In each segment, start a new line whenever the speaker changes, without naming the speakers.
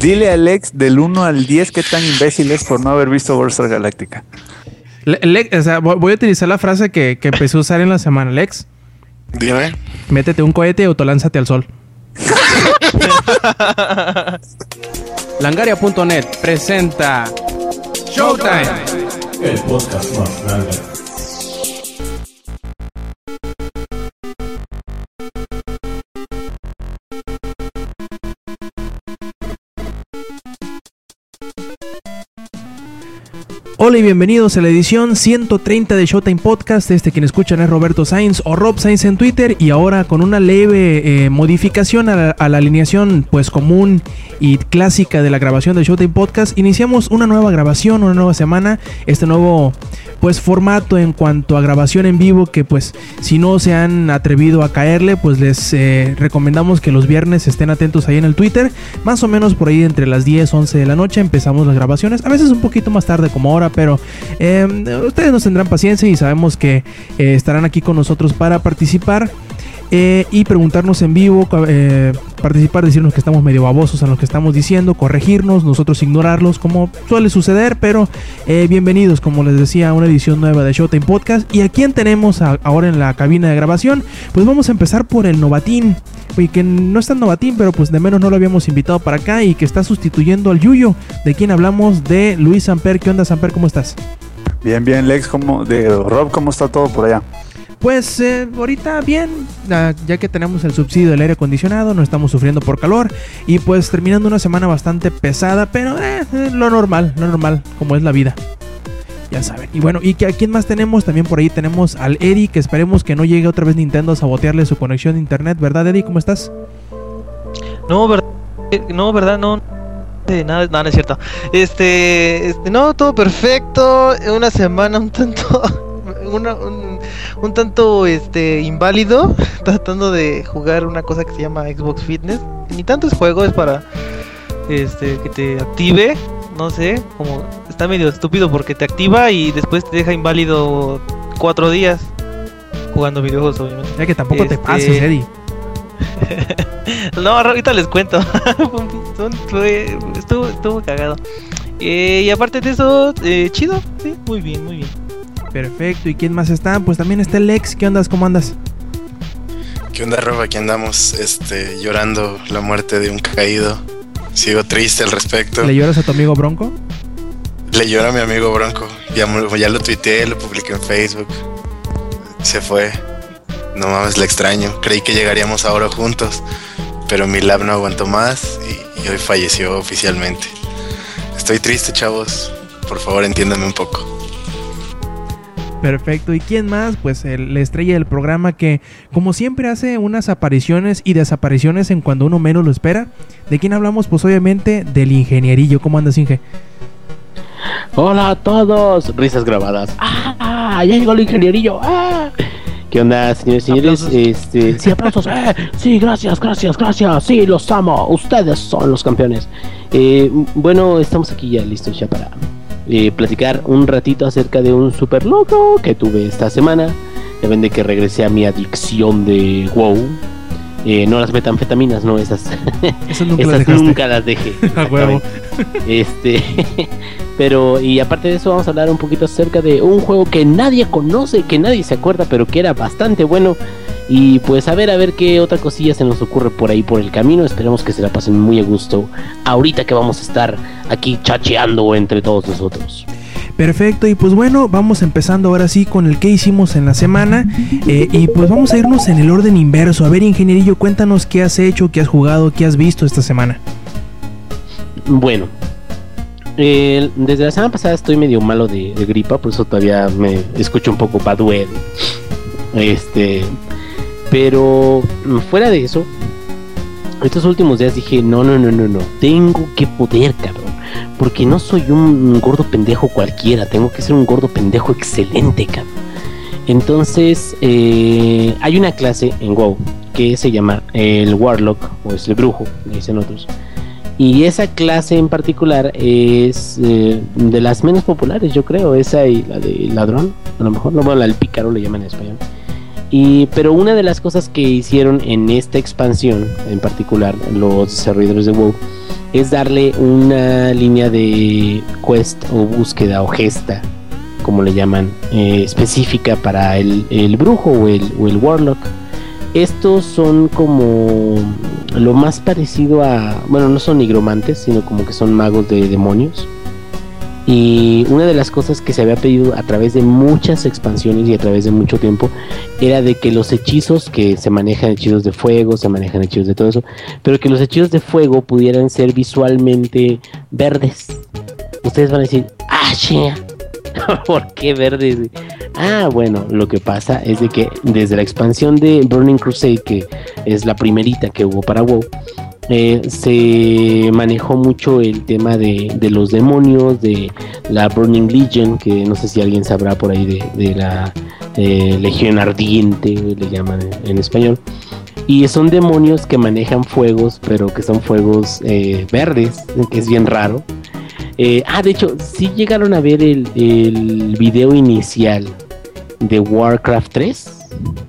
Dile a Alex del 1 al 10 qué tan imbécil es por no haber visto Star Galáctica.
o sea, voy a utilizar la frase que, que empecé a usar en la semana, Alex.
Dime.
Métete un cohete y autolánzate al sol.
Langaria.net presenta Showtime.
El podcast más grande.
Hola y bienvenidos a la edición 130 de Showtime Podcast. Este quien escuchan es Roberto Sainz o Rob Sainz en Twitter y ahora con una leve eh, modificación a la, alineación pues común y clásica de la grabación de Showtime Podcast. Iniciamos una nueva grabación, una nueva semana, este nuevo pues formato en cuanto a grabación en vivo que pues si no se han atrevido a caerle pues les eh, recomendamos que los viernes estén atentos ahí en el Twitter. Más o menos por ahí entre las 10, 11 de la noche empezamos las grabaciones. A veces un poquito más tarde como ahora pero em, ustedes nos tendrán paciencia y sabemos que eh, estarán aquí con nosotros para participar. Eh, y preguntarnos en vivo, eh, participar, decirnos que estamos medio babosos en lo que estamos diciendo, corregirnos, nosotros ignorarlos, como suele suceder, pero bienvenidos, como les decía, a una edición nueva de Showtime Podcast. ¿Y a quién tenemos ahora en la cabina de grabación? Pues vamos a empezar por el Novatín, que no es tan Novatín, pero pues de menos no lo habíamos invitado para acá y que está sustituyendo al Yuyo, de quien hablamos de Luis Samper. ¿Qué onda, Samper? ¿Cómo estás?
Bien, bien, Lex, ¿cómo, de Rob, ¿cómo está todo por allá?
Pues eh, ahorita bien, ya que tenemos el subsidio del aire acondicionado, no estamos sufriendo por calor y pues terminando una semana bastante pesada, pero eh, eh, lo normal, lo normal, como es la vida. Ya saben. Y bueno, ¿y a quién más tenemos? También por ahí tenemos al Eddie, que esperemos que no llegue otra vez Nintendo a sabotearle su conexión de internet, ¿verdad Eddie? ¿Cómo estás?
No, verdad, no, verdad, no. Nada, nada, es cierto. Este, este, no, todo perfecto. Una semana un tanto un, tanto este inválido tratando de jugar una cosa que se llama Xbox Fitness. Ni tanto es juego, es para este que te active, no sé, como está medio estúpido porque te activa y después te deja inválido cuatro días jugando videojuegos, obviamente.
Ya que tampoco te este, pases, Eddie.
no, ahorita les cuento. estuvo, estuvo cagado. Eh, y aparte de eso, eh, chido, sí, muy bien, muy bien.
Perfecto. ¿Y quién más está? Pues también está el ex. ¿Qué andas? ¿Cómo andas?
¿Qué onda, Rob? Aquí andamos este, llorando la muerte de un caído. Sigo triste al respecto.
¿Le lloras a tu amigo Bronco?
Le lloro a mi amigo Bronco. Ya, ya lo tuiteé, lo publiqué en Facebook. Se fue. No mames, le extraño. Creí que llegaríamos ahora juntos. Pero mi lab no aguantó más y hoy falleció oficialmente. Estoy triste, chavos. Por favor, entiéndame un poco.
Perfecto. ¿Y quién más? Pues el, la estrella del programa que, como siempre, hace unas apariciones y desapariciones en cuando uno menos lo espera. ¿De quién hablamos? Pues obviamente del ingenierillo. ¿Cómo andas, Inge?
Hola a todos. Risas grabadas. ¡Ah! Ya llegó el ingenierillo. ¡Ah! ¿Qué onda, señores y señores? Este, sí, aplausos. ¡Eh! Sí, gracias, gracias, gracias. Sí, los amo. Ustedes son los campeones. Eh, bueno, estamos aquí ya listos ya para eh, platicar un ratito acerca de un super loco que tuve esta semana. Ya ven de que regresé a mi adicción de WoW. Eh, no las metanfetaminas, no esas. esas nunca las dejé. este, pero y aparte de eso vamos a hablar un poquito acerca de un juego que nadie conoce, que nadie se acuerda, pero que era bastante bueno y pues a ver, a ver qué otra cosilla se nos ocurre por ahí por el camino. Esperemos que se la pasen muy a gusto ahorita que vamos a estar aquí chacheando entre todos nosotros.
Perfecto, y pues bueno, vamos empezando ahora sí con el que hicimos en la semana. Eh, y pues vamos a irnos en el orden inverso. A ver, ingenierillo, cuéntanos qué has hecho, qué has jugado, qué has visto esta semana.
Bueno, desde la semana pasada estoy medio malo de, gripa, por eso todavía me escucho un poco bad Este, pero fuera de eso, estos últimos días dije, no, no, no, no, no, tengo que poder, cabrón. Porque no soy un gordo pendejo cualquiera, tengo que ser un gordo pendejo excelente, cabrón. Entonces, eh, hay una clase en WoW que se llama el Warlock, o es el brujo, dicen otros. Y esa clase en particular es eh, de las menos populares, yo creo. Esa y la de ladrón, a lo mejor, no, bueno, la del pícaro le llaman en español. Y, pero una de las cosas que hicieron en esta expansión, en particular los desarrolladores de WoW, es darle una línea de quest o búsqueda o gesta, como le llaman, eh, específica para el, brujo o el, o el warlock. Estos son como lo más parecido a, bueno, no son nigromantes, sino como que son magos de demonios. Y una de las cosas que se había pedido a través de muchas expansiones y a través de mucho tiempo era de que los hechizos que se manejan hechizos de fuego, se manejan hechizos de todo eso, pero que los hechizos de fuego pudieran ser visualmente verdes. Ustedes van a decir, ah, chinga, ¿por qué verdes? Ah, bueno, lo que pasa es de que desde la expansión de Burning Crusade, que es la primerita que hubo para WoW, eh, se manejó mucho el tema de, de, los demonios, de la Burning Legion, que no sé si alguien sabrá por ahí de, de la eh, Legión Ardiente, le llaman en, en, español. Y son demonios que manejan fuegos, pero que son fuegos eh, verdes, que es bien raro. Eh, ah, de hecho, sí llegaron a ver el, el video inicial de Warcraft 3.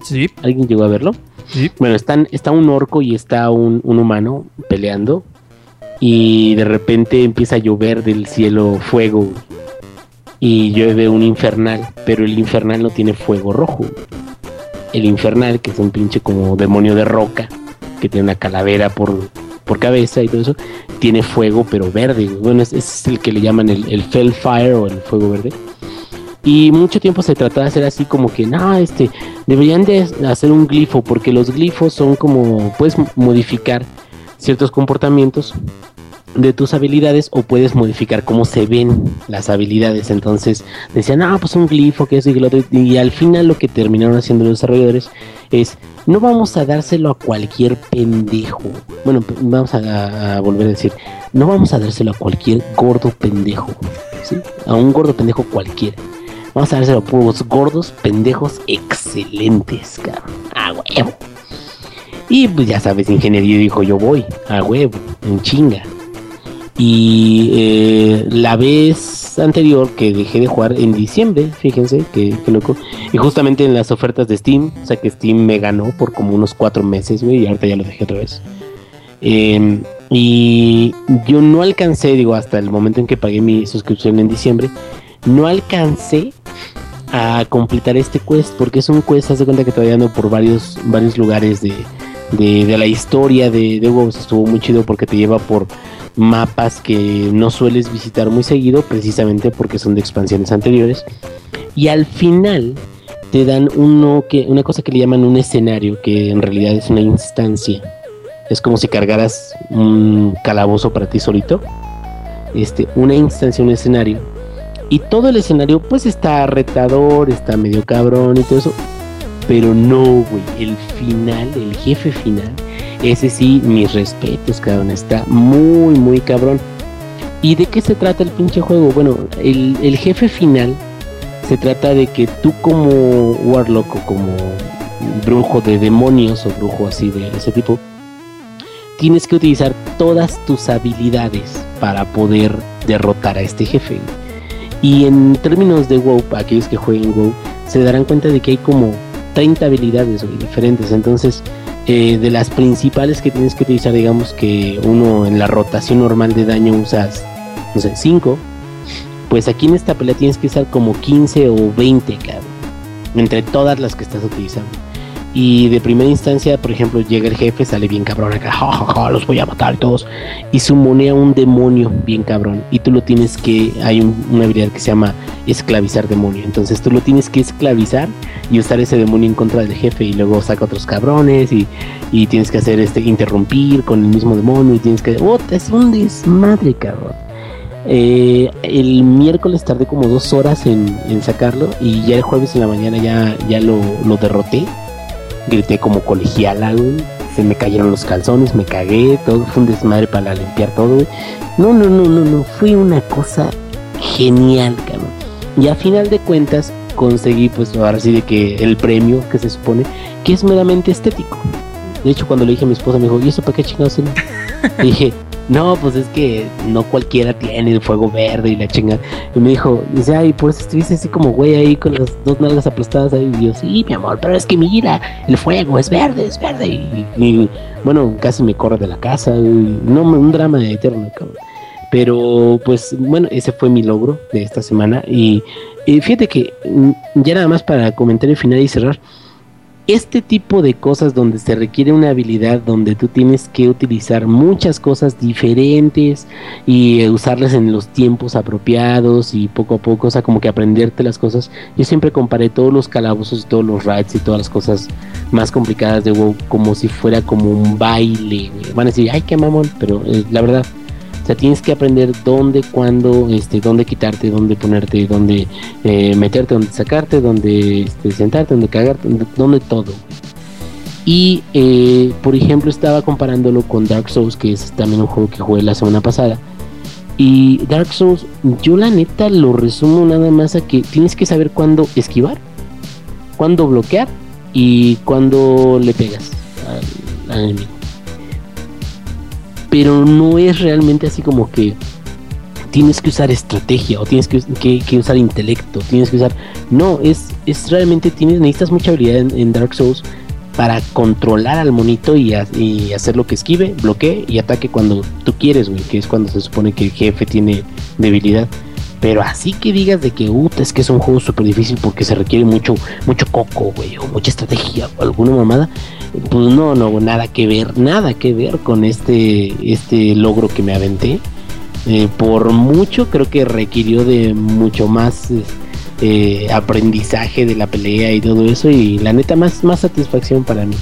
Sí.
¿Alguien llegó a verlo? Bueno, están, está un orco y está un, humano peleando. Y de repente empieza a llover del cielo fuego. Y llueve un infernal. Pero el infernal no tiene fuego rojo. El infernal, que es un pinche como demonio de roca. Que tiene una calavera por, por cabeza y todo eso. Tiene fuego pero verde. Bueno, ese es el que le llaman el, el Fire o el fuego verde. Y mucho tiempo se trataba de hacer así como que, no, este, deberían de hacer un glifo, porque los glifos son como, puedes modificar ciertos comportamientos de tus habilidades o puedes modificar cómo se ven las habilidades. Entonces decían, ah, pues un glifo, que eso y lo otro. Y al final lo que terminaron haciendo los desarrolladores es, no vamos a dárselo a cualquier pendejo. Bueno, vamos a, a volver a decir, no vamos a dárselo a cualquier gordo pendejo. ¿sí? A un gordo pendejo cualquiera. Vamos a dárselo a puros gordos, pendejos, excelentes, cabrón. A huevo. Y pues ya sabes, ingeniería dijo yo voy, a huevo, en chinga. Y eh, la vez anterior que dejé de jugar en diciembre, fíjense, que, loco. Y justamente en las ofertas de Steam, o sea que Steam me ganó por como unos cuatro meses, güey, y ahorita ya lo dejé otra vez. Eh, y yo no alcancé, digo, hasta el momento en que pagué mi suscripción en diciembre, no alcancé a completar este quest porque es un quest, haz de cuenta que todavía ando por varios, varios lugares de, de, la historia de, de WoW. Estuvo muy chido porque te lleva por mapas que no sueles visitar muy seguido, precisamente porque son de expansiones anteriores. Y al final te dan uno una cosa que le llaman un escenario, que en realidad es una instancia. Es como si cargaras un calabozo para ti solito. Este, una instancia, un escenario. Y todo el escenario, pues está retador, está medio cabrón y todo eso. Pero no, güey. El final, el jefe final, ese sí, mis respetos, cabrón. Está muy, muy cabrón. ¿Y de qué se trata el pinche juego? Bueno, el, jefe final se trata de que tú como Warlock o como brujo de demonios o brujo así de ese tipo, tienes que utilizar todas tus habilidades para poder derrotar a este jefe. Y en términos de WoW, aquellos que jueguen WoW, se darán cuenta de que hay como 30 habilidades diferentes. Entonces, eh, de las principales que tienes que utilizar, digamos que uno en la rotación normal de daño usas, no sé, 5. Pues aquí en esta pelea tienes que usar como 15 o 20, cabrón. Entre todas las que estás utilizando. Y de primera instancia, por ejemplo, llega el jefe, sale bien cabrón acá, ja, ja, ja, los voy a matar todos. Y sumonea un demonio bien cabrón. Y tú lo tienes que, hay un, una habilidad que se llama esclavizar demonio. Entonces tú lo tienes que esclavizar y usar ese demonio en contra del jefe. Y luego saca otros cabrones y, y tienes que hacer este, interrumpir con el mismo demonio. Y tienes que, oh, es un desmadre, cabrón. Eh, el miércoles tardé como dos horas en, en, sacarlo y ya el jueves en la mañana ya, ya lo derroté grité como colegiala, güey. Se me cayeron los calzones, me cagué, todo fue un desmadre para limpiar todo, güey. No, no, no, no, no, fue una cosa genial, cabrón. Y a final de cuentas conseguí, pues ahora sí de que el premio que se supone que es meramente estético. De hecho, cuando le dije a mi esposa, me dijo, ¿y eso para qué chingados? dije, no, pues es que no cualquiera tiene el fuego verde y la chingada. Y me dijo, dice, ay, por eso estuviste así como güey ahí con las dos nalgas aplastadas ahí. Y yo, sí, mi amor, pero es que mira, el fuego es verde, es verde. Y, y, bueno, casi me corre de la casa. y no, un drama eterno, cabrón. Pero pues bueno, ese fue mi logro de esta semana. Y, y fíjate que mm, ya nada más para comentar el final y cerrar este tipo de cosas donde se requiere una habilidad, donde tú tienes que utilizar muchas cosas diferentes y usarlas en los tiempos apropiados y poco a poco, o sea, como que aprenderte las cosas. Yo siempre comparé todos los calabozos todos los raids y todas las cosas más complicadas de WoW como si fuera como un baile. Van a decir, ay, qué mamón, pero eh, la verdad sea, tienes que aprender dónde, cuándo, este, dónde quitarte, dónde ponerte, dónde eh, meterte, dónde sacarte, dónde este, sentarte, dónde cagarte, dónde, todo. Y, eh, por ejemplo, estaba comparándolo con Dark Souls, que es también un juego que jugué la semana pasada. Y Dark Souls, yo la neta lo resumo nada más a que tienes que saber cuándo esquivar, cuándo bloquear y cuándo le pegas al enemigo pero no es realmente así como que tienes que usar estrategia o tienes que, que, usar intelecto, tienes que usar... No, es, es realmente, tienes, necesitas mucha habilidad en, Dark Souls para controlar al monito y, hacer lo que esquive, bloquee y ataque cuando tú quieres, güey, que es cuando se supone que el jefe tiene debilidad. Pero así que digas de que, uh, es que es un juego súper difícil porque se requiere mucho, mucho coco, güey, o mucha estrategia o alguna mamada. Pues no, no, nada que ver, nada que ver con este, este logro que me aventé. Eh, por mucho creo que requirió de mucho más eh, aprendizaje de la pelea y todo eso y la neta más, más satisfacción para mí.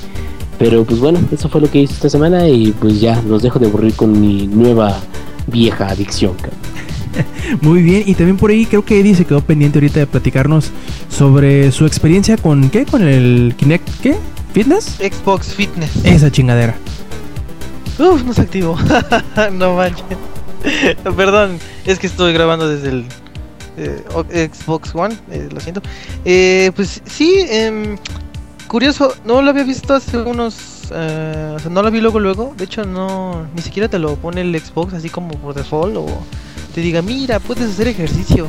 Pero pues bueno, eso fue lo que hice esta semana y pues ya los dejo de aburrir con mi nueva vieja adicción.
Muy bien, y también por ahí creo que Eddie se quedó pendiente ahorita de platicarnos sobre su experiencia con ¿qué? Con el Kinect, ¿qué? ¿Fitness?
Xbox Fitness.
Esa chingadera.
Uf, no se activó. no manches. Perdón, es que estoy grabando desde el eh, Xbox One, eh, lo siento. Eh, pues sí, eh, curioso, no lo había visto hace unos... o sea, no lo vi luego, luego. De hecho, no, ni siquiera te lo pone el Xbox así como por default o te diga, mira, puedes hacer ejercicio.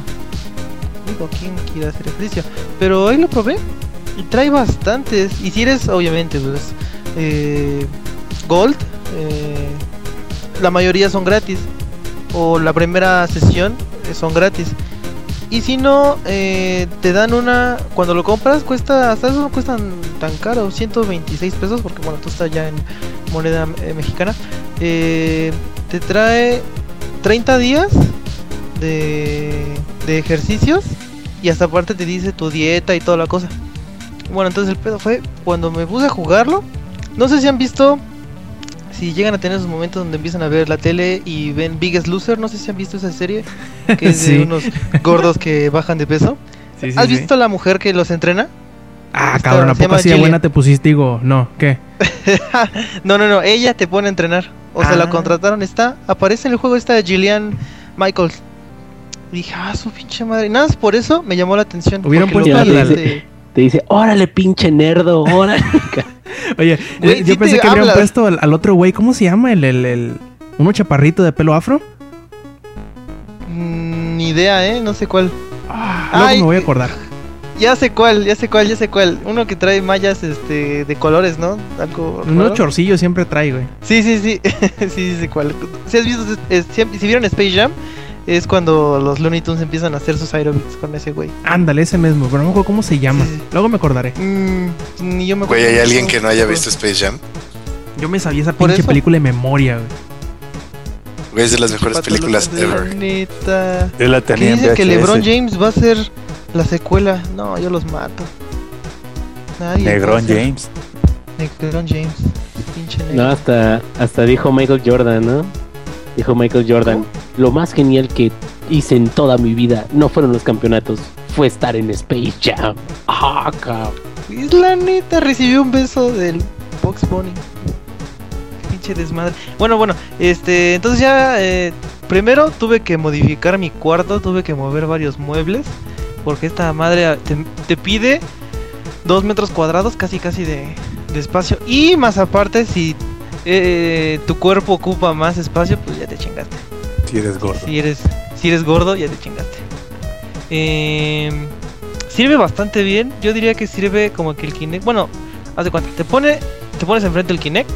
Digo, ¿quién quiere hacer ejercicio? Pero ahí lo probé y trae bastantes. Y si eres, obviamente, pues, eh, Gold, eh, la mayoría son gratis. O la primera sesión eh, son gratis. Y si no, eh, te dan una. Cuando lo compras, cuesta. Hasta eso no cuestan tan caro, 126 pesos. Porque bueno, esto está ya en moneda eh, mexicana. te trae 30 días de, de ejercicios. Y hasta aparte te dice tu dieta y toda la cosa. Bueno, entonces el pedo fue cuando me puse a jugarlo. No sé si han visto, si llegan a tener esos momentos donde empiezan a ver la tele y ven Biggest Loser. No sé si han visto esa serie, que es de unos gordos que bajan de peso.
Sí, sí,
¿Has visto a la mujer que los entrena?
Ah,
Esta
cabrón, ¿a poco así de buena te pusiste? Digo, no, ¿qué?
no, no, no, ella te pone a entrenar. O sea,
Ah.
la contrataron, está, aparece en el juego esta Gillian Michaels. Y dije, ah, su pinche madre. Nada más por eso me llamó la atención.
Hubieran puesto
lo
al-
vi desde-
Te dice, órale, pinche nerdo, órale.
Oye,
Güey,
yo
sí
pensé que habrían puesto al, al otro güey, ¿cómo se llama? El, el, el- uno chaparrito de pelo afro.
Mm, Ni idea, ¿eh? No sé cuál.
Ah, luego
Ay,
me voy a acordar.
Ya sé cuál, ya sé cuál, ya sé cuál. Uno que trae mallas este, de colores, ¿no? Algo
Unos
raro.
chorcillos siempre trae, güey.
Sí, sí, sí. sí, sí sé cuál. Si has visto, es- si, si vieron Space Jam, es cuando los Looney Tunes empiezan a hacer sus aerobics con ese güey.
Ándale, ese mismo, pero no me acuerdo cómo se llama.
Sí.
Luego me acordaré.
Mm, ni yo me
Güey,
acuerdo
¿hay alguien que no haya visto Space Jam?
Yo me sabía esa pinche
eso.
película de memoria, güey.
Güey, es de las mejores
Pato
películas
la
ever.
Neta.
Yo la
Que
tenía en
dicen que. LeBron James va a ser la secuela. No, yo los mato. Nadie. Ser
James.
Negrón James. Pinche negro.
No, hasta, hasta dijo Michael Jordan, ¿no? Dijo Michael Jordan, lo más genial que hice en toda mi vida no fueron los campeonatos, fue estar en Space Jam. Ah, cabrón.
La neta, recibió un beso del Box Bunny. Pinche desmadre. Bueno, bueno, este, entonces ya, eh, primero tuve que modificar mi cuarto, tuve que mover varios muebles, porque esta madre ah, te, pide dos metros cuadrados, casi casi de, de espacio. Y más aparte, si eh, tu cuerpo ocupa más espacio, pues ya te chingaste.
Si eres gordo.
Si eres, si eres gordo, ya te chingaste. Eh, sirve bastante bien. Yo diría que sirve como que el Kinect. Bueno, haz de cuenta. Te pone, te pones enfrente del Kinect.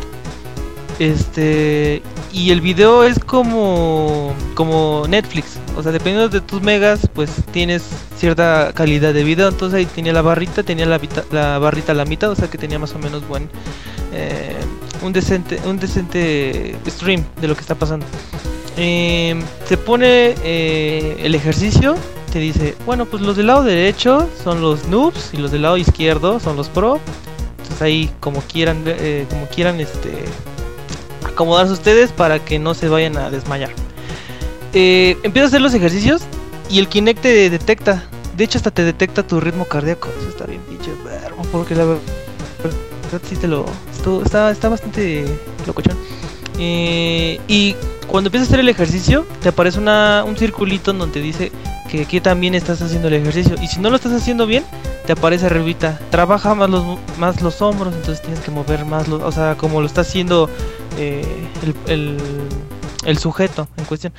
Este y el video es como como Netflix. O sea, dependiendo de tus megas, pues tienes cierta calidad de video. Entonces ahí tenía la barrita, tenía la, la barrita a la mitad, o sea que tenía más o menos buen eh, un decente un decente stream de lo que está pasando. Eh, te pone eh, el ejercicio, te dice, bueno, pues los del lado derecho son los noobs y los del lado izquierdo son los pro. Entonces ahí como quieran, eh, como quieran, este, acomodarse ustedes para que no se vayan a desmayar. Eh, empieza a hacer los ejercicios y el Kinect te detecta. De hecho, hasta te detecta tu ritmo cardíaco. Eso está bien pinche porque la verdad sí te lo. está, está bastante locochón. Eh, y cuando empiezas a hacer el ejercicio, te aparece una, un circulito en donde dice que, que también estás haciendo el ejercicio. Y si no lo estás haciendo bien, te aparece arribita. Trabaja más los, más los hombros, entonces tienes que mover más los. O sea, como lo está haciendo eh, el, el, el sujeto en cuestión.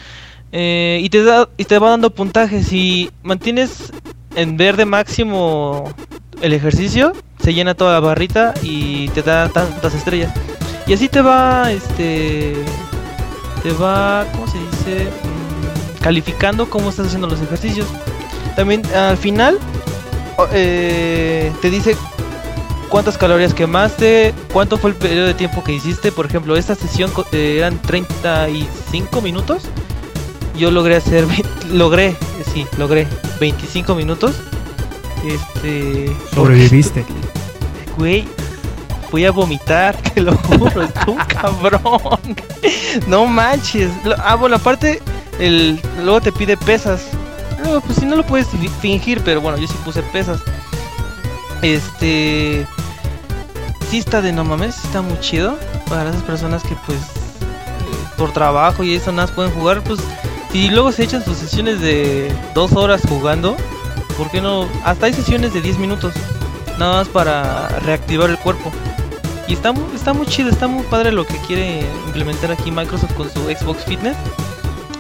Eh, y, te da, y te va dando puntajes. Si mantienes en verde máximo el ejercicio, se llena toda la barrita y te da tantas estrellas. Y así te va, este, te va, ¿cómo se dice? Mm, calificando cómo estás haciendo los ejercicios. También al final eh, te dice cuántas calorías quemaste, cuánto fue el periodo de tiempo que hiciste. Por ejemplo, esta sesión eh, eran 35 minutos. Yo logré hacer, logré, sí, logré 25 minutos. Este,
Sobreviviste.
Güey, voy a vomitar, te lo juro, estuvo cabrón. No manches. Ah, bueno, aparte, el, luego te pide pesas. Luego, pues si no lo puedes fi- fingir, pero bueno, yo sí puse pesas. Este. Sí está de no mames, está muy chido. Para esas personas que pues eh, por trabajo y eso nada más pueden jugar, pues si luego se echan sus sesiones de dos horas jugando, ¿por qué no? Hasta hay sesiones de 10 minutos nada más para reactivar el cuerpo. Y está, está muy chido, está muy padre lo que quiere implementar aquí Microsoft con su Xbox Fitness.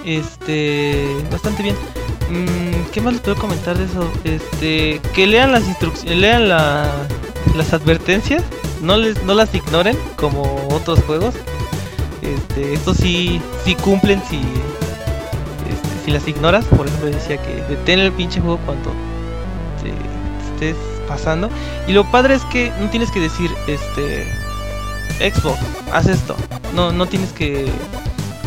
Este, bastante bien. Mm, ¿Qué más les puedo comentar de eso? Este, que lean las instrucciones, lean la- las advertencias, no les, no las ignoren como otros juegos. Este, estos sí, sí cumplen si, este, si las ignoras. Por ejemplo, decía que detén el pinche juego cuando te estés pasando. Y lo padre es que no tienes que decir, este, Xbox, haz esto. No, no tienes que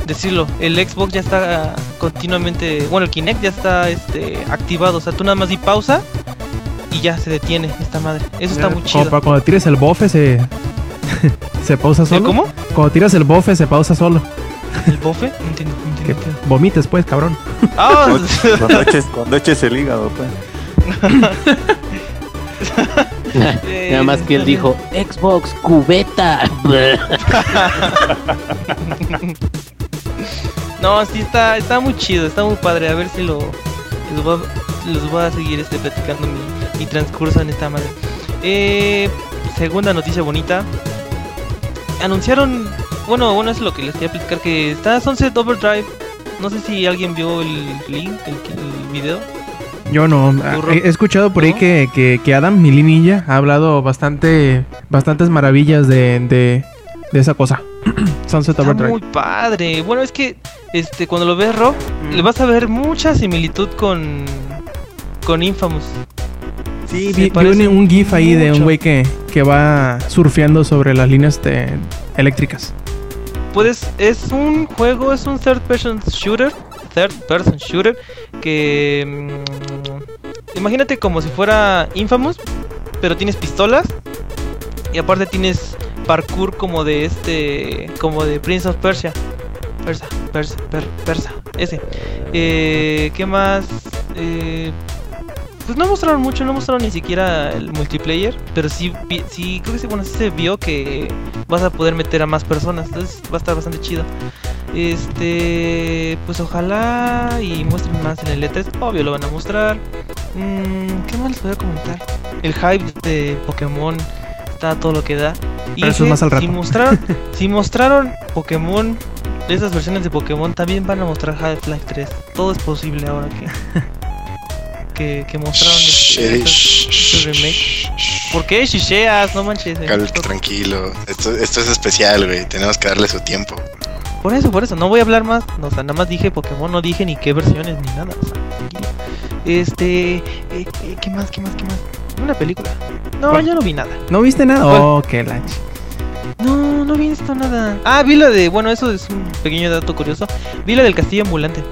decirlo. El Xbox ya está continuamente, bueno, el Kinect ya está, este, activado. O sea, tú nada más di pausa y ya se detiene esta madre. Eso está muy chido.
para cuando tires el bofe se. se pausa
¿El
solo.
cómo?
Cuando tiras el bofe se pausa solo.
¿El bofe? No entiendo, no entiendo,
Que vomites, pues, cabrón.
Cuando eches, cuando eches el hígado, pues.
Nada más que él dijo Xbox cubeta.
No, sí está, está muy chido, está muy padre. A ver si lo les voy a, seguir este platicando mi, transcurso en esta madre. Eh, segunda noticia bonita. Anunciaron, bueno, bueno es lo que les quería platicar que está Sunset Overdrive. No sé si alguien vio el link, el video.
Yo no. He he escuchado por ahí que, que, que Adam, mi ninja, ha hablado bastante. bastantes maravillas de, de, de esa cosa. Sunset Overdrive.
muy padre. Bueno, es que este cuando lo ves Rob, le vas a ver mucha similitud con con Infamous.
Sí, vi, vi un, un GIF ahí de un güey que, que va surfeando sobre las líneas de- eléctricas.
Puedes, es un juego, es un third person shooter, third person shooter que mm, imagínate como si fuera Infamous, pero tienes pistolas y aparte tienes parkour como de este, como de Prince of Persia, Persa, Persa, Per- Persa, ese. Eh, ¿Qué más? Eh, pues no mostraron mucho, no mostraron ni siquiera el multiplayer, pero sí, sí creo que sí, bueno, sí se vio que vas a poder meter a más personas, entonces va a estar bastante chido. Este, pues ojalá y muestren más en el E3, obvio lo van a mostrar. Mm, ¿Qué más les voy a comentar? El hype de Pokémon está todo lo que da. Y
Pero eso es más al rato.
Si mostraron, si mostraron Pokémon, esas versiones de Pokémon, también van a mostrar Half-Life 3. Todo es posible ahora que. Que, que mostraron este, remakes.
shh,
¿Por qué chicheas? No manches. eh.
Cal- tranquilo. Esto, esto es especial, güey. Tenemos que darle su tiempo.
Por eso, por eso, no voy a hablar más. No, o sea, nada más dije Pokémon, no dije ni qué versiones ni nada. o sea, tranquilo. Este. eh, eh, ¿Qué más? ¿Qué más? ¿Qué más? Una película. No,
¿Cuál?
yo no vi nada.
¿No viste nada?
¿Cuál?
Oh, qué la ch-
No, no vi esto nada. Ah, vi la de. Bueno, eso es un pequeño dato curioso. Vi la del Castillo Ambulante.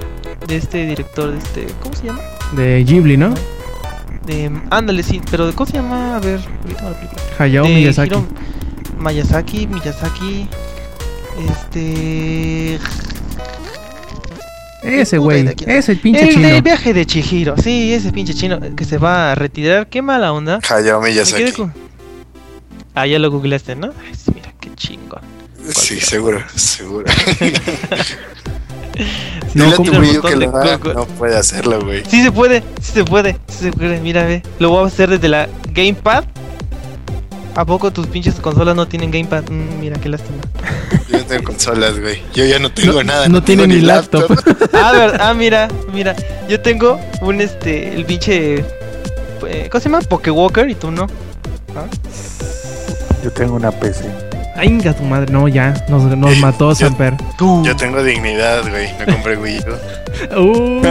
De este director, de este. ¿Cómo se llama?
De Ghibli, ¿no?
De. Ándale, sí. Pero ¿de cómo se llama? A ver, ahorita la película.
Hayao
de
Miyazaki.
Hiro- Miyazaki, Miyazaki. Este.
Ese güey, ese pinche
el
chino.
del viaje de Chihiro. Sí, ese pinche chino que se va a retirar. Qué mala onda.
Hayao Miyazaki.
con- Ah, ya lo googleaste, ¿no? Ay, mira, qué chingón.
Sí, seguro, seguro.
No,
que lo haga. No puede hacerlo, güey.
Sí se puede, sí se puede, sí se puede. Mira, ve. Lo voy a hacer desde la Gamepad. ¿A poco tus pinches consolas no tienen Gamepad? Mm, mira, qué lástima.
Yo no tengo consolas, güey. Yo ya no tengo nada.
no tiene
tengo
ni laptop.
Ah, ver, ah, mira, mira. Yo tengo un este, el pinche. eh, ¿Cómo se llama? Pokewalker y tú no.
Yo tengo una PC.
Ay, inga tu madre. No, ya. Nos, nos mató
Yo-
Samper.
Yo tengo dignidad, güey. Me compré Wii U.
Uh.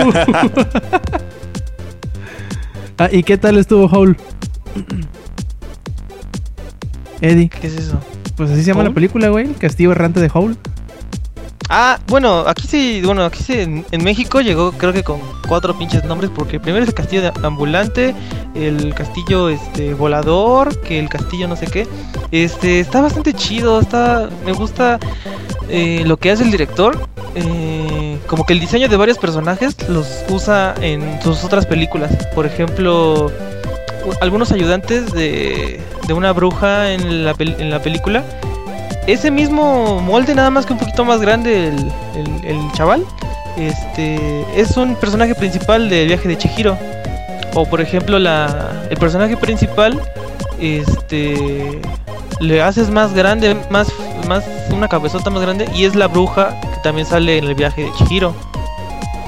ah, ¿y qué tal estuvo Howl? Eddie,
¿Qué es eso?
pues así se llama la película, güey. El castillo errante de Howl.
Ah, bueno, aquí sí, bueno, aquí sí, en, en México llegó creo que con cuatro pinches nombres, porque primero es el castillo ambulante, el castillo este volador, que el castillo no sé qué. Este, está bastante chido, está, me gusta eh, lo que hace el director. eh, como que el diseño de varios personajes los usa en sus otras películas. Por ejemplo, algunos ayudantes de, de una bruja en la, en la película ese mismo molde, nada más que un poquito más grande el, el- chaval, este es un personaje principal del viaje de Chihiro. O por ejemplo, la, el personaje principal, este le haces más grande, más, más una cabezota más grande, y es la bruja que también sale en el viaje de Chihiro.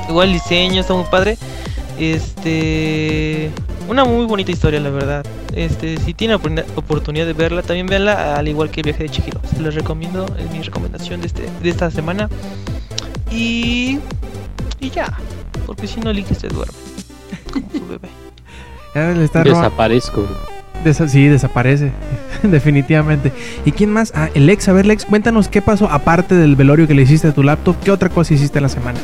Igual el diseño está muy padre. Este una muy bonita historia, la verdad. Este, si tienen oportuni- oportunidad de verla, también véanla, al igual que el viaje de Chihiro. Se les recomiendo, es mi recomendación de, este, de esta semana. Y, y ya, porque si no, Link se duerme. Como su bebé.
Ya le está
Desaparezco.
Desa- sí, desaparece. Definitivamente. ¿Y quién más? Ah, el Lex. A ver, Lex, cuéntanos qué pasó aparte del velorio que le hiciste a tu laptop. ¿Qué otra cosa hiciste en la semana?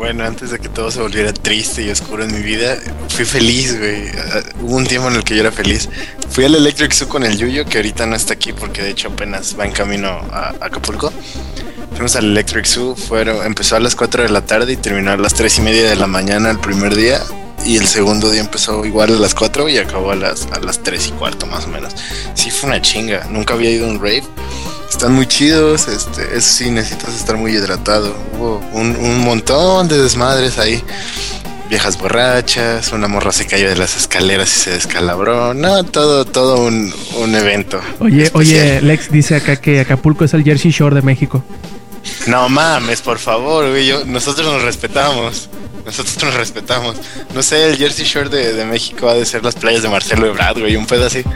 Bueno, antes de que todo se volviera triste y oscuro en mi vida, fui feliz, güey. Ah, Hubo un tiempo en el que yo era feliz. Fui al Electric Zoo con el Yuyo, que ahorita no está aquí porque de hecho apenas va en camino a Acapulco. Fuimos al Electric Zoo, fueron, empezó a las 4 de la tarde y terminó a las 3 y media de la mañana el primer día. Y el segundo día empezó igual a las 4 y acabó a las, a las 3 y cuarto más o menos. Sí, fue una chinga. Nunca había ido a un rave. Están muy chidos, este, eso sí, necesitas estar muy hidratado. Hubo un, un montón de desmadres ahí. Viejas borrachas, una morra se cayó de las escaleras y se descalabró. No, todo, todo un, un evento.
Oye,
especial.
oye, Lex dice acá que Acapulco es el Jersey Shore de México.
No mames, por favor, güey. yo- nosotros nos respetamos. Nosotros nos respetamos. No sé, el Jersey Shore de, de México ha de ser las playas de Marcelo Ebrard, güey. Un pedo así.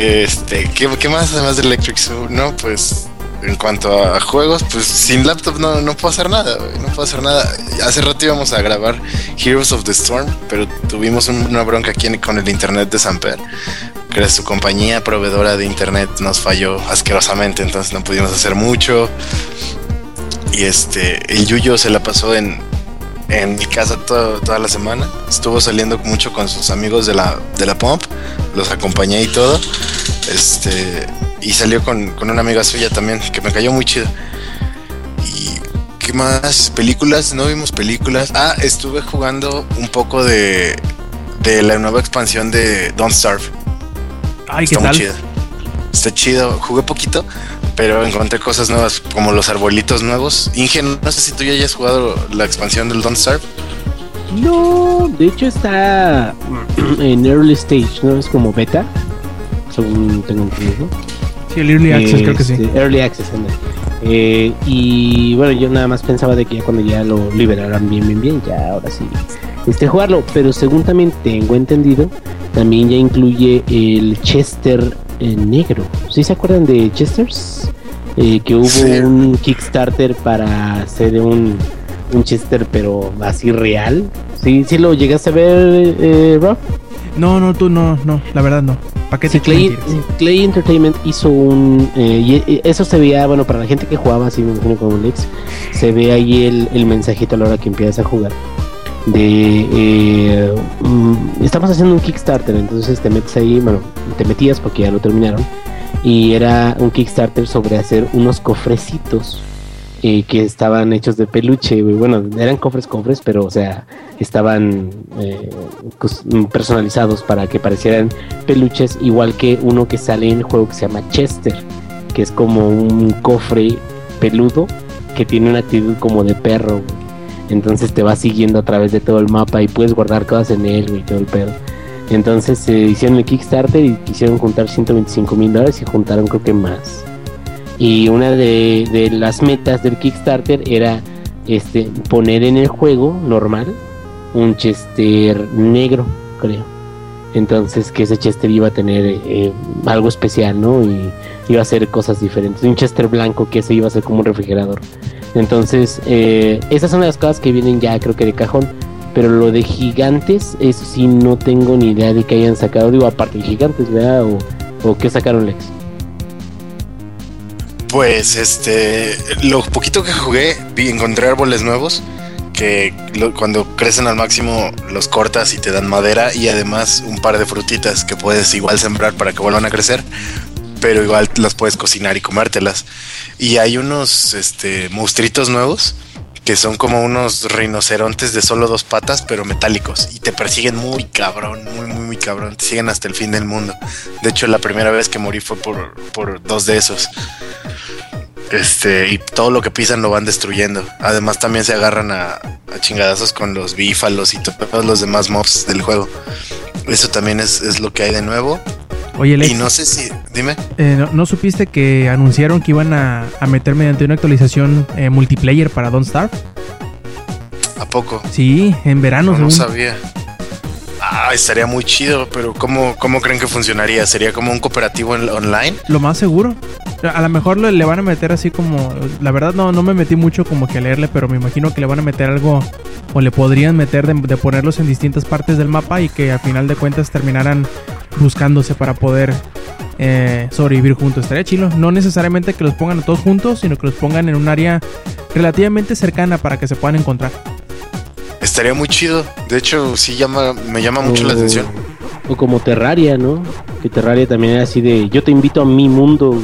este, ¿qué, más además del Electric Zoo? No, pues en cuanto a juegos, pues sin laptop no, no puedo hacer nada, no puedo hacer nada. Hace rato íbamos a grabar Heroes of the Storm, pero tuvimos un- una bronca aquí con el internet de Samper. Que su compañía proveedora de internet nos falló asquerosamente, entonces no pudimos hacer mucho. Y este, el Yuyo se la pasó en, en mi casa to- toda la semana. Estuvo saliendo mucho con sus amigos de la, de la Pump, los acompañé y todo. Este, y salió con, con una amiga suya también, que me cayó muy chido. Y ¿qué más? Películas, no vimos películas. Ah, estuve jugando un poco de, de la nueva expansión de Don't Starve.
Ay, ¿qué
Está muy
tal?
chido. Está chido. Jugué poquito, pero encontré cosas nuevas, como los arbolitos nuevos. Ingen, no sé si tú ya hayas jugado la expansión del Don't Starve.
No, de hecho está en early stage, ¿no? Es como beta, según tengo entendido.
Sí, el Early Access creo que sí.
Este, Early Access, anda. Eh, y bueno, yo nada más pensaba de que ya cuando ya lo liberaran bien, bien, bien, ya ahora sí, este jugarlo. Pero según también tengo entendido, también ya incluye el Chester eh, negro. ¿Sí se acuerdan de Chesters? Eh, que hubo
Sí.
un Kickstarter para hacer un, un Chester, pero así real. ¿Sí, sí lo llegaste a ver, eh, Rob?
No, no, tú no, no, la verdad no. ¿Para qué
Sí,
te
Clay? Clay Entertainment hizo un. eh, y y eso se veía, bueno, para la gente que jugaba así, me imagino como Lex, se ve ahí el, el mensajito a la hora que empiezas a jugar. De. eh, mm, estamos haciendo un Kickstarter, entonces te metes ahí, bueno, te metías porque ya lo terminaron. Y era un Kickstarter sobre hacer unos cofrecitos eh, que estaban hechos de peluche. Bueno, eran cofres, cofres, pero, o sea, estaban eh, cus- personalizados para que parecieran peluches, igual que uno que sale en el juego que se llama Chester, que es como un cofre peludo que tiene una actitud como de perro. Entonces te va siguiendo a través de todo el mapa y puedes guardar cosas en él y todo el pedo. Entonces se hicieron el Kickstarter y quisieron juntar 125 mil dólares y juntaron creo que más. Y una de, de las metas del Kickstarter era este poner en el juego normal un Chester negro, creo. Entonces que ese Chester iba a tener eh, algo especial, ¿no? Y iba a hacer cosas diferentes. Un Chester blanco que ese iba a ser como un refrigerador. Entonces, eh, esas son las cosas que vienen ya creo que de cajón. Pero lo de gigantes, eso sí no tengo ni idea de que hayan sacado. Digo, aparte de gigantes, ¿verdad? O, o qué sacaron Lex.
Pues este, lo poquito que jugué, vi encontré árboles nuevos que cuando crecen al máximo los cortas y te dan madera y además un par de frutitas que puedes igual sembrar para que vuelvan a crecer, pero igual las puedes cocinar y comértelas. Y hay unos este nuevos que son como unos rinocerontes de solo dos patas, pero metálicos y te persiguen muy cabrón, muy muy muy cabrón, te siguen hasta el fin del mundo. De hecho, la primera vez que morí fue por, por dos de esos. Este, y todo lo que pisan lo van destruyendo. Además, también se agarran a, a chingadazos con los bífalos y to- todos los demás mobs del juego. Eso también es, es lo que hay de nuevo.
Oye, Lex,
Y no sé si, dime,
eh, ¿no, no supiste que anunciaron que iban a, a meter mediante una actualización eh, multiplayer para Don't Starve?
¿a poco?
Sí, en verano,
No, no sabía. Ah, estaría muy chido, pero ¿cómo, ¿cómo creen que funcionaría? ¿Sería como un cooperativo en- online?
Lo más seguro. A lo mejor le, le van a meter así como. La verdad, no, no me metí mucho como que a leerle, pero me imagino que le van a meter algo. O le podrían meter de, de ponerlos en distintas partes del mapa y que a final de cuentas terminaran buscándose para poder eh, sobrevivir juntos. Estaría chilo. No necesariamente que los pongan a todos juntos, sino que los pongan en un área relativamente cercana para que se puedan encontrar.
Estaría muy chido. De hecho, sí llama, me llama mucho la atención.
O como Terraria, ¿no? Que Terraria también era así de yo te invito a mi mundo.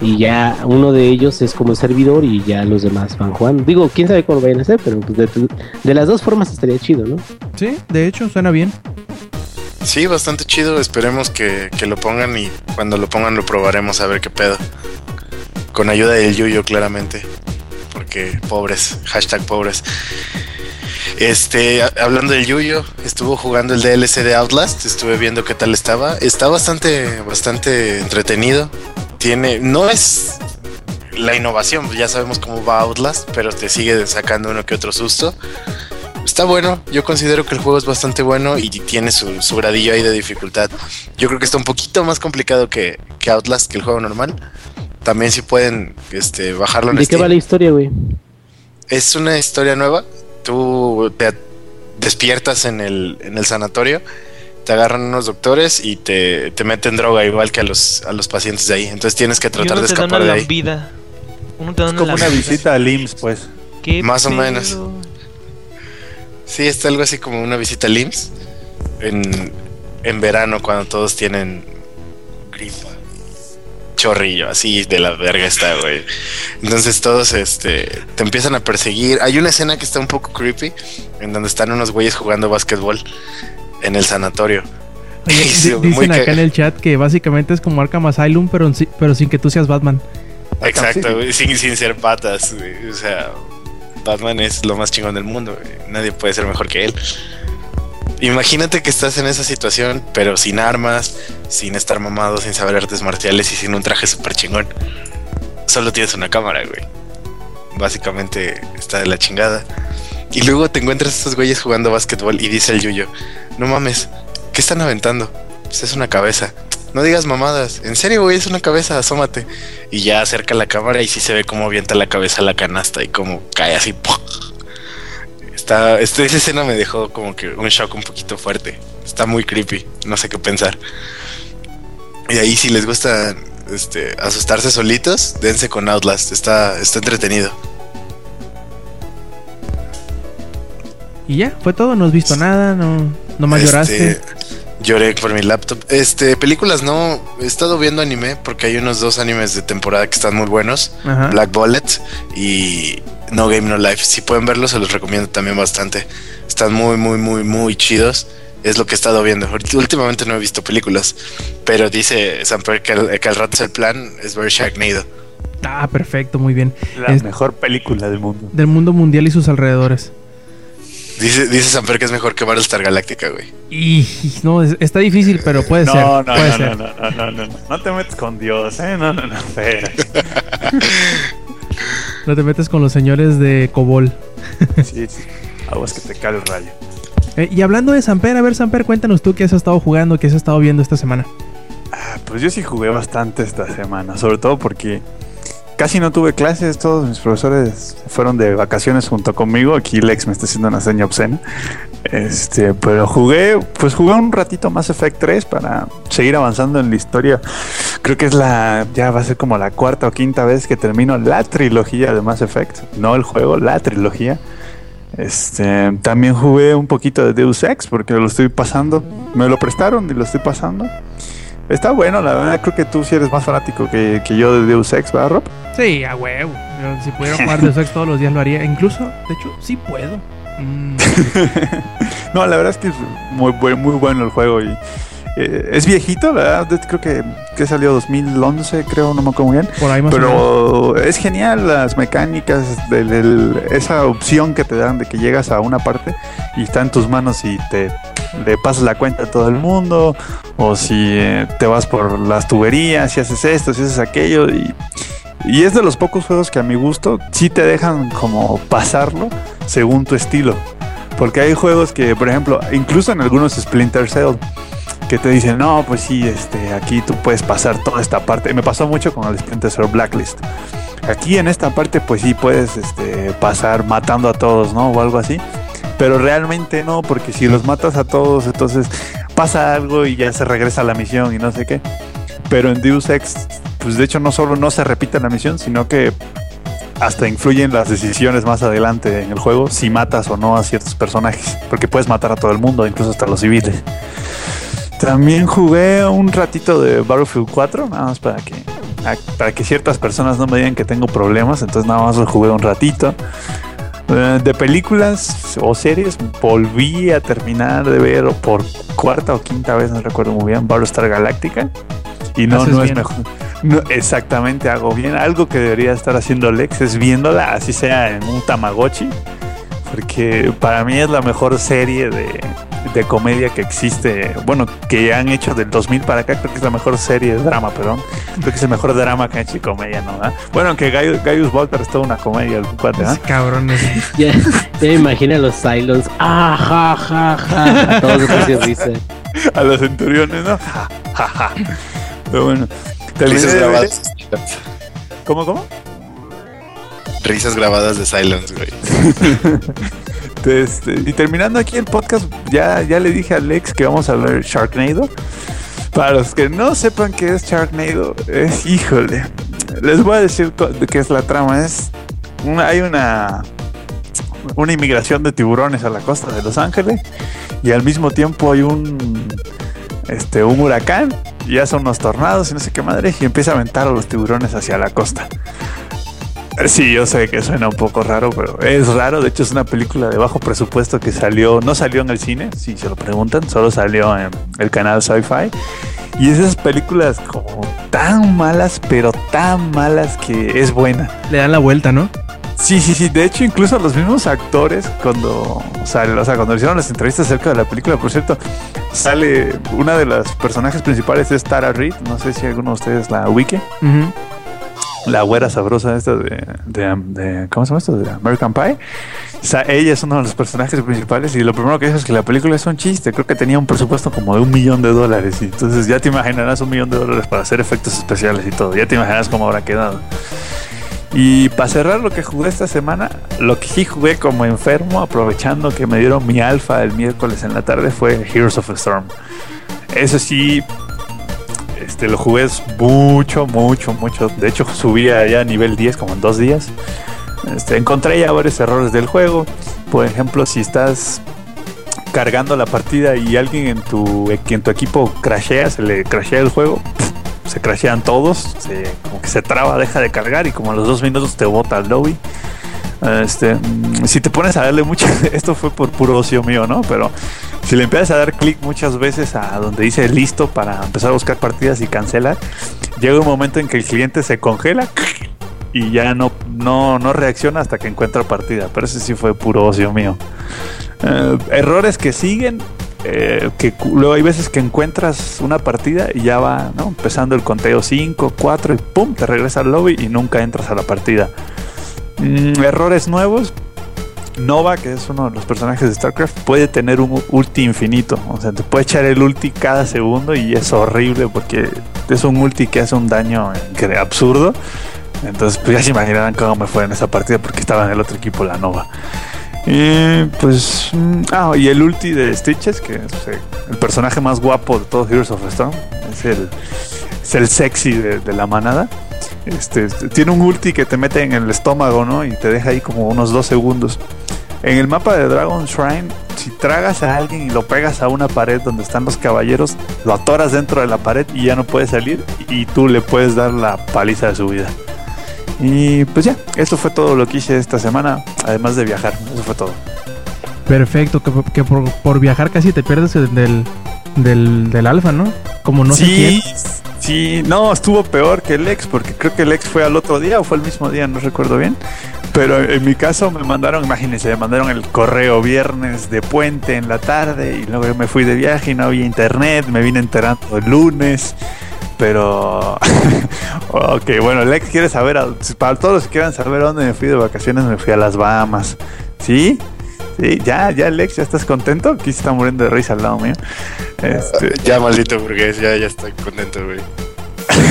Y ya uno de ellos es como el servidor y ya los demás van jugando. Digo, quién sabe cómo lo vayan a hacer, pero pues de, de las dos formas estaría chido, ¿no?
Sí, de hecho, suena bien.
Sí, bastante chido. Esperemos que, que lo pongan y cuando lo pongan lo probaremos a ver qué pedo. Con ayuda del Yuyo, claramente. Porque pobres, hashtag pobres. Este, hablando del Yuyo, estuvo jugando el DLC de Outlast, estuve viendo qué tal estaba. Está bastante, bastante entretenido. Tiene, no es la innovación, ya sabemos cómo va Outlast, pero te sigue sacando uno que otro susto. Está bueno, yo considero que el juego es bastante bueno y tiene su, su gradillo ahí de dificultad. Yo creo que está un poquito más complicado que, que Outlast, que el juego normal. También si pueden este, bajarlo en
¿De qué
Steam.
va la historia, güey?
Es una historia nueva. Tú te despiertas en el, en el sanatorio, te agarran unos doctores y te, te meten droga igual que a los, a los pacientes de ahí. Entonces tienes que tratar de escapar de ahí.
lambida. Uno te
Es como una visita al IMSS, pues.
¿Qué
Más o menos. Sí, está algo así como una visita al IMSS en, en verano cuando todos tienen gripa. Chorrillo, así de la verga está, güey. Entonces todos este, te empiezan a perseguir. Hay una escena que está un poco creepy en donde están unos güeyes jugando básquetbol en el sanatorio.
Oye,
Sí,
dicen acá en el chat que básicamente es como Arkham Asylum, pero, pero sin que tú seas Batman.
Exacto, sin, sin ser patas, güey. O sea, Batman es lo más chingón del mundo. Nadie puede ser mejor que él. Imagínate que estás en esa situación, pero sin armas, sin estar mamado, sin saber artes marciales y sin un traje súper chingón. Solo tienes una cámara, güey. Básicamente está de la chingada. Y luego te encuentras estos güeyes jugando básquetbol y dice el Yuyo, no mames, ¿qué están aventando? Pues es una cabeza. No digas mamadas. En serio, güey, es una cabeza, asómate. Y ya acerca la cámara y sí se ve cómo avienta la cabeza a la canasta y cómo cae así. ¡pum! Está, este, esa escena me dejó como que un shock un poquito fuerte. Está muy creepy. No sé qué pensar. Y ahí si les gusta este, asustarse solitos, dense con Outlast. Está, está entretenido.
Y ya, fue todo, no has visto nada, no, no más lloraste.
Lloré por mi laptop. Este, películas no. He estado viendo anime porque hay unos dos animes de temporada que están muy buenos.
Ajá.
Black Bullet y No Game No Life. Si pueden verlos, se los recomiendo también bastante. Están muy, muy, muy, muy chidos. Es lo que he estado viendo. Últimamente no he visto películas, pero dice Samper que, al- que al rato el plan es ver Sharknado.
Ah, perfecto, muy bien.
La
Es-
mejor película del mundo.
Del mundo mundial y sus alrededores.
Dice, dice Samper que es mejor que Battlestar Galactica, güey.
Y no, es- está difícil, pero puede
No,
ser.
no,
puede
no,
ser.
no, no, no, no, no. No te metes con Dios, ¿eh? No, no, no.
No te metes con los señores de Cobol.
Sí, sí. Aguas que te cae el rayo.
Eh, y hablando de Samper, a ver, Samper, cuéntanos tú qué has estado jugando, qué has estado viendo esta semana.
Ah, Pues yo sí jugué bastante esta semana, sobre todo porque casi no tuve clases, todos mis profesores fueron de vacaciones junto conmigo. Aquí Lex me está haciendo una seña obscena. Este, pero jugué, pues jugué un ratito Mass Effect 3 para seguir avanzando en la historia. Creo que es la, ya va a ser como la cuarta o quinta vez que termino la trilogía de Mass Effect, no el juego, la trilogía. Este, también jugué un poquito de Deus Ex porque lo estoy pasando, me lo prestaron y lo estoy pasando. Está bueno, la verdad creo que tú sí eres más fanático que, que yo de Deus Ex, ¿verdad, Rob?
Sí, a huevo. Yo, si pudiera jugar Deus Ex todos los días lo haría. Incluso, de hecho, sí puedo. Mm,
no, la verdad es que es muy, muy bueno el juego y eh, es viejito, la verdad, de- creo que, que salió 2011, creo, no me acuerdo muy bien.
por ahí más.
Pero es genial las mecánicas, del, del- esa opción que te dan de que llegas a una parte y está en tus manos y te le pasas la cuenta a todo el mundo, o si eh, te vas por las tuberías y haces esto, si haces aquello. Y, y es de los pocos juegos que a mi gusto sí te dejan como pasarlo según tu estilo. Porque hay juegos que, por ejemplo, incluso en algunos Splinter Cell, que te dicen, no, pues sí, este, aquí tú puedes pasar toda esta parte. Me pasó mucho con el Splinter Cell Blacklist. Aquí en esta parte, pues sí puedes este, pasar matando a todos, ¿no? O algo así. Pero realmente no, porque si los matas a todos, entonces pasa algo y ya se regresa a la misión y no sé qué. Pero en Deus Ex, pues de hecho no solo no se repite la misión, sino que hasta influyen las decisiones más adelante en el juego si matas o no a ciertos personajes. Porque puedes matar a todo el mundo, incluso hasta los civiles. También jugué un ratito de Battlefield 4, nada más para que, para que ciertas personas no me digan que tengo problemas, entonces nada más lo jugué un ratito. Eh, de películas o series, volví a terminar de ver o por cuarta o quinta vez, no recuerdo muy bien, Battlestar Galactica. Y no, no es mejor. No, exactamente, hago bien. Algo que debería estar haciendo Lex es viéndola, así sea en un Tamagotchi. Porque para mí es la mejor serie de, de comedia que existe. Bueno, que han hecho del 2000 para acá. Creo que es la mejor serie de drama, perdón. Creo que es el mejor drama que han hecho comedia, ¿no? ¿Ah? Bueno, aunque Gaius, Gaius Volter es toda una comedia, el cuate, ¿ah?
Ese cabrón es-
Ya, ya me imagino a los Cylons. Ah, ja, ja, ja. A todos risa y risa.
A los centuriones, ¿no? Ja, ja, ja. Pero bueno.
Risas grabadas.
¿Cómo, cómo?
Risas grabadas de Silence, güey.
Este, y terminando aquí el podcast, ya, ya le dije a Alex que vamos a hablar de Sharknado. Para los que no sepan qué es Sharknado, es híjole. Les voy a decir qué es la trama. Es una- hay una una inmigración de tiburones a la costa de Los Ángeles y al mismo tiempo hay un este un huracán y son unos tornados y no sé qué madre y empieza a aventar a los tiburones hacia la costa. Sí, yo sé que suena un poco raro, pero es raro. De hecho, es una película de bajo presupuesto que salió, no salió en el cine, si se lo preguntan, solo salió en el canal Sci-Fi. Y esas películas como tan malas, pero tan malas que es buena.
Le dan la vuelta, ¿no?
Sí, sí, sí. De hecho, incluso los mismos actores, cuando, o sea, o sea, cuando hicieron las entrevistas acerca de la película, por cierto, sale una de las personajes principales es Tara Reid. No sé si alguno de ustedes la wiki.
Ujú.
La güera sabrosa esta de, de, de- ¿Cómo se llama esto? De American Pie. O sea, ella es uno de los personajes principales y lo primero que dice es que la película es un chiste. Creo que tenía un presupuesto como de un millón de dólares. Y entonces ya te imaginarás un millón de dólares para hacer efectos especiales y todo. Ya te imaginarás cómo habrá quedado. Y para cerrar lo que jugué esta semana, lo que sí jugué como enfermo, aprovechando que me dieron mi alfa el miércoles en la tarde, fue Heroes of the Storm. Eso sí, este, lo jugué mucho, mucho, mucho. De hecho, subí ya a nivel 10 como en dos días. Este, encontré ya varios errores del juego. Por ejemplo, si estás cargando la partida y alguien en tu, en tu equipo crashea, se le crashea el juego, se crashean todos, se, como que se traba, deja de cargar y como a los dos minutos te bota al lobby. Este, mm, si te pones a darle mucho, esto fue por puro ocio mío, ¿no? Pero si le empiezas a dar clic muchas veces a donde dice listo para empezar a buscar partidas y cancelar, llega un momento en que el cliente se congela y ya no, no, no reacciona hasta que encuentra partida. Pero ese sí fue puro ocio mío. Eh, errores que siguen. eh, que luego hay veces que encuentras una partida y ya va ¿no? empezando el conteo 5, 4 y pum, te regresa al lobby y nunca entras a la partida. Mm, errores nuevos. Nova, que es uno de los personajes de StarCraft, puede tener un ulti infinito. O sea, te puede echar el ulti cada segundo y es horrible porque es un ulti que hace un daño absurdo. Entonces, pues ya se imaginarán cómo me fue en esa partida porque estaba en el otro equipo, la Nova. Y pues. mm, Ah, y el ulti de Stitches, que es eh, el personaje más guapo de todos Heroes of Storm. Es el, es el sexy de la manada. Este, este, tiene un ulti que te mete en el estómago, ¿no? Y te deja ahí como unos dos segundos. En el mapa de Dragon Shrine, si tragas a alguien y lo pegas a una pared donde están los caballeros, lo atoras dentro de la pared y ya no puede salir. Y tú le puedes dar la paliza de su vida. Y pues ya, eso fue todo lo que hice esta semana, además de viajar. Eso fue todo.
Perfecto, que, que por, por viajar casi te pierdes del, del, del alfa, ¿no? Como no sé quién.
sí, sí, no, estuvo peor que el ex, porque creo que el ex fue al otro día o fue el mismo día, no recuerdo bien. Pero en mi caso me mandaron, imagínense, me mandaron el correo viernes de puente en la tarde y luego yo me fui de viaje y no había internet, me vine enterando el lunes. Pero, ok, bueno, el ex quiere saber, para todos los que quieran saber a dónde me fui de vacaciones, me fui a las Bahamas. ¿Sí? Sí, ya, ya, Lex, ¿ya estás contento? Aquí se está muriendo de risa al lado mío. Este,
Ya, maldito burgués, ya, ya estoy contento, güey.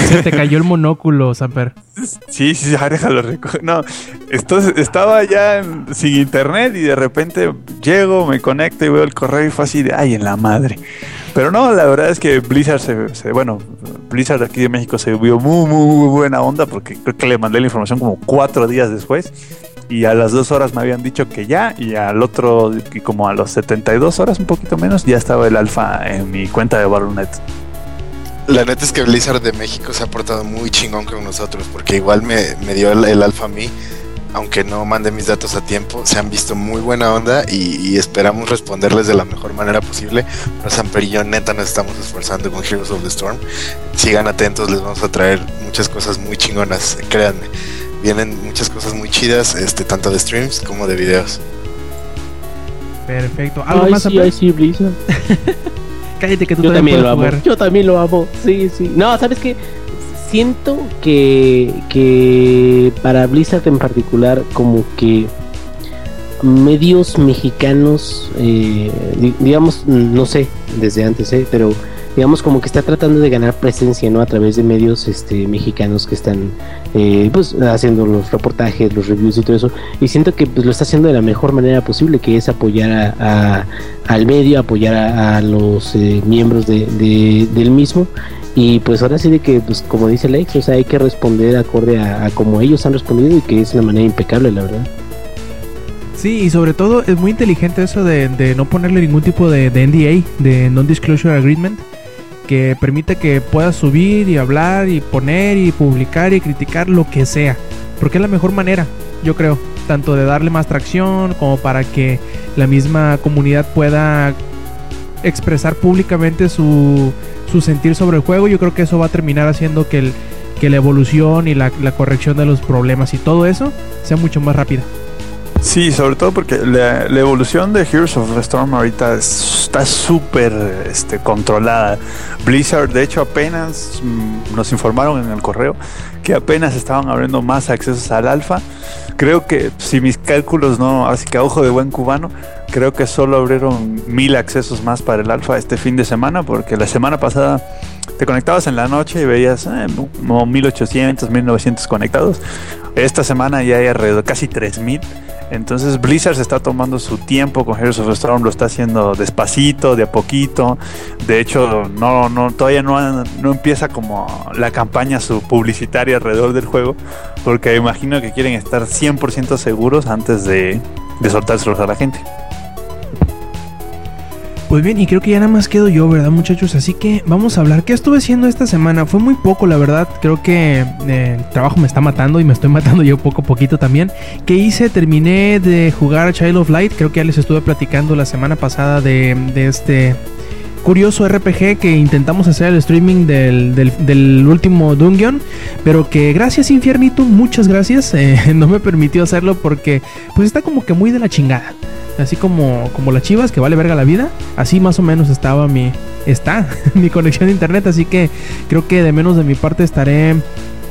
Se te cayó el monóculo, Samper.
Sí, sí, ya déjalo recoger. No, entonces estaba ya en- sin internet y de repente llego, me conecto y veo el correo y fue así de, ay, en la madre. Pero no, la verdad es que Blizzard se, se- bueno, Blizzard aquí de México se vio muy, muy, muy buena onda porque creo que le mandé la información como cuatro días después y a las dos horas me habían dicho que ya y al otro, y como a los 72 horas, un poquito menos, ya estaba el alfa en mi cuenta de Battle.net.
La neta es que Blizzard de México se ha portado muy chingón con nosotros, porque igual me, me dio el, alfa a mí, aunque no mande mis datos a tiempo, se han visto muy buena onda y, y esperamos responderles de la mejor manera posible. Pero Samper y yo neta nos estamos esforzando con Heroes of the Storm. Sigan atentos, les vamos a traer muchas cosas muy chingonas, créanme. Vienen muchas cosas muy chidas, este, tanto de streams como de videos.
Perfecto. ¿Algo
Ay,
más,
sí, ay, sí, Blizzard.
Cállate que tú
Yo también lo amo. Yo también lo amo. Sí, sí. No, ¿sabes qué? Siento que, que para Blizzard en particular, como que medios mexicanos, eh, di- digamos, no sé, desde antes, eh, pero digamos como que está tratando de ganar presencia, ¿no? A través de medios este, mexicanos que están, eh, pues, haciendo los reportajes, los reviews y todo eso. Y siento que pues, lo está haciendo de la mejor manera posible, que es apoyar a, al medio, apoyar a, a los eh, miembros de, de- del mismo. Y pues ahora sí de que, pues como dice Lex, o sea, hay que responder acorde a, a como ellos han respondido y que es una manera impecable, la verdad.
Sí, y sobre todo es muy inteligente eso de, de no ponerle ningún tipo de, de NDA, de Non-Disclosure Agreement, que permite que puedas subir y hablar y poner y publicar y criticar lo que sea. Porque es la mejor manera, yo creo, tanto de darle más tracción como para que la misma comunidad pueda expresar públicamente su, su sentir sobre el juego. Yo creo que eso va a terminar haciendo que, el, que la evolución y la, la corrección de los problemas y todo eso sea mucho más rápida.
Sí, sobre todo porque la, evolución de Heroes of the Storm ahorita es- está súper este, controlada. Blizzard, de hecho, apenas mm, nos informaron en el correo que apenas estaban abriendo más accesos al alfa. Creo que si mis cálculos no, así que a ojo de buen cubano, creo que solo abrieron mil accesos más para el alfa este fin de semana, porque la semana pasada te conectabas en la noche y veías eh, como 1800, 1900 conectados. Esta semana ya hay alrededor casi 3000. Entonces Blizzard se está tomando su tiempo con Heroes of Storm, lo está haciendo despacito, de a poquito. De hecho, no, no, todavía no, no empieza como la campaña su publicitaria alrededor del juego, porque imagino que quieren estar 100% seguros antes de, de soltárselos a la gente.
Pues bien, y creo que ya nada más quedo yo, ¿verdad, muchachos? Así que vamos a hablar. ¿Qué estuve haciendo esta semana? Fue muy poco, la verdad. Creo que eh, el trabajo me está matando y me estoy matando yo poco a poquito también. ¿Qué hice? Terminé de jugar Child of Light. Creo que ya les estuve platicando la semana pasada de, de este curioso RPG que intentamos hacer el streaming del, del- último Dungeon, pero que gracias Infiernito, muchas gracias, eh, no me permitió hacerlo porque pues está como que muy de la chingada. Así como, como las chivas, que vale verga la vida. Así más o menos estaba mi. Está mi conexión a internet. Así que creo que de menos de mi parte estaré.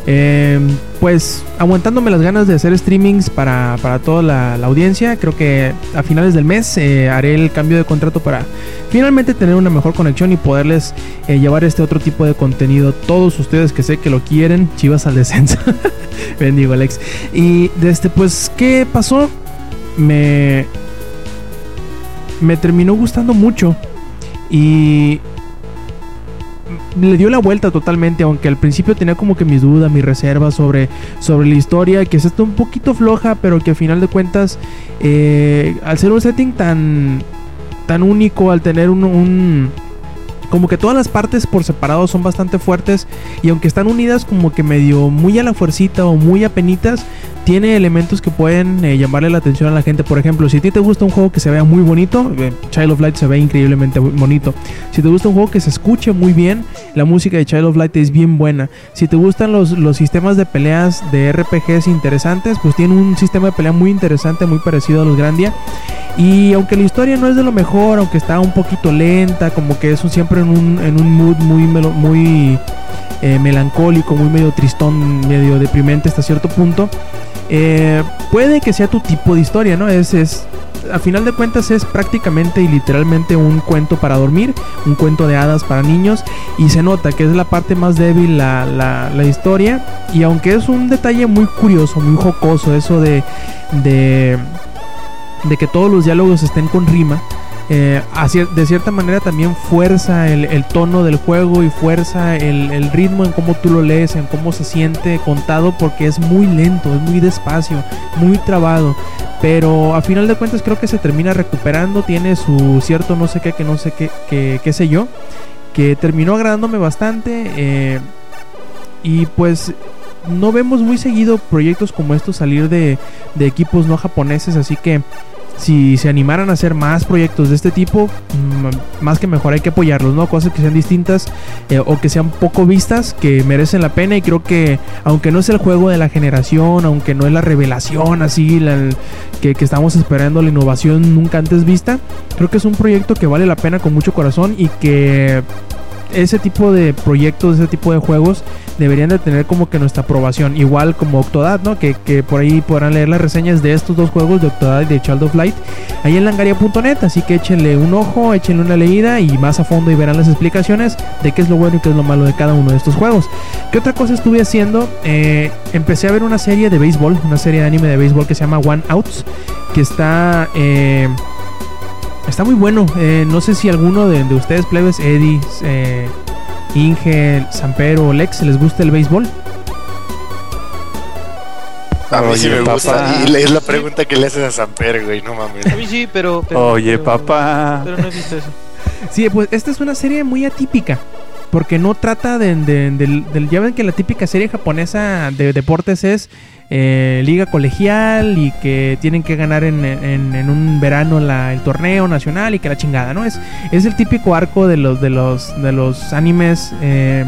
Eh, pues aguantándome las ganas de hacer streamings para, para toda la, audiencia. Creo que a finales del mes eh, haré el cambio de contrato para finalmente tener una mejor conexión y poderles eh, llevar este otro tipo de contenido. Todos ustedes que sé que lo quieren, chivas al descenso. Bendigo, Alex. Y desde, pues, ¿qué pasó? Me, me terminó gustando mucho y le dio la vuelta totalmente, aunque al principio tenía como que mis dudas, mis reservas sobre, sobre la historia, que es está un poquito floja, pero que al final de cuentas, eh, al ser un setting tan, tan único, al tener un- como que todas las partes por separado son bastante fuertes y aunque están unidas como que medio muy a la fuercita o muy a penitas, tiene elementos que pueden eh, llamarle la atención a la gente. Por ejemplo, si a ti te gusta un juego que se vea muy bonito, eh, Child of Light se ve increíblemente bonito. Si te gusta un juego que se escuche muy bien, la música de Child of Light es bien buena. Si te gustan los, los sistemas de peleas de RPGs interesantes, pues tiene un sistema de pelea muy interesante, muy parecido a los Grandia. Y aunque la historia no es de lo mejor, aunque está un poquito lenta, como que es un- siempre en un, en un mood muy, muy eh, melancólico, muy medio tristón, medio deprimente hasta cierto punto, eh, puede que sea tu tipo de historia, ¿no? Es, es, a final de cuentas es prácticamente y literalmente un cuento para dormir, un cuento de hadas para niños y se nota que es la parte más débil la, la, la historia y aunque es un detalle muy curioso, muy jocoso, eso de, de, de que todos los diálogos estén con rima, eh, de cierta manera también fuerza el, tono del juego y fuerza el, ritmo en cómo tú lo lees, en cómo se siente contado, porque es muy lento, es muy despacio, muy trabado. Pero a final de cuentas creo que se termina recuperando, tiene su cierto no sé qué, que no sé qué, qué sé yo, que terminó agradándome bastante. eh, y pues no vemos muy seguido proyectos como estos salir de, de equipos no japoneses, así que si se animaran a hacer más proyectos de este tipo, mm, más que mejor hay que apoyarlos, ¿no? Cosas que sean distintas eh, o que sean poco vistas, que merecen la pena y creo que aunque no es el juego de la generación, aunque no es la revelación así, la- que, que estamos esperando la innovación nunca antes vista, creo que es un proyecto que vale la pena con mucho corazón y que ese tipo de proyectos, ese tipo de juegos deberían de tener como que nuestra aprobación. Igual como Octodad, ¿no? Que, que por ahí podrán leer las reseñas de estos dos juegos, de Octodad y de Child of Light, ahí en langaria.net. Así que échenle un ojo, échenle una leída y más a fondo y verán las explicaciones de qué es lo bueno y qué es lo malo de cada uno de estos juegos. ¿Qué otra cosa estuve haciendo? Eh, empecé a ver una serie de béisbol, una serie de anime de béisbol que se llama One Outs, que está... eh, Está muy bueno. eh, no sé si alguno de, de ustedes, plebes, Eddie, eh, Inge, Sampero, Lex, les gusta el béisbol.
A mí sí
Oye,
me
papá.
gusta. Y es la pregunta que le haces a Samper, güey, no mames.
A mí sí, pero. pero-
Oye,
pero-
papá.
Pero no he visto eso.
Sí, pues esta es una serie muy atípica. Porque no trata de, de- del- del- Ya ven que la típica serie japonesa de deportes es eh, liga colegial y que tienen que ganar en, en- en un verano la- el torneo nacional y que la chingada, ¿no? Es, es el típico arco de los, de los, de los animes eh,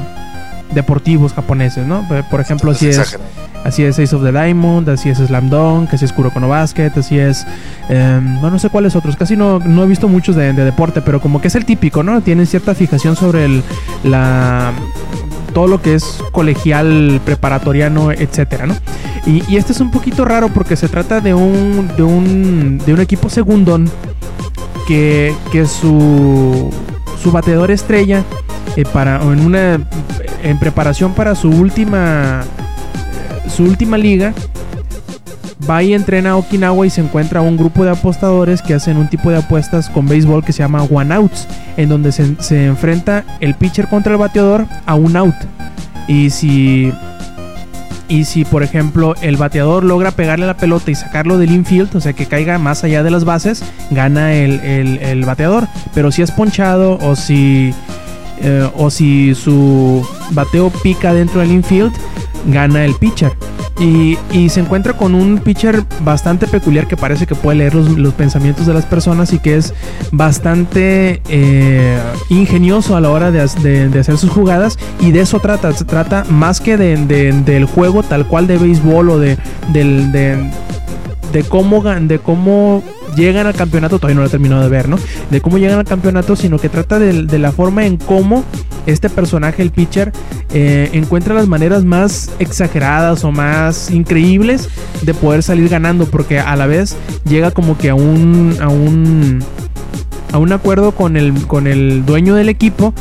deportivos japoneses, ¿no? Por- ejemplo, así es,
Exagerado.
así es Ace of the Diamond, así es Slam Dunk, así es Kuroko no Basket, así es, bueno, no sé cuáles otros, casi no, no he visto muchos de, de deporte, pero como que es el típico, ¿no? Tienen cierta fijación sobre el, la todo lo que es colegial, preparatoriano, etcétera, ¿no? Y, este es un poquito raro porque se trata de un, de un, de un equipo segundón que, que su, su bateador estrella eh, para en una en preparación para su última su última liga va y entrena a Okinawa y se encuentra un grupo de apostadores que hacen un tipo de apuestas con béisbol que se llama one outs en donde se, se enfrenta el pitcher contra el bateador a un out y si y si por ejemplo el bateador logra pegarle la pelota y sacarlo del infield, o sea que caiga más allá de las bases, gana el, el- el bateador. Pero si es ponchado o si eh, o si su bateo pica dentro del infield, gana el pitcher. Y, se encuentra con un pitcher bastante peculiar que parece que puede leer los, pensamientos de las personas y que es bastante eh, ingenioso a la hora de, ha- de- de hacer sus jugadas. Y de eso trata, se trata más que de- de- del juego tal cual de béisbol o de, de, cómo, de cómo llegan al campeonato, todavía no lo he terminado de ver, ¿no? De cómo llegan al campeonato, sino que trata de, la forma en cómo este personaje, el pitcher, eh, encuentra las maneras más exageradas o más increíbles de poder salir ganando, porque a la vez llega como que a un, a un, a un acuerdo con el, con el dueño del equipo,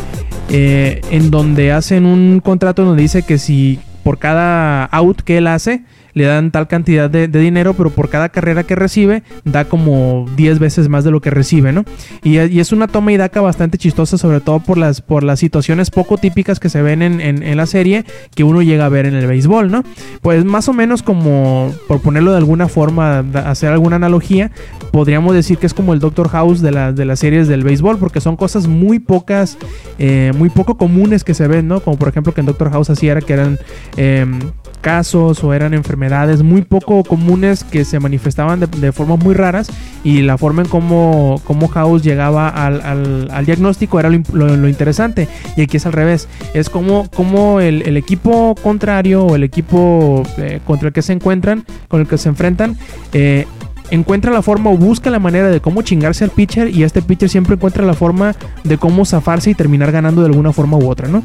eh, en donde hacen un contrato donde dice que si por cada out que él hace, le dan tal cantidad de, dinero, pero por cada carrera que recibe, da como 10 veces más de lo que recibe, ¿no? Y, es una toma y daca bastante chistosa, sobre todo por las, por las situaciones poco típicas que se ven en, en- la serie que uno llega a ver en el béisbol, ¿no? Pues más o menos como, por ponerlo de alguna forma, hacer alguna analogía, podríamos decir que es como el Doctor House de, de las series del béisbol, porque son cosas muy pocas, eh, muy poco comunes que se ven, ¿no? Como por ejemplo que en Doctor House así era que eran em, casos o eran enfermedades muy poco comunes que se manifestaban de, de formas muy raras y la forma en cómo, cómo House llegaba al, al- al diagnóstico era lo, lo- lo interesante y aquí es al revés es como, como el, el equipo contrario o el equipo eh, contra el que se encuentran con el que se enfrentan eh, encuentra la forma o busca la manera de cómo chingarse al pitcher y este pitcher siempre encuentra la forma de cómo zafarse y terminar ganando de alguna forma u otra, ¿no?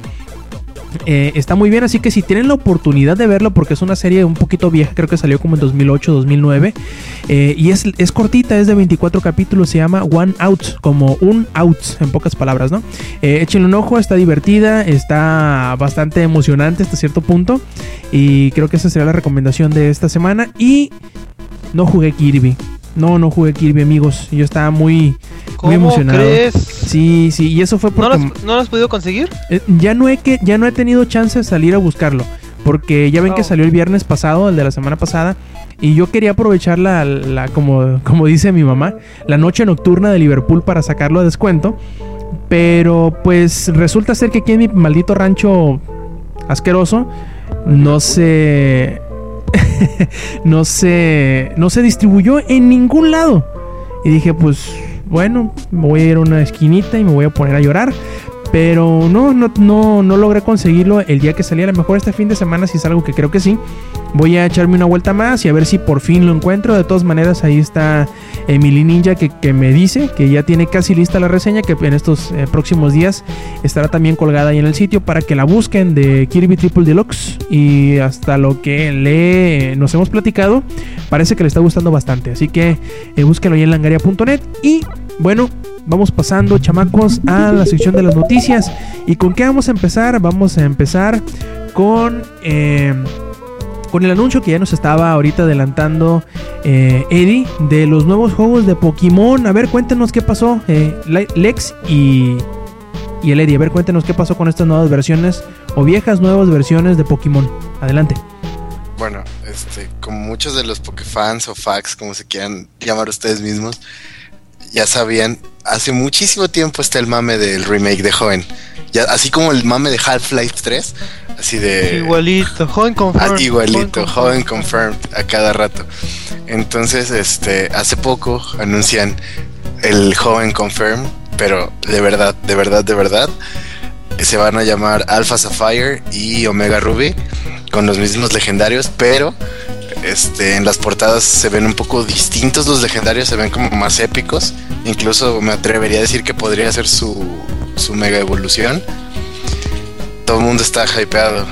Eh, está muy bien, así que si tienen la oportunidad de verlo, porque es una serie un poquito vieja, creo que salió como en 2008, 2009, eh, y es, es cortita, es de 24 capítulos, se llama One Out, como un out, en pocas palabras, ¿no? Eh, échenle un ojo, está divertida, está bastante emocionante hasta cierto punto, y creo que esa sería la recomendación de esta semana, y no jugué Kirby. No, no jugué Kirby, amigos. Yo estaba muy, muy
¿Cómo
emocionado.
crees?
Sí, sí, y eso fue
¿No
porque
lo, has, ¿No lo has podido conseguir?
eh, ya no he que ya no he tenido chance de salir a buscarlo, porque ya ven que
Oh.
salió el viernes pasado, el de la semana pasada, y yo quería aprovechar la, la- como como dice mi mamá, la noche nocturna de Liverpool para sacarlo a descuento, pero pues resulta ser que aquí en mi maldito rancho asqueroso no se no se no se distribuyó en ningún lado. Y dije, pues bueno, me voy a ir a una esquinita y me voy a poner a llorar. Pero no, no, no, no logré conseguirlo el día que salía. A lo mejor este fin de semana, si es algo que creo que sí. Voy a echarme una vuelta más y a ver si por fin lo encuentro. De todas maneras, ahí está Emily Ninja que, que me dice que ya tiene casi lista la reseña. Que en estos eh, próximos días estará también colgada ahí en el sitio para que la busquen de Kirby Triple Deluxe. Y hasta lo que le nos hemos platicado, parece que le está gustando bastante. Así que eh, ahí en langaria.net. Y bueno, vamos pasando, chamacos, a la sección de las noticias. ¿Y con qué vamos a empezar? Vamos a empezar con. eh, con el anuncio que ya nos estaba ahorita adelantando eh, Eddie de los nuevos juegos de Pokémon. A ver, cuéntenos qué pasó, eh, Le- Lex y, y el Eddie. A ver, cuéntenos qué pasó con estas nuevas versiones o viejas nuevas versiones de Pokémon. Adelante.
Bueno, este, como muchos de los Pokéfans o facts, como se quieran llamar ustedes mismos, ya sabían, hace muchísimo tiempo está el mame del remake de Joven. Ya, así como el mame de Half-Life 3, así de...
Igualito, joven
Ah,
confirmed.
igualito,
joven
confirmed a cada rato. Entonces, este, hace poco anuncian el joven confirmed, pero de verdad, de verdad, de verdad, se van a llamar Alpha Sapphire y Omega Ruby con los mismos legendarios, pero este, en las portadas se ven un poco distintos los legendarios, se ven como más épicos. Incluso me atrevería a decir que podría ser su, su mega evolución. Todo el mundo está hypeado.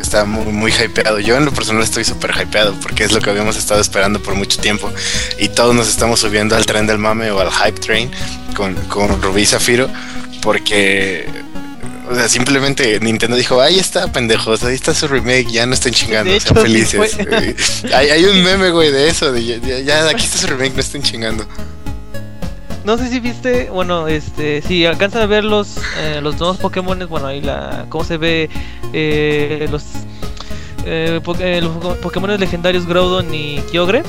Está muy, muy hypeado. Yo en lo personal estoy súper hypeado porque es lo que habíamos estado esperando por mucho tiempo. Y todos nos estamos subiendo al tren del mame o al hype train con, con Rubí y Zafiro porque o sea, simplemente Nintendo dijo, ahí está, pendejos, ahí está su remake, ya no estén chingando, sean
hecho, sí
felices. hay, hay un meme, güey, de eso, de ya, ya- ya, aquí está su remake, no estén chingando.
No sé si viste, bueno, este, si alcanzan a ver los, eh, los nuevos Pokémon, bueno, ahí la, cómo se ve eh, los, eh, po- eh, los Pokémon legendarios Groudon y Kyogre.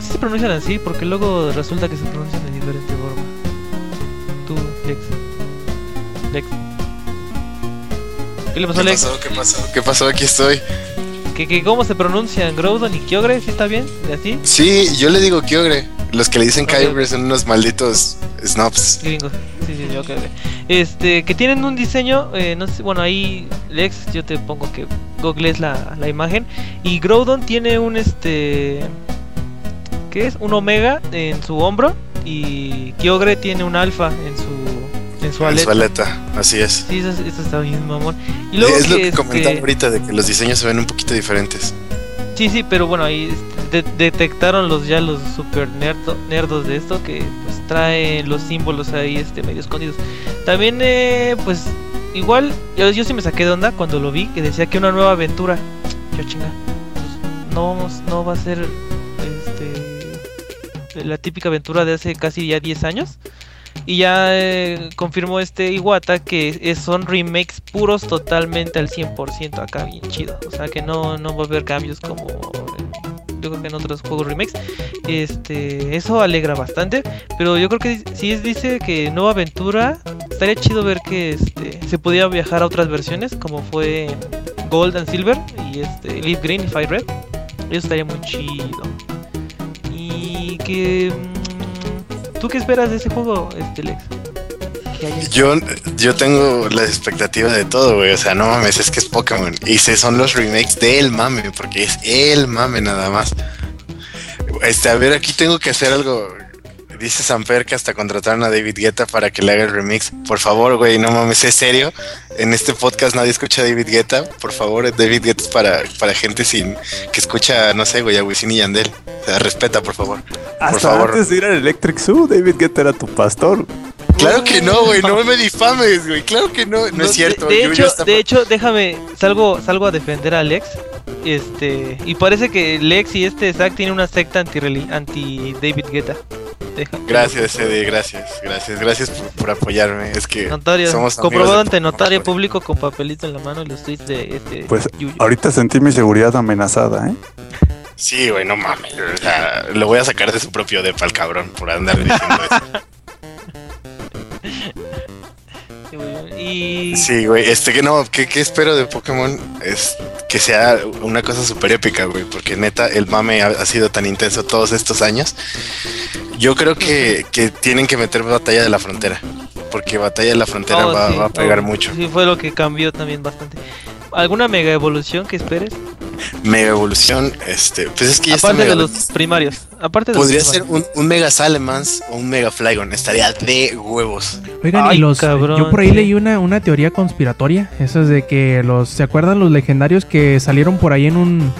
Sí se pronuncian así, porque luego resulta que se pronuncian de diferente forma. Tú, Lex. Lex. ¿Qué le pasó
¿Qué
Lex?
pasó? ¿Qué pasó? ¿Qué pasó? Aquí estoy.
¿Que, que cómo se pronuncian Groudon y Kyogre? ¿Sí está bien? ¿De así?
Sí, yo le digo Kyogre. Los que le dicen. Kyogre son unos malditos snobs.
Gringos. Sí, sí, sí, ok, ok. Este, que tienen un diseño, eh, no sé, bueno, ahí Lex, yo te pongo que googlees la, la imagen. Y Groudon tiene un, este, ¿qué es? Un Omega en su hombro. Y Kyogre tiene un Alpha en su, en su
En
aleta.
su aleta, así es.
Sí, eso, eso está bien, mamón. Y luego
es lo que
este,
comentaba ahorita de que los diseños se ven un poquito diferentes.
Sí, sí, pero bueno, ahí de- detectaron los ya los super nerdo- nerdos de esto que pues trae los símbolos ahí este medio escondidos. También eh, pues igual yo, yo sí me saqué de onda cuando lo vi que decía que una nueva aventura. Yo chinga. pues, no vamos no va a ser este la típica aventura de hace casi ya 10 años. Y ya eh, confirmó este Iwata que son remakes puros totalmente al 100% acá, bien chido. O sea que no, no va a haber cambios como eh, yo creo que en otros juegos remakes. Este, eso alegra bastante. Pero yo creo que si es, dice que nueva aventura, estaría chido ver que este, se podía viajar a otras versiones, como fue Gold and Silver y este, Leaf Green y Fire Red. Eso estaría muy chido. Y que... ¿Tú qué esperas de ese juego, este Lex?
Yo, yo tengo la expectativa de todo, güey. O sea, no mames, es que es Pokémon. Y se son los remakes del mame, porque es el mame nada más. Este, a ver, aquí tengo que hacer algo. Dice Samper que hasta contrataron a David Guetta para que le haga el remix. Por favor, güey, no mames, es serio. En este podcast nadie escucha a David Guetta. Por favor, David Guetta es para, para gente sin que escucha, no sé, güey, a Wisin y Yandel. O sea, respeta, por favor.
Hasta
favor.
antes de ir al Electric Zoo, David Guetta era tu pastor.
Claro que no, güey, no me difames, güey. Claro que no, no,
No,
es cierto.
De, de
yo- yo
hecho,
estaba-
de hecho, déjame, salgo, salgo a defender a Lex. Este, y parece que Lex y este Zack tienen una secta anti, anti David Guetta. Deja-
Gracias, Eddie, gracias, gracias, gracias por, por apoyarme. Es que
Notario,
somos
comprobado ante notario público con papelito en la mano y los tweets de este.
Pues
Yuyo.
ahorita sentí mi seguridad amenazada, ¿eh?
Sí, güey, no mames. O sea, lo voy a sacar de su propio depa al cabrón por andar diciendo eso.
Y
Sí, güey, este que no, ¿qué, qué espero de Pokémon? Es que sea una cosa súper épica, güey, porque neta, el mame ha, ha sido tan intenso todos estos años. Yo creo que, que tienen que meter Batalla de la Frontera, porque Batalla de la Frontera
Oh,
va,
sí,
va a pegar
oh,
mucho.
Sí, fue lo que cambió también bastante. ¿Alguna mega evolución que esperes?
Mega evolución, este, pues es que ya está
Aparte de los primarios. Aparte de los
Podría ser un, un Mega Salamence o un Mega Flygon, estaría de huevos.
Oigan,
Ay,
y los.
cabrón,
yo por ahí
sí.
leí una, una teoría conspiratoria. Esa es de que los. ¿Se acuerdan los legendarios que salieron por ahí en un.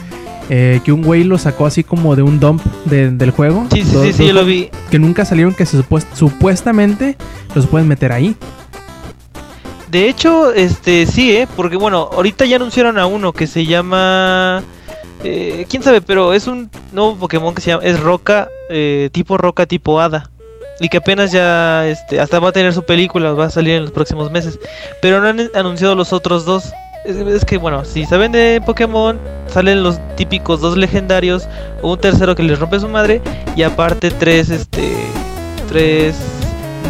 eh, que un güey los sacó así como de un dump de- del juego?
Sí, sí,
Dos-
sí, sí,
dos
yo lo vi.
Que nunca salieron, que se supuest- supuestamente los pueden meter ahí.
De hecho, este sí, ¿eh? Porque bueno, ahorita ya anunciaron a uno que se llama... eh, ¿Quién sabe? Pero es un nuevo Pokémon que se llama... Es Roca, eh, tipo Roca, tipo Hada. Y que apenas ya, este, hasta va a tener su película, va a salir en los próximos meses. Pero no han anunciado los otros dos. Es, es que bueno, si saben de Pokémon, salen los típicos dos legendarios, un tercero que les rompe su madre, y aparte tres, este, tres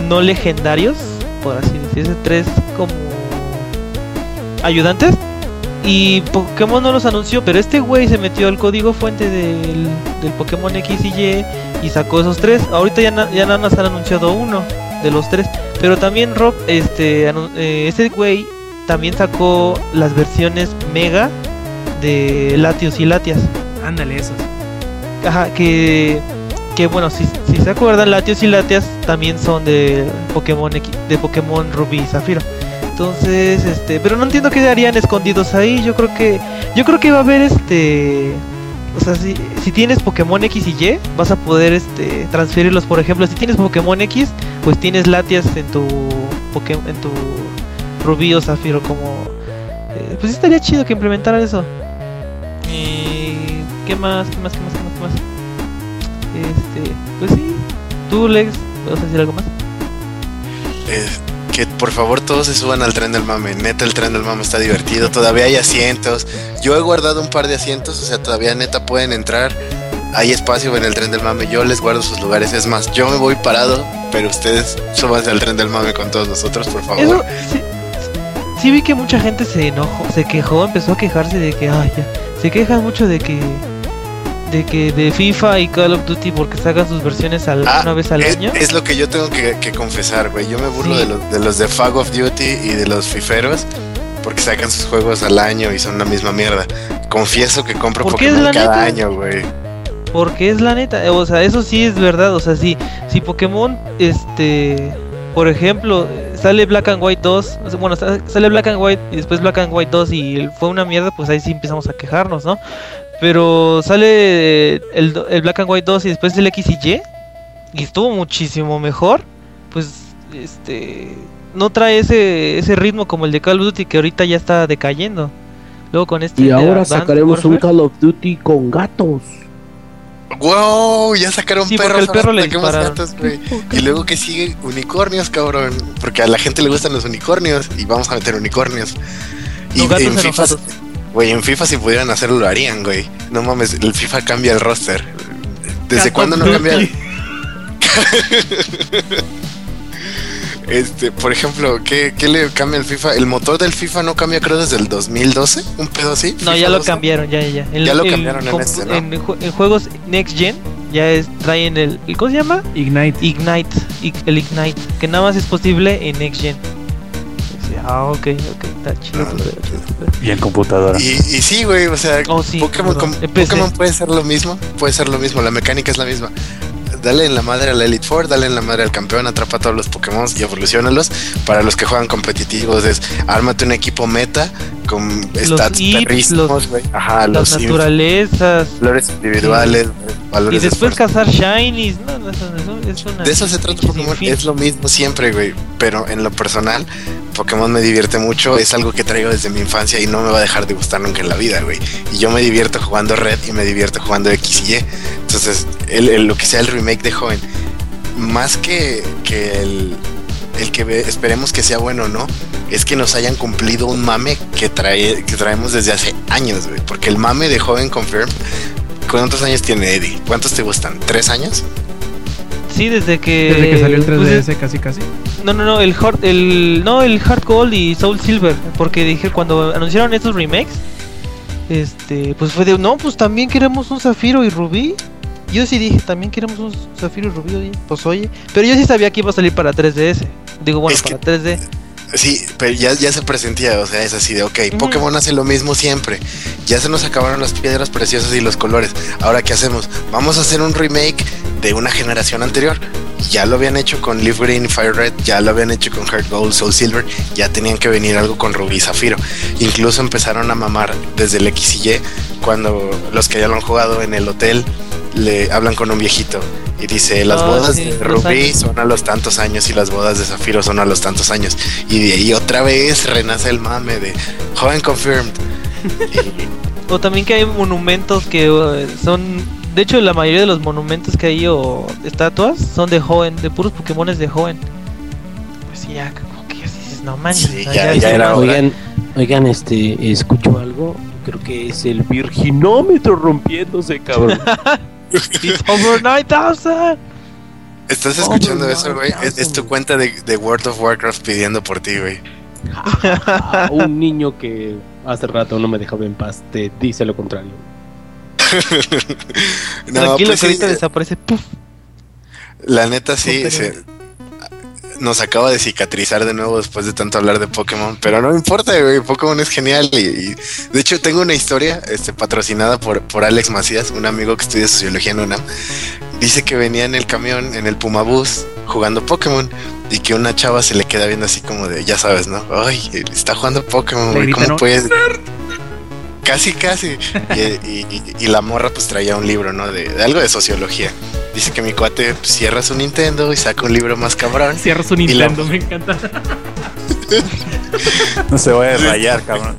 no legendarios, por así decirse, tres como ayudantes. Y Pokémon no los anunció, pero este güey se metió al código fuente del, del Pokémon X y Y y sacó esos tres. Ahorita ya, na- ya nada más han anunciado uno de los tres. Pero también Rob, este, eh, este güey también sacó las versiones Mega de Latios y Latias.
Ándale, esos.
Ajá, que, que bueno, si, si se acuerdan, Latios y Latias también son de Pokémon de Pokémon Rubí y Zafiro. Entonces, este, pero no entiendo qué harían escondidos ahí. Yo creo que, yo creo que va a haber este, o sea, si, si tienes Pokémon X y Y, vas a poder este transferirlos. Por ejemplo, si tienes Pokémon X, pues tienes Latias en tu Pokémon, en tu Rubí o Zafiro como, eh, pues estaría chido que implementaran eso. Y qué más, qué más, qué más, qué más, qué más. Este, pues sí. Tú, Lex, ¿vas a decir algo más?
Eh, que por favor todos se suban al tren del mame. Neta, el tren del mame está divertido. Todavía hay asientos. Yo he guardado un par de asientos, o sea, todavía neta pueden entrar. Hay espacio en el tren del mame. Yo les guardo sus lugares. Es más, yo me voy parado, pero ustedes súbanse al tren del mame con todos nosotros, por favor.
Eso, sí, sí vi que mucha gente se enojó, se quejó, empezó a quejarse de que, ay, ya, se quejan mucho de que, de que de FIFA y Call of Duty porque sacan sus versiones al-
Ah,
una vez al
es,
año.
es lo que yo tengo que, que confesar, güey. Yo me burlo
Sí.
de, los, de los de Fag of Duty y de los fiferos porque sacan sus juegos al año y son la misma mierda. Confieso que compro
¿Por qué es
Pokémon cada año, güey.
Porque es la neta, o sea, eso sí es verdad, o sea, si, si Pokémon, este, por ejemplo, sale Black and White 2, o sea, bueno, sa- sale Black and White y después Black and White 2 y fue una mierda, pues ahí sí empezamos a quejarnos, ¿no? Pero sale el, do- el Black and White 2 y después el X y Y y estuvo muchísimo mejor, pues, este, no trae ese, ese ritmo como el de Call of Duty que ahorita ya está decayendo. Luego con este...
Y ahora
Advanced
sacaremos un Call of Duty con gatos.
¡Wow! Ya sacaron
Sí,
perros.
el perro le
gatos. Y luego que sigue unicornios, cabrón. Porque a la gente le gustan los unicornios y vamos a meter unicornios. Y
gatos
en FIFA. Güey, en FIFA si pudieran hacerlo lo harían, güey. No mames, el FIFA cambia el roster. ¿Desde cuándo no cambia? Este, por ejemplo, ¿qué, ¿qué le cambia el FIFA? El motor del FIFA no cambia creo desde el 2012, un pedo así.
No,
FIFA
ya lo
12.
cambiaron, ya, ya, ya. El-
Ya lo
el
cambiaron en este, ¿no?
en ju- en juegos Next Gen ya es, traen el, ¿Cómo se llama?
Ignite.
Ignite. El Ignite. Que nada más es posible en Next Gen. Sí, Ah, ok, ok. Está chido.
No,
tu pedo.
Y en computadora.
Y, y sí, güey, o sea,
Oh, sí,
Pokémon, puede ser lo mismo, puede ser lo mismo, la mecánica es la misma. Dale en la madre al Elite Four, dale en la madre al campeón, atrapa a todos los Pokémon y evolucionalos. Para los que juegan competitivos es ármate un equipo meta con stats
IPs,
perrísimos,
los-
güey. Ajá,
Las
los
naturalezas.
flores individuales,
Y
valores de
después cazar Shinies. No, no, es una.
De eso se trata Pokémon,
fin.
es lo mismo siempre, güey. Pero en lo personal, Pokémon me divierte mucho, es algo que traigo desde mi infancia y no me va a dejar de gustar nunca en la vida, güey. Y yo me divierto jugando Red y me divierto jugando X y Y. Entonces, el, el- lo que sea el remake de Joven, más que, que el, el que esperemos que sea bueno o no, es que nos hayan cumplido un mame que, trae, que traemos desde hace años, güey. Porque el mame de Joven Confirm, ¿cuántos años tiene Eddie? ¿Cuántos te gustan? ¿Tres años?
Sí, desde que.
Desde que salió el
pues,
3DS casi casi.
No, no, no, el Hard, el no, el Hard Gold y Soul Silver, porque dije cuando anunciaron estos remakes, este, pues fue de, no, pues también queremos un Zafiro y Rubí. Yo sí dije, también queremos un Zafiro y Rubí, oye, pues oye, pero yo sí sabía que iba a salir para 3DS. Digo, bueno,
Es que-
para 3D.
Sí, pero ya, ya se presentía, o sea, es así de, ok. Pokémon hace lo mismo siempre. Ya se nos acabaron las piedras preciosas y los colores. Ahora, ¿qué hacemos? Vamos a hacer un remake de una generación anterior. Ya lo habían hecho con Leaf Green y Fire Red, ya lo habían hecho con Heart Gold, Soul Silver, ya tenían que venir algo con Rubí y Zafiro. Incluso empezaron a mamar desde el X y Y, cuando los que ya lo han jugado en el hotel le hablan con un viejito y dice, las
Ah,
bodas
sí,
de Rubí son a los tantos años y las bodas de Zafiro son a los tantos años. Y de ahí otra vez renace el mame de Joven Confirmed.
O también que hay monumentos que eh, son, de hecho la mayoría de los monumentos que hay o estatuas son de joven, de puros Pokémones de joven. Pues sí, ya, como que ya dices, no manches.
Sí, ya- ya era.
Oigan, oigan, este, escucho algo. Creo que es el virginómetro rompiéndose, cabrón.
It's over 9000.
¿Estás escuchando eso, güey? Es, es tu cuenta de, de World of Warcraft pidiendo por ti, güey.
A un niño que hace rato no me dejaba en paz te dice lo contrario.
No,
Tranquilo
pues
que
sí,
ahorita desaparece. Puf.
La neta sí,
Pero-
se- nos acaba de cicatrizar de nuevo después de tanto hablar de Pokémon, pero no importa, güey, Pokémon es genial y, y de hecho tengo una historia este, patrocinada por, por Alex Macías, un amigo que estudia sociología en UNAM. Dice que venía en el camión, en el Pumabús, jugando Pokémon y que una chava se le queda viendo así como de, ya sabes, ¿no? Ay, está jugando Pokémon, güey, ¿cómo puedes? Casi, casi. Y, y- y la morra pues traía un libro, ¿no? De, de algo de sociología. Dice que mi cuate pues, cierra su Nintendo y saca un libro más cabrón.
Cierra su
la-
Nintendo, me encanta.
No se vaya a rayar, cabrón.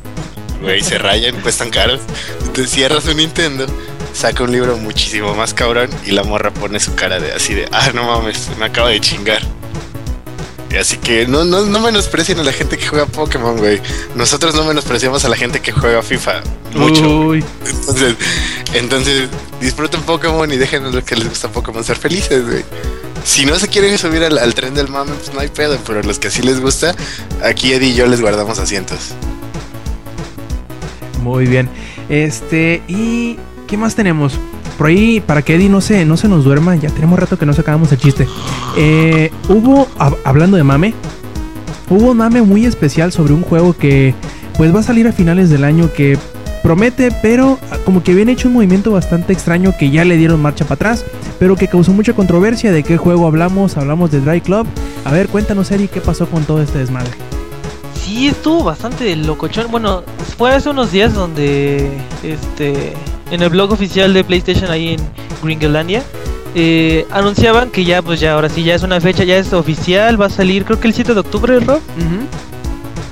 Güey, se rayan, cuestan caros. Entonces cierra su Nintendo, saca un libro muchísimo más cabrón y la morra pone su cara de así de, ah, no mames, me acaba de chingar. Así que no, no, no menosprecien a la gente que juega Pokémon, güey. Nosotros no menospreciamos a la gente que juega FIFA. Mucho.
Uy,
Entonces, entonces disfruten Pokémon y dejen a los que les gusta Pokémon ser felices, güey. Si no se quieren subir al, al tren del mame, pues no hay pedo, pero los que sí les gusta, aquí Eddie y yo les guardamos asientos.
muy bien. Este, ¿y qué más tenemos? Por ahí, para que Eddie no se, no se nos duerma, ya tenemos rato que no sacábamos el chiste. Eh, hubo, hab- hablando de mame, hubo un mame muy especial sobre un juego que pues va a salir a finales del año que promete, pero ah, como que viene hecho un movimiento bastante extraño que ya le dieron marcha para atrás, pero que causó mucha controversia. ¿De qué juego hablamos? Hablamos de Dry Club. A ver, cuéntanos, Eddie, qué pasó con todo este desmadre.
Sí, estuvo bastante locochón. Bueno, fue hace unos días donde, este, en el blog oficial de PlayStation ahí en Gringolandia, eh, anunciaban que ya, pues ya, ahora sí, ya es una fecha, ya es oficial, va a salir, creo que el 7 de octubre, Rob.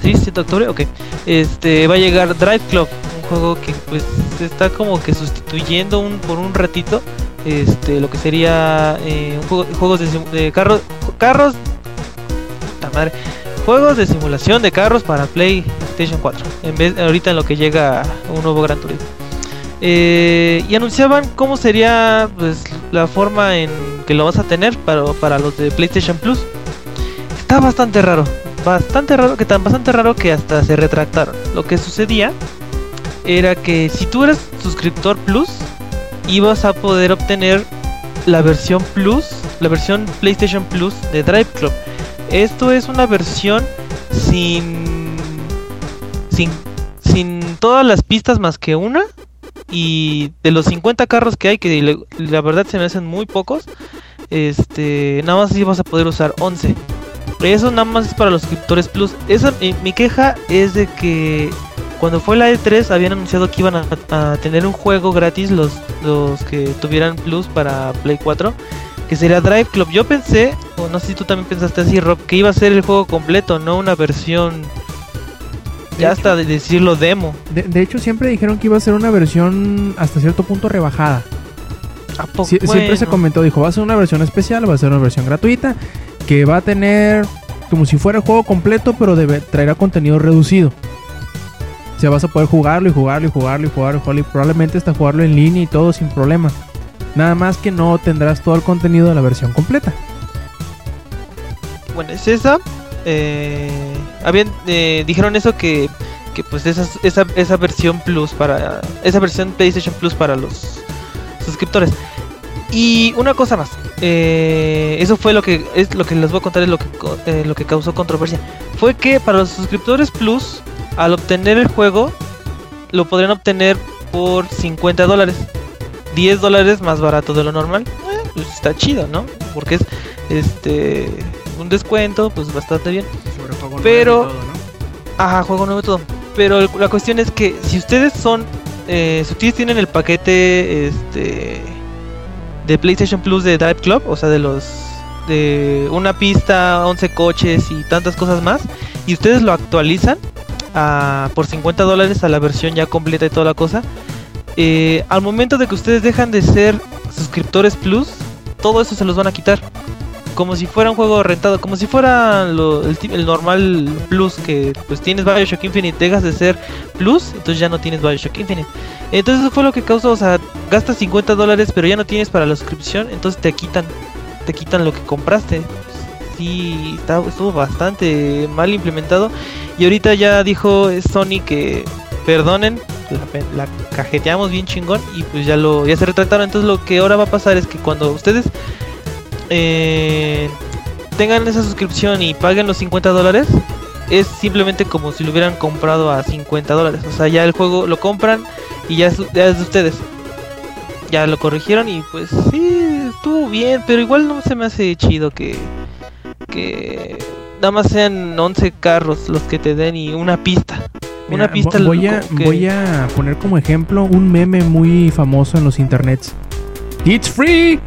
Sí, 7 de octubre, ok. Este, va a llegar Drive Club, un juego que pues está como que sustituyendo un, por un ratito, este, lo que sería eh, un juego, juegos de, de carros, carros, puta madre, juegos de simulación de carros para PlayStation 4, en vez ahorita en lo que llega un nuevo Gran Turismo. Eh, y anunciaban cómo sería pues la forma en que lo vas a tener para, para los de PlayStation Plus. Está bastante raro, bastante raro, que tan bastante raro que hasta se retractaron. Lo que sucedía era que si tú eres suscriptor Plus, ibas a poder obtener la versión Plus, la versión PlayStation Plus de Drive Club. Esto es una versión sin sin sin todas las pistas más que una y de los 50 carros que hay que la verdad se me hacen muy pocos, este nada más ibas a poder usar 11. Eso nada más es para los suscriptores Plus. Esa, mi, mi queja es de que cuando fue la E3 habían anunciado que iban a, a tener un juego gratis los, los que tuvieran Plus para Play 4, que sería Drive Club. Yo pensé, o no sé si tú también pensaste así, Rob, que iba a ser el juego completo, no una versión, ya hasta de decirlo demo.
De, de hecho, siempre dijeron que iba a ser una versión hasta cierto punto rebajada.
¿A poco?
Sie- Siempre se comentó, dijo, va a ser una versión especial, va a ser una versión gratuita, que va a tener como si fuera el juego completo, pero debe, traerá contenido reducido. O sea, vas a poder jugarlo y jugarlo y jugarlo y jugarlo y jugarlo y probablemente hasta jugarlo en línea y todo sin problema. Nada más que no tendrás todo el contenido de la versión completa.
Bueno, es esa. Eh, habían, eh, dijeron eso que, que pues esa, esa, esa versión Plus para esa versión PlayStation Plus para los suscriptores. Y una cosa más, eh, eso fue lo que es lo que les voy a contar es lo que eh, lo que causó controversia. Fue que para los suscriptores Plus, al obtener el juego, lo podrían obtener por 50 dólares, 10 dólares más barato de lo normal. Eh, pues está chido, ¿no? Porque es este un descuento, pues bastante bien. Pero- Ajá, juego nuevo y todo. Pero la cuestión es que si ustedes son, eh, si ustedes tienen el paquete este de PlayStation Plus de Drive Club, o sea, de los de una pista, 11 coches y tantas cosas más, y ustedes lo actualizan a, por 50 dólares a la versión ya completa y toda la cosa, eh, al momento de que ustedes dejan de ser suscriptores Plus, todo eso se los van a quitar como si fuera un juego rentado, como si fuera el, normal Plus que pues tienes Bioshock Infinite, dejas de ser Plus, entonces ya no tienes Bioshock Infinite. Entonces eso fue lo que causó, o sea, gastas 50 dólares pero ya no tienes para la suscripción, entonces te quitan, te quitan lo que compraste. Sí, estuvo bastante mal implementado y ahorita ya dijo Sony que perdonen, la, cajeteamos bien chingón y pues ya lo ya se retractaron, entonces lo que ahora va a pasar es que cuando ustedes eh, tengan esa suscripción y paguen los 50 dólares, es simplemente como si lo hubieran comprado a 50 dólares. O sea, ya el juego lo compran y ya es, ya es de ustedes. Ya lo corrigieron y pues sí, estuvo bien, pero igual no se me hace chido que, que nada más sean 11 carros los que te den y una pista.
Mira,
una pista
vo- voy, a,
que-
voy a poner como ejemplo un meme muy famoso en los internets. It's free,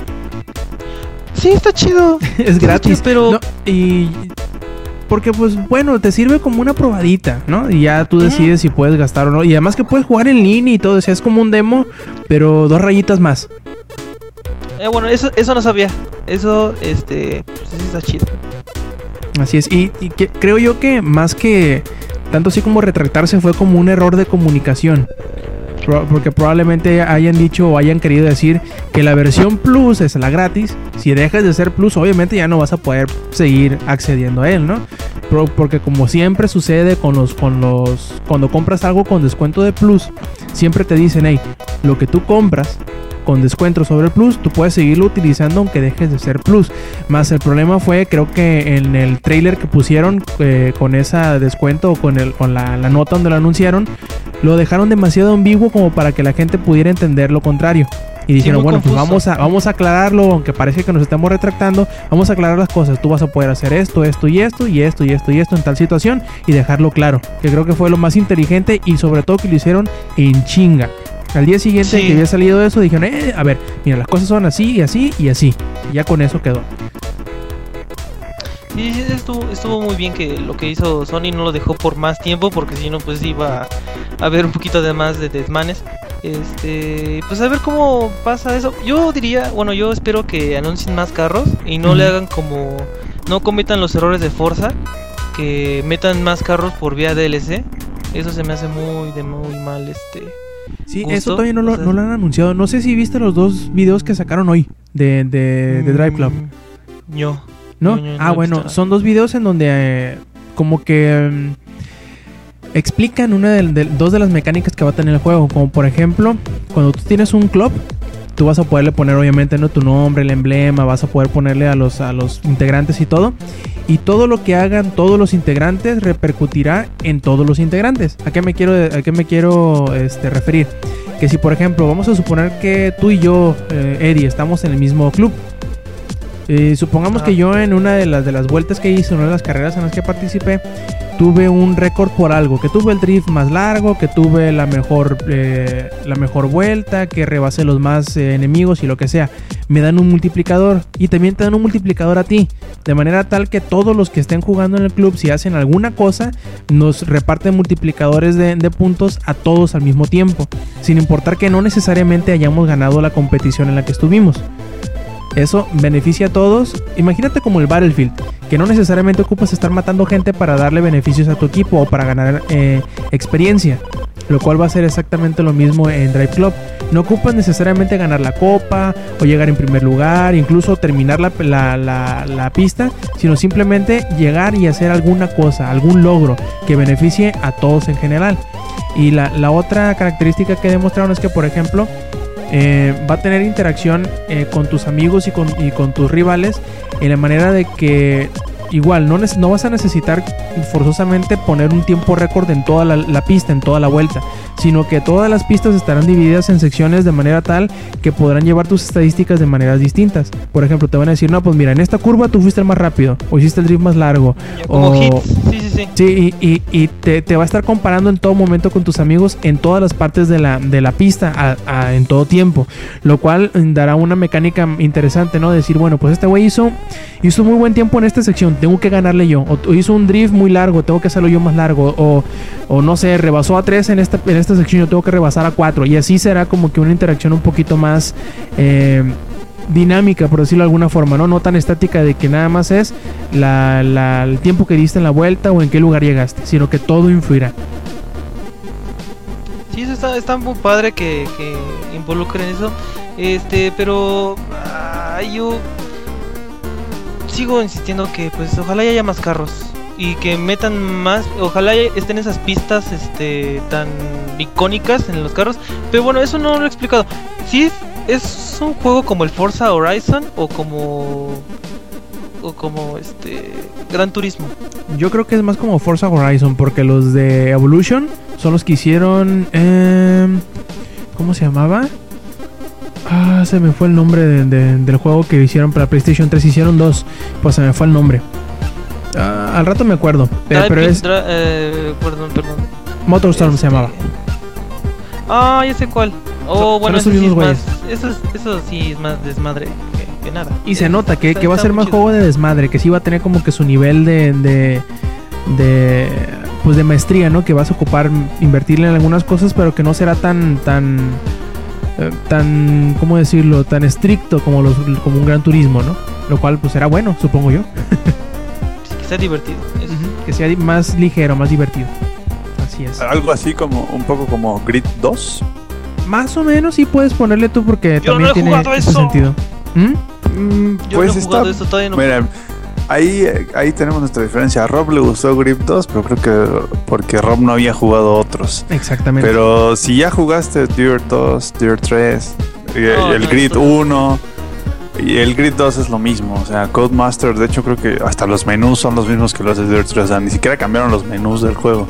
Sí, está chido.
es gratis,
pero-
No, y porque pues bueno, te sirve como una probadita, ¿no? Y ya tú decides si puedes gastar o no. Y además que puedes jugar en línea y todo, o sea, es como un demo, pero dos rayitas más.
Eh, bueno, eso, eso no sabía. Eso, este, pues, sí está chido.
Así es. Y, y que- creo yo que más que tanto así como retractarse fue como un error de comunicación. Porque probablemente hayan dicho o hayan querido decir que la versión Plus es la gratis. Si dejas de ser Plus, obviamente ya no vas a poder seguir accediendo a él, ¿no? Porque como siempre sucede con los, con los, cuando compras algo con descuento de Plus, siempre te dicen, hey, lo que tú compras con descuento sobre el Plus, tú puedes seguirlo utilizando aunque dejes de ser Plus. Más el problema fue, creo que en el trailer que pusieron eh, con ese descuento o con, el, con la, la nota donde lo anunciaron, lo dejaron demasiado ambiguo como para que la gente pudiera entender lo contrario. Y dijeron, bueno, pues vamos a, vamos a aclararlo, aunque parece que nos estamos retractando, vamos a aclarar las cosas. Tú vas a poder hacer esto, esto y esto, y esto y esto y esto en tal situación y dejarlo claro. Que creo que fue lo más inteligente y sobre todo que lo hicieron en chinga. Al día siguiente
Sí.
que había salido eso, dijeron, eh, a ver, mira, las cosas son así y así y así. Y ya con eso quedó.
Sí, sí, estuvo, estuvo muy bien que lo que hizo Sony no lo dejó por más tiempo porque si no pues iba a haber un poquito de más de desmanes. Este, pues a ver cómo pasa eso. Yo diría, bueno, yo espero que anuncien más carros y no le hagan como no cometan los errores de Forza, que metan más carros por vía DLC. Eso se me hace muy de muy mal este.
Sí,
gusto,
eso todavía no lo,
o sea-
no lo han anunciado. No sé si viste los dos videos que sacaron hoy de, de, de Drive Club.
Mm, No.
¿No? Ah, bueno, son dos videos en donde eh, como que mm, explican una de, de- dos de las mecánicas que va a tener el juego. Como por ejemplo, cuando tú tienes un club, tú vas a poderle poner obviamente ¿no? tu nombre, el emblema, vas a poder ponerle a los, a los integrantes y todo. Y todo lo que hagan todos los integrantes repercutirá en todos los integrantes. ¿A qué me quiero, a qué me quiero este, referir? Que si por ejemplo vamos a suponer que tú y yo, eh, Eddie, estamos en el mismo club. Eh, supongamos
Ah.
que yo en una de las, de las vueltas que hice, en una de las carreras en las que participé, tuve un récord por algo, que tuve el drift más largo, que tuve la mejor, eh, la mejor vuelta, que rebasé los más eh, enemigos y lo que sea. Me dan un multiplicador y también te dan un multiplicador a ti, de manera tal que todos los que estén jugando en el club, si hacen alguna cosa, nos reparten multiplicadores de, de puntos a todos al mismo tiempo, sin importar que no necesariamente hayamos ganado la competición en la que estuvimos. Eso beneficia a todos. Imagínate como el Battlefield, que no necesariamente ocupas estar matando gente para darle beneficios a tu equipo o para ganar eh, experiencia. Lo cual va a ser exactamente lo mismo en Drive Club. No ocupas necesariamente ganar la copa o llegar en primer lugar, incluso terminar la, pista, sino simplemente llegar y hacer alguna cosa, algún logro que beneficie a todos en general. Y la, la otra característica que demostraron es que, por ejemplo, eh, va a tener interacción eh, con tus amigos y con, y con tus rivales en la manera de que igual no, no vas a necesitar forzosamente poner un tiempo récord en toda la, la pista, en toda la vuelta, sino que todas las pistas estarán divididas en secciones de manera tal que podrán llevar tus estadísticas de maneras distintas. Por ejemplo, te van a decir, no, pues mira, en esta curva tú fuiste el más rápido, o hiciste el drift más largo,
Como
o-
hits. Sí, sí, sí.
Sí, y, y- y te, te va a estar comparando en todo momento con tus amigos en todas las partes de la, de la pista a- a- en todo tiempo. Lo cual mm, dará una mecánica interesante, ¿no? Decir, bueno, pues este güey hizo, hizo muy buen tiempo en esta sección, tengo que ganarle yo. O, hizo un drift muy largo, tengo que hacerlo yo más largo. O, o no sé, rebasó a 3 en esta, en esta sección, yo tengo que rebasar a 4. Y así será como que una interacción un poquito más... eh, dinámica, por decirlo de alguna forma, ¿no? No tan estática de que nada más es la, la- el tiempo que diste en la vuelta o en qué lugar llegaste, sino que todo influirá.
Sí, eso está, está muy padre que, que involucren eso. Este, pero ah, yo sigo insistiendo que pues ojalá haya más carros y que metan más, ojalá estén esas pistas este tan icónicas en los carros. Pero bueno, eso no lo he explicado. Si es, es un juego como el Forza Horizon o como o como este Gran Turismo?
Yo creo que es más como Forza Horizon, porque los de Evolution son los que hicieron. em, ¿Cómo se llamaba? Ah, se me fue el nombre de- de- del juego que hicieron para PlayStation 3. Hicieron dos, pues se me fue el nombre. Ah, al rato me acuerdo, pero,
Drive-
pero es
eh, perdón, perdón.
Motorstorm se
Este,
llamaba.
Ah, ya sé cuál. Oh, bueno, eso sí, es más, eso, es- eso sí es más desmadre que, que nada.
Y se
Eh,
nota que,
está-
que va a ser más
chido.
juego de desmadre, que sí va a tener como que su nivel de, de, de, pues de maestría, ¿no? Que vas a ocupar, invertirle en algunas cosas, pero que no será tan, tan, eh, tan, ¿cómo decirlo? Tan estricto como, los, como un gran turismo, ¿no? Lo cual pues será bueno, supongo yo.
Que sea divertido. eso.
Que sea más ligero, más divertido. Así es.
Algo así como un poco como Grid 2.
Más o menos sí puedes ponerle tú porque
Yo
también
no he
tiene
jugado
ese
eso.
sentido. ¿Mm?
Mm,
Yo
pues
no he
está.
jugado esto todavía no.
Mira, ahí, eh, ahí tenemos nuestra diferencia. A Rob le gustó Grip 2, pero creo que porque Rob no había jugado otros.
Exactamente.
Pero si ya jugaste Dirt 2, Dirt 3, y
No,
el
no,
Grid
esto-
1, y el Grid 2 es lo mismo. O sea, Codemaster, de hecho, creo que hasta los menús son los mismos que los de Dirt 3. O sea, ni siquiera cambiaron los menús del juego.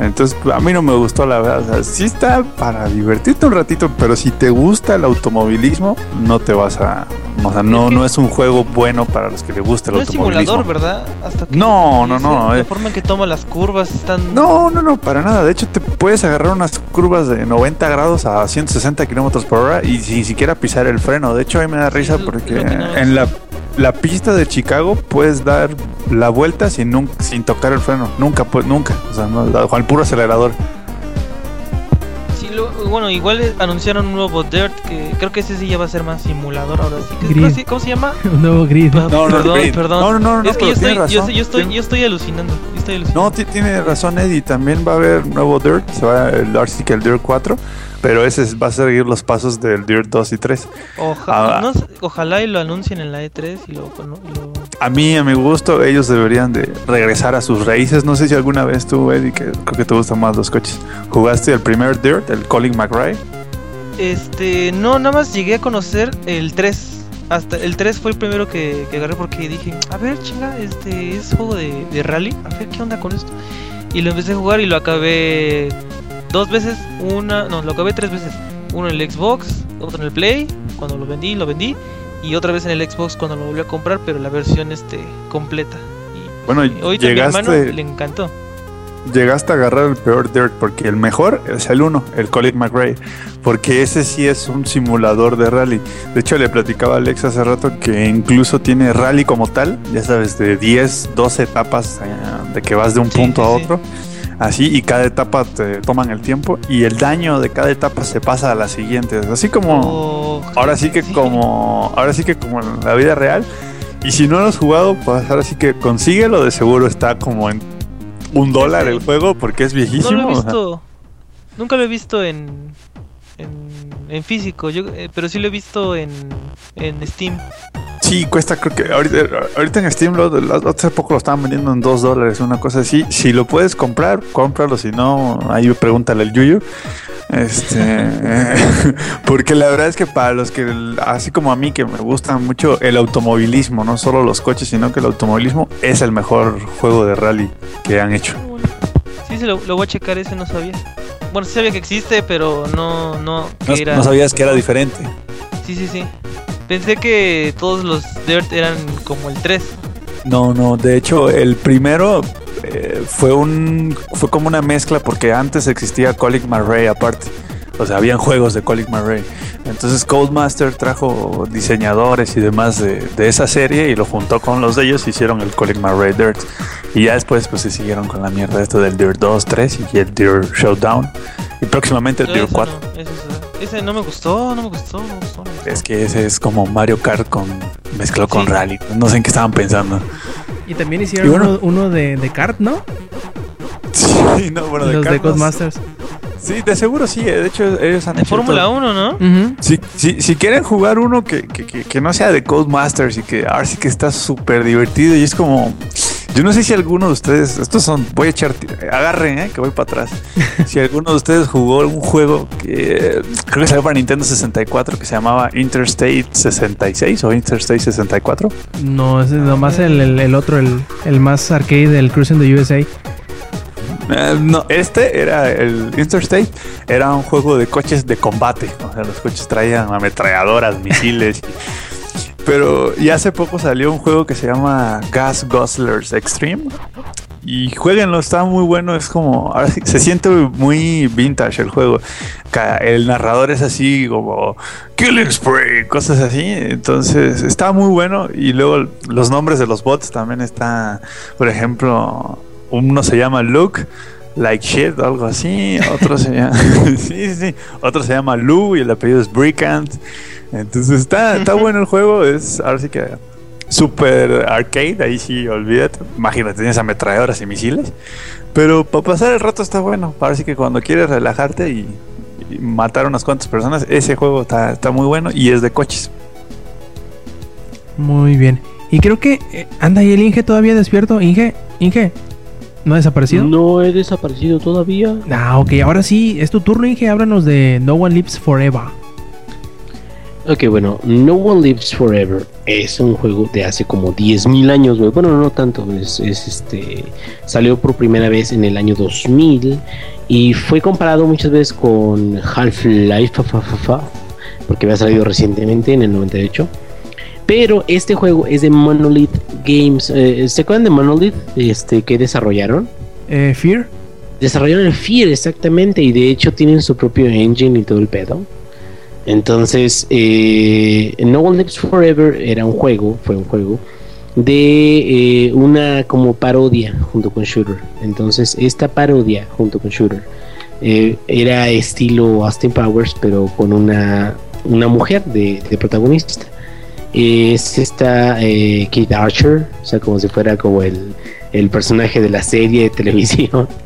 Entonces, a mí no me gustó la verdad. O sea, sí está para divertirte un ratito, pero si te gusta el automovilismo, no te vas a. O sea, no,
Es que-
no es un juego bueno para los que les gusta el
no es
automovilismo.
simulador, ¿verdad? Hasta que
No, no, no,
La
eh.
forma en que toma las curvas están.
No, no, no, para nada. De hecho, te puedes agarrar unas curvas de 90 grados a 160 kilómetros por hora y sin siquiera pisar el freno. De hecho, a mí me da risa
es
porque
no-
en la, la pista de Chicago puedes dar la vuelta sin, nun- sin tocar el freno. Nunca, pues, nunca. O sea, no, con el puro acelerador.
Sí, lo- bueno, igual anunciaron un nuevo Dirt que creo que ese sí ya va a ser más simulador ahora sí. que-
Grid.
¿Cómo se, cómo se llama?
Un nuevo grid.
Ah,
No, no,
perdón,
Grid.
perdón.
No, no, no, no,
es que yo estoy, yo, yo estoy, yo estoy alucinando. Yo estoy alucinando.
No, ti- tiene razón Eddie. También va a haber nuevo Dirt. Se va el ahora sí que el Dirt 4. Pero ese es- va a seguir los pasos del Dirt 2 y 3.
Oja-
Ah.
no ojalá y lo anuncien en la E3 y lo, no, lo-
A mí, a mi gusto, ellos deberían de regresar a sus raíces. No sé si alguna vez tú, Eddie, que creo que te gustan más los coches, jugaste el primer Dirt, el Colin McRae.
Este, no, nada más llegué a conocer el 3. Hasta el 3 fue el primero que, que agarré porque dije, a ver, chinga, este es juego de, de rally, a ver qué onda con esto. Y lo empecé a jugar y lo acabé dos veces, una, no, lo acabé tres veces. Uno en el Xbox, otro en el Play, cuando lo vendí, lo vendí. Y otra vez en el Xbox cuando lo volví a comprar, pero la versión este completa. Y,
Bueno,
y ahorita a mi hermano
llegaste,
le encantó.
llegaste a agarrar el peor Dirt porque el mejor es el 1, el Colin McRae. Porque ese sí es un simulador de rally. De hecho, le platicaba a Alex hace rato que incluso tiene rally como tal. Ya sabes, de 10, 12 etapas eh, de que vas de un
Sí,
punto
sí,
a
sí.
Así, y cada etapa te toman el tiempo. Y el daño de cada etapa se pasa a la siguiente. Así como.
Oh,
Ahora sí que como ahora sí que como en la vida real y si no lo has jugado pues ahora sí que consíguelo de seguro está como en un dólar el juego porque es
No
viejísimo
lo he
o sea,
visto. Nunca lo he visto en. En, en físico. Yo, eh, pero sí lo he visto en. En Steam.
Sí cuesta creo que ahorita, ahorita en Steam lo, lo- hace poco lo estaban vendiendo en dos dólares una cosa así si lo puedes comprar cómpralo si no ahí pregúntale al Yuyu este porque la verdad es que para los que así como a mí que me gusta mucho el automovilismo no solo los coches sino que el automovilismo es el mejor juego de rally que han hecho
Sí, sí, lo, lo voy a checar. Ese no sabía. Bueno, sí sabía que existe, pero no. No, que
No,
era-
no sabías que era diferente.
Sí, sí, sí. Pensé que todos los Dirt eran como el 3.
No, no, de hecho el primero eh, fue un fue como una mezcla porque antes existía Colin McRae aparte. O sea, habían juegos de Colin McRae. Entonces Codemaster trajo diseñadores y demás de, de esa serie y lo juntó con los de ellos y hicieron el Colin McRae Dirt. Y ya después pues se siguieron con la mierda esto del Dirt 2, 3 y el Dirt Showdown. Y próximamente el Dirt 4.
no, ese, es- ese no me gustó, no me gustó, no me gustó. no me gustó.
Es que ese es como Mario Kart con mezclado con
Sí.
rally. No sé en qué estaban pensando.
Y también hicieron
Y bueno-
uno, uno de, de kart, ¿no?
Sí, no, bueno,
Los de
Kart no-
Codemasters.
Sí, de seguro sí. eh, De hecho, ellos han
De
hecho
Fórmula
todo.
1, ¿no?
Ujú.
Si, si, si quieren jugar uno que, que, que- que no sea de Codemasters y que ahora sí que está súper divertido y es como... Yo no sé si alguno de ustedes, estos son, voy a echar, agarren, eh, que voy para atrás. si alguno de ustedes jugó un juego que creo que salió para Nintendo 64 que se llamaba Interstate 66 o Interstate 64.
No, es nomás el, el- el otro, el, el más arcade, el Cruising the USA.
Eh, no, este era el Interstate, era un juego de coches de combate. O sea, los coches traían ametralladoras, misiles. Pero y hace poco salió un juego que se llama Gas Guzzlers Extreme. Y jueguenlo, está muy bueno. Es como. se siente muy vintage el juego. El narrador es así como. Killing Spree, cosas así. Entonces está muy bueno. Y luego los nombres de los bots también está. Por ejemplo, uno se llama Luke. Like shit, algo así. Otro se llama. sí, sí, sí. Otro se llama Lou y el apellido es Brickant. Entonces está, está bueno el juego. Es ahora sí que super arcade, ahí sí, olvídate. Imagínate, tienes ametralladoras y misiles. Pero para pasar el rato está bueno. Parece que cuando quieres relajarte y, y matar unas cuantas personas, ese juego está, está muy bueno y es de coches.
Muy bien. Y creo que eh, anda ahí el Inge todavía despierto. Inge, Inge, ¿no ha desaparecido?
No he desaparecido todavía.
Ah, ok, ahora sí, es tu turno, Inge. Háblanos de No One Lives Forever.
Ok, bueno, No One Lives Forever es un juego de hace como 10.000 años, güey. Bueno, no tanto, es, es, este salió por primera vez en el año 2000 y fue comparado muchas veces con Half-Life, fa, fa, fa, fa, porque había salido recientemente en el 98. Pero este juego es de Monolith Games. Eh, ¿Se acuerdan de Monolith este, que desarrollaron?
Eh, Fear.
Desarrollaron el Fear exactamente y de hecho tienen su propio engine y todo el pedo. Entonces, eh, No One Forever era un juego, fue un juego de eh, una como parodia junto con Shooter. Entonces, esta parodia junto con Shooter eh, era estilo Austin Powers, pero con una, una mujer de, de protagonista. Es esta eh, Kate Archer, o sea, como si fuera como el, el personaje de la serie de televisión.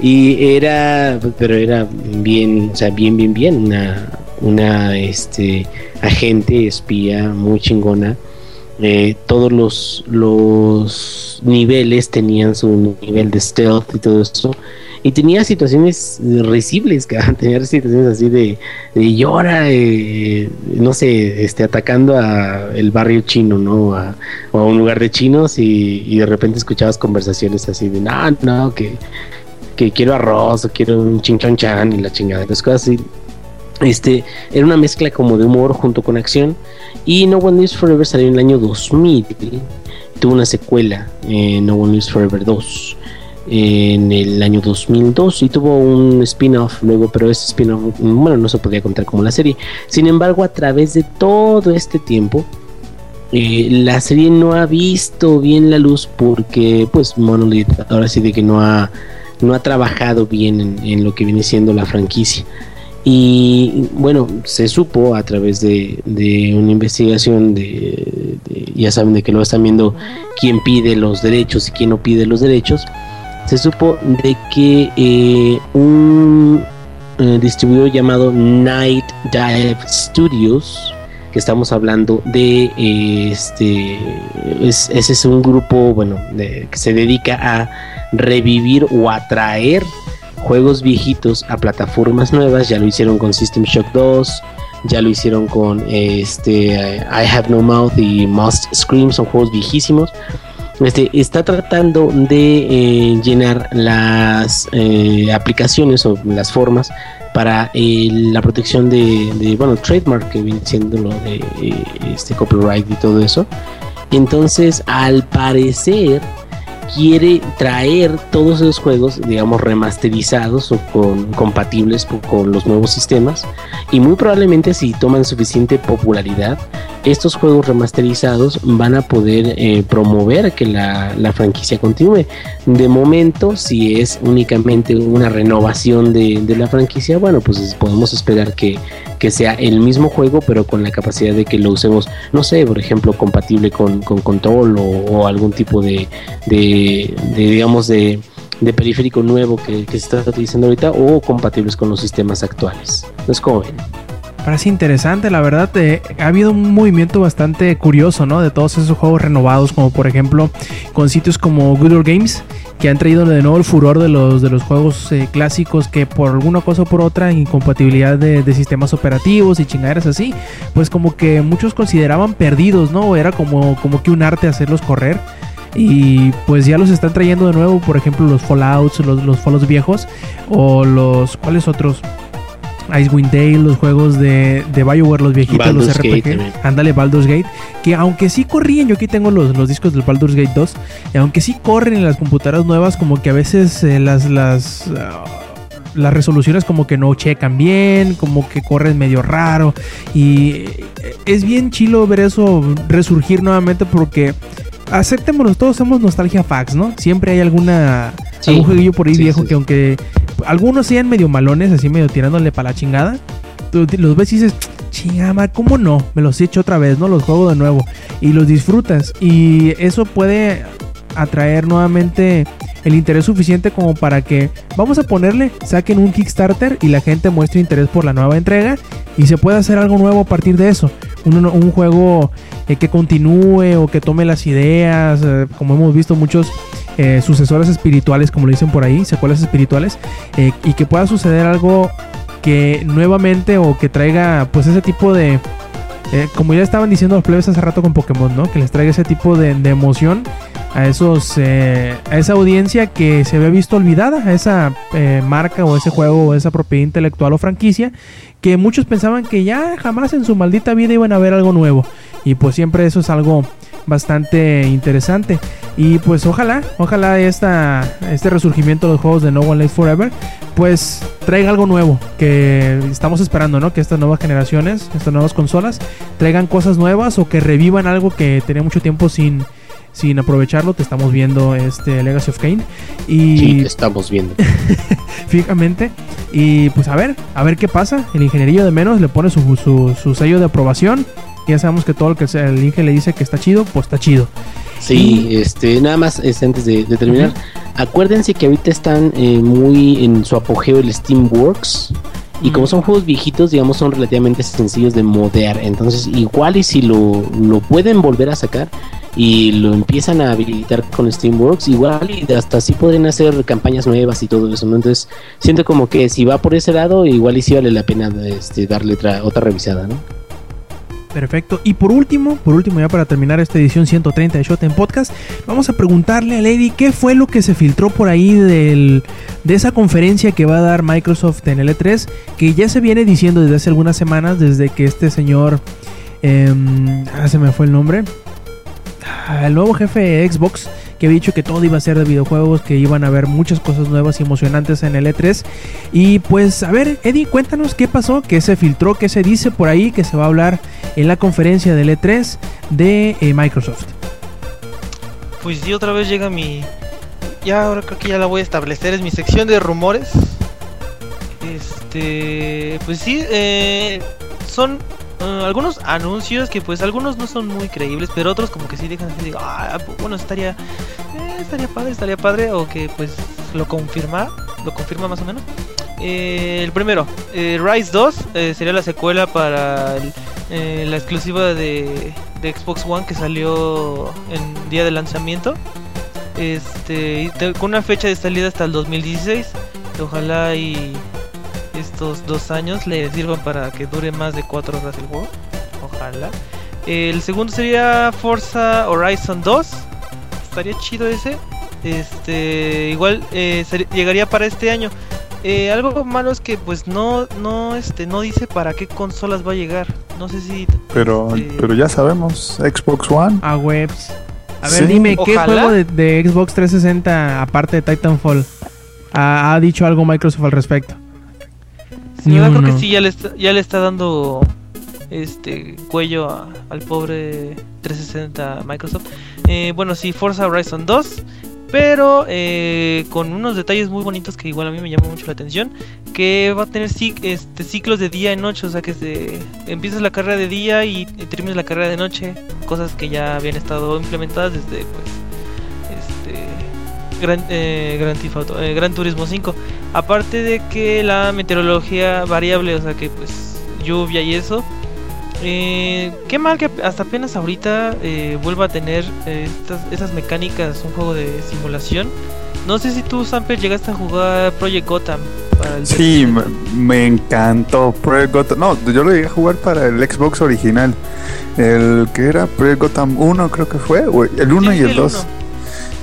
Y era, pero era bien, o sea, bien, bien, bien, una, una este, agente espía muy chingona. Eh, todos los, los niveles tenían su nivel de stealth y todo eso. Y tenía situaciones risibles, tenía situaciones así de, de llora, eh, no sé, este, atacando a el barrio chino, ¿no? A, o a un lugar de chinos y, de repente escuchabas conversaciones así de, no, no, que, que quiero arroz o quiero un chinchon chan y la chingada, las cosas así. Este, era una mezcla como de humor junto con acción. Y No One Lives Forever salió en el año 2000. Tuvo una secuela, eh, No One Lives Forever 2, en el año 2002. Y tuvo un spin-off luego, pero ese spin-off, bueno, no se podía contar como la serie. Sin embargo, a través de todo este tiempo, eh, la serie no ha visto bien la luz porque, pues, Monolith ahora sí de que no ha, no ha trabajado bien en, en lo que viene siendo la franquicia. Y bueno, se supo a través de, una investigación de, ya saben de que lo están viendo quién pide los derechos y quién no pide los derechos. Se supo de que eh, un eh, distribuidor llamado Night Dive Studios, que estamos hablando de este, es- ese es un grupo, bueno, de- que se dedica a revivir o atraer juegos viejitos a plataformas nuevas. Ya lo hicieron con System Shock 2, ya lo hicieron con este I Have No Mouth y Must Scream, son juegos viejísimos. Este, está tratando de eh, llenar las eh, aplicaciones o las formas para eh, la protección de, de, bueno, trademark que viene siendo lo de este copyright y todo eso. Entonces, al parecer, quiere traer todos esos juegos, digamos, remasterizados o con, compatibles con los nuevos sistemas. Y muy probablemente si toman suficiente popularidad, estos juegos remasterizados van a poder eh, promover que la, franquicia continúe. De momento, si es únicamente una renovación de, de la franquicia, bueno, pues es- podemos esperar que, que sea el mismo juego, pero con la capacidad de que lo usemos, no sé, por ejemplo, compatible con, con control o, algún tipo de, de, de, digamos, de, de periférico nuevo que, que se está utilizando ahorita o compatibles con los sistemas actuales. Entonces, como ven?
Parece interesante, la verdad. eh, ha habido un movimiento bastante curioso, ¿no? De todos esos juegos renovados, como por ejemplo con sitios como Good Old Games, que han traído de nuevo el furor de los, de los juegos eh, clásicos que por alguna cosa o por otra, incompatibilidad de, sistemas operativos y chingaderas así, pues como que muchos consideraban perdidos, ¿no? Era como, como que un arte hacerlos correr. Y pues ya los están trayendo de nuevo, por ejemplo, los Fallouts, los, los Fallouts viejos, o los. ¿Cuáles otros? Icewind Dale, los juegos de, de Bioware, los viejitos, los
Baldur's
RPG. Ándale, Baldur's Gate. Que aunque sí corrían, yo aquí tengo los, los discos del Baldur's Gate 2. Y aunque sí corren en las computadoras nuevas, como que a veces eh, las. las ah, las resoluciones como que no checan bien, como que corren medio raro. Y eh, es bien chilo ver eso resurgir nuevamente porque aceptémonos, todos somos nostalgia fax, ¿no? Siempre hay alguna
Sí.
algún jueguillo por ahí
Sí,
viejo
sí,
que aunque algunos sean medio malones, así medio tirándole para la chingada, los ves y dices, chingama, ¿cómo no? Me los he hecho otra vez, ¿no? Los juego de nuevo y los disfrutas y eso puede atraer nuevamente el interés suficiente como para que vamos a ponerle, saquen un Kickstarter y la gente muestre interés por la nueva entrega y se puede hacer algo nuevo a partir de eso. Un, un juego eh, que continúe o que tome las ideas, eh, como hemos visto muchos eh, sucesores espirituales, como lo dicen por ahí, secuelas espirituales, eh, y que pueda suceder algo que nuevamente o que traiga pues ese tipo de... eh, como ya estaban diciendo los plebes hace rato con Pokémon, ¿no? Que les traiga ese tipo de, emoción a esos eh, a esa audiencia que se había visto olvidada, a esa marca o ese juego o esa propiedad intelectual o franquicia que muchos pensaban que ya jamás en su maldita vida iban a ver algo nuevo y pues siempre eso es algo bastante interesante y pues ojalá ojalá esta este resurgimiento de los juegos de No One Lives Forever pues traiga algo nuevo que estamos esperando no que estas nuevas generaciones estas nuevas consolas traigan cosas nuevas o que revivan algo que tenía mucho tiempo sin sin aprovecharlo, te estamos viendo este Legacy of Kane y
Sí, estamos viendo.
fíjicamente y pues a ver, a ver qué pasa. El ingenierillo de menos le pone su, su, su sello de aprobación. Ya sabemos que todo lo que sea- el Inge le dice que está chido, pues está chido.
Sí, este, nada más este, antes de, de terminar, acuérdense que ahorita están eh, muy en su apogeo el Steamworks. Y como son juegos viejitos, digamos, son relativamente sencillos de modear. Entonces, igual y si lo, lo pueden volver a sacar y lo empiezan a habilitar con Steamworks, igual y hasta así podrían hacer campañas nuevas y todo eso, ¿no? Entonces, siento como que si va por ese lado, igual y sí vale la pena este, darle otra, otra revisada, ¿no?
Perfecto. Y por último, por último, ya para terminar esta edición 130 de Shot en Podcast, vamos a preguntarle a Lady qué fue lo que se filtró por ahí de esa conferencia que va a dar Microsoft en el E3, que ya se viene diciendo desde hace algunas semanas, desde que este señor, em, ah, se me fue el nombre, El nuevo jefe de Xbox, que había dicho que todo iba a ser de videojuegos, que iban a haber muchas cosas nuevas y emocionantes en el E3. Y pues, a ver, Eddie, cuéntanos qué pasó, qué se filtró, qué se dice por ahí, que se va a hablar en la conferencia del E3 de eh, Microsoft.
Pues sí, otra vez llega mi. Ya ahora creo que ya la voy a establecer. Es mi sección de rumores. Este. Pues sí, eh, son eh, algunos anuncios que, pues, algunos no son muy creíbles, pero otros, como que sí dejan así. Ah, bueno, estaría. eh, estaría padre, estaría padre. O que, pues, lo confirma. Lo confirma más o menos. Eh, el primero, eh, Rise 2 eh, sería la secuela para el- la exclusiva de, de Xbox One que salió en día de lanzamiento. Este, con una fecha de salida hasta el 2016. que Ojalá y estos dos años le sirvan para que dure más de cuatro horas el juego. Ojalá. El segundo sería Forza Horizon 2. Estaría chido ese. Este, igual eh, ser- llegaría para este año. Eh, algo malo es que pues no no este no dice para qué consolas va a llegar. No sé si
Pero,
este,
pero ya sabemos, Xbox One.
A webs. A ver,
Sí.
dime, ¿qué
Ojalá.
juego de, de Xbox 360, aparte de Titanfall, ha, ha dicho algo Microsoft al respecto?
Sí, ¿verdad? creo que sí, ya le está, ya le está dando este cuello a- al pobre 360 Microsoft. Eh, bueno, sí, Forza Horizon 2, pero eh, con unos detalles muy bonitos que igual a mí me llaman mucho la atención, que va a tener este, ciclos de día y noche, o sea que se, empiezas la carrera de día y, y terminas la carrera de noche, cosas que ya habían estado implementadas desde pues este Gran, eh, Gran, eh, Gran Turismo 5. Aparte de que la meteorología variable, o sea que pues lluvia y eso. Eh, qué mal que hasta apenas ahorita eh, vuelva a tener eh, estas, esas mecánicas, un juego de simulación. No sé si tú, Samper, llegaste a jugar Project Gotham. Para el
Sí, me,
360.
me encantó Project Gotham. No, yo lo llegué a jugar para el Xbox original. El que era Project Gotham 1 creo que fue. o el 1
Sí,
y el
el
2.
uno.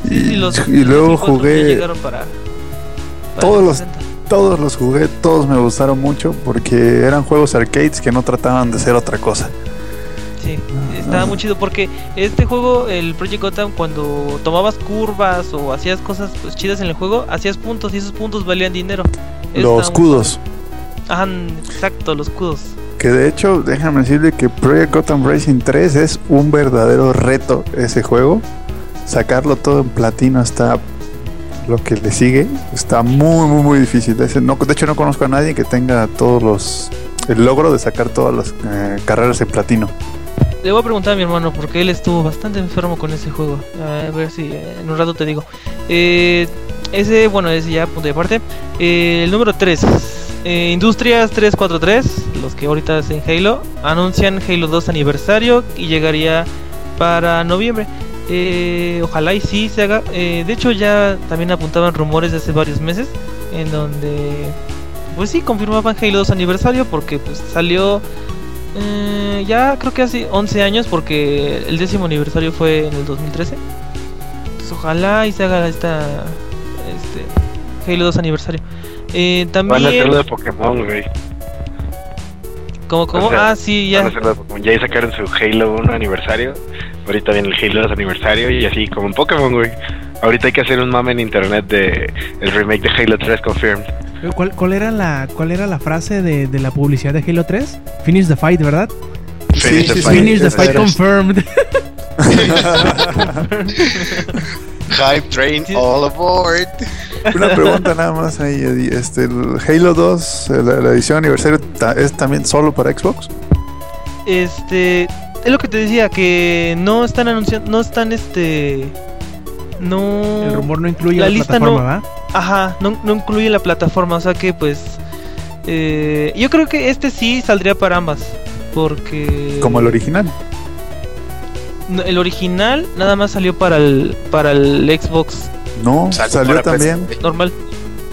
Y,
Sí, sí, los-
y luego jugué...
llegaron para
todos los-
360.
Todos los jugué, todos me gustaron mucho porque eran juegos arcades que no trataban de ser otra cosa.
Sí, estaba muy chido porque este juego, el Project Gotham, cuando tomabas curvas o hacías cosas pues, chidas en el juego, hacías puntos y esos puntos valían dinero.
Los
padre. Ajá, exacto, los kudos.
Que de hecho, déjame decirle que Project Gotham Racing 3 es un verdadero reto ese juego. Sacarlo todo en platino está lo que le sigue. Está muy, muy, muy difícil. No, de hecho, no conozco a nadie que tenga todos los. El logro de sacar todas las eh, carreras en platino.
Le voy a preguntar a mi hermano porque él estuvo bastante enfermo con ese juego. A ver si eh, en un rato te digo. Eh, ese, bueno, ese ya punto de aparte. Eh, el número 3. Industrias 343, los que ahorita hacen Halo, anuncian Halo 2 aniversario y llegaría para noviembre. Eh, ojalá y sí se haga. Eh, de hecho ya también apuntaban rumores de hace varios meses en donde pues sí confirmaban Halo 2 aniversario porque pues salió eh, ya creo que hace 11 años porque el décimo aniversario fue en el 2013. Entonces ojalá y se haga esta este Halo 2 aniversario. Eh,
Van a
también
hacerlo de Pokémon, güey.
como como
o sea,
ah sí
Van a
ya
hacerlo de Pokémon. Ya sacaron su Halo 1 aniversario. Ahorita viene el Halo 2 aniversario y así como en Pokémon, güey. Ahorita hay que hacer un mame en internet de el remake de Halo 3 confirmed.
¿Cuál, cuál era la, ¿Cuál era la frase de, de la publicidad de Halo 3? Finish the fight, ¿verdad?
Finish the
sí,
fight.
Finish the fight confirmed.
Hype train all aboard.
Una pregunta nada más ahí, Eddie. Este, el Halo 2, eh, la, la edición aniversario, ta- ¿es también solo para Xbox?
este es lo que te decía que no están anunciando no están este no
El rumor no incluye
La
la,
lista
plataforma,
no-
¿verdad?
Ajá, no, no incluye la plataforma, o sea que pues eh, yo creo que este sí saldría para ambas, porque
Como el original.
no, el original nada más salió para el para el Xbox
No,
Salió
también.
PC.
normal.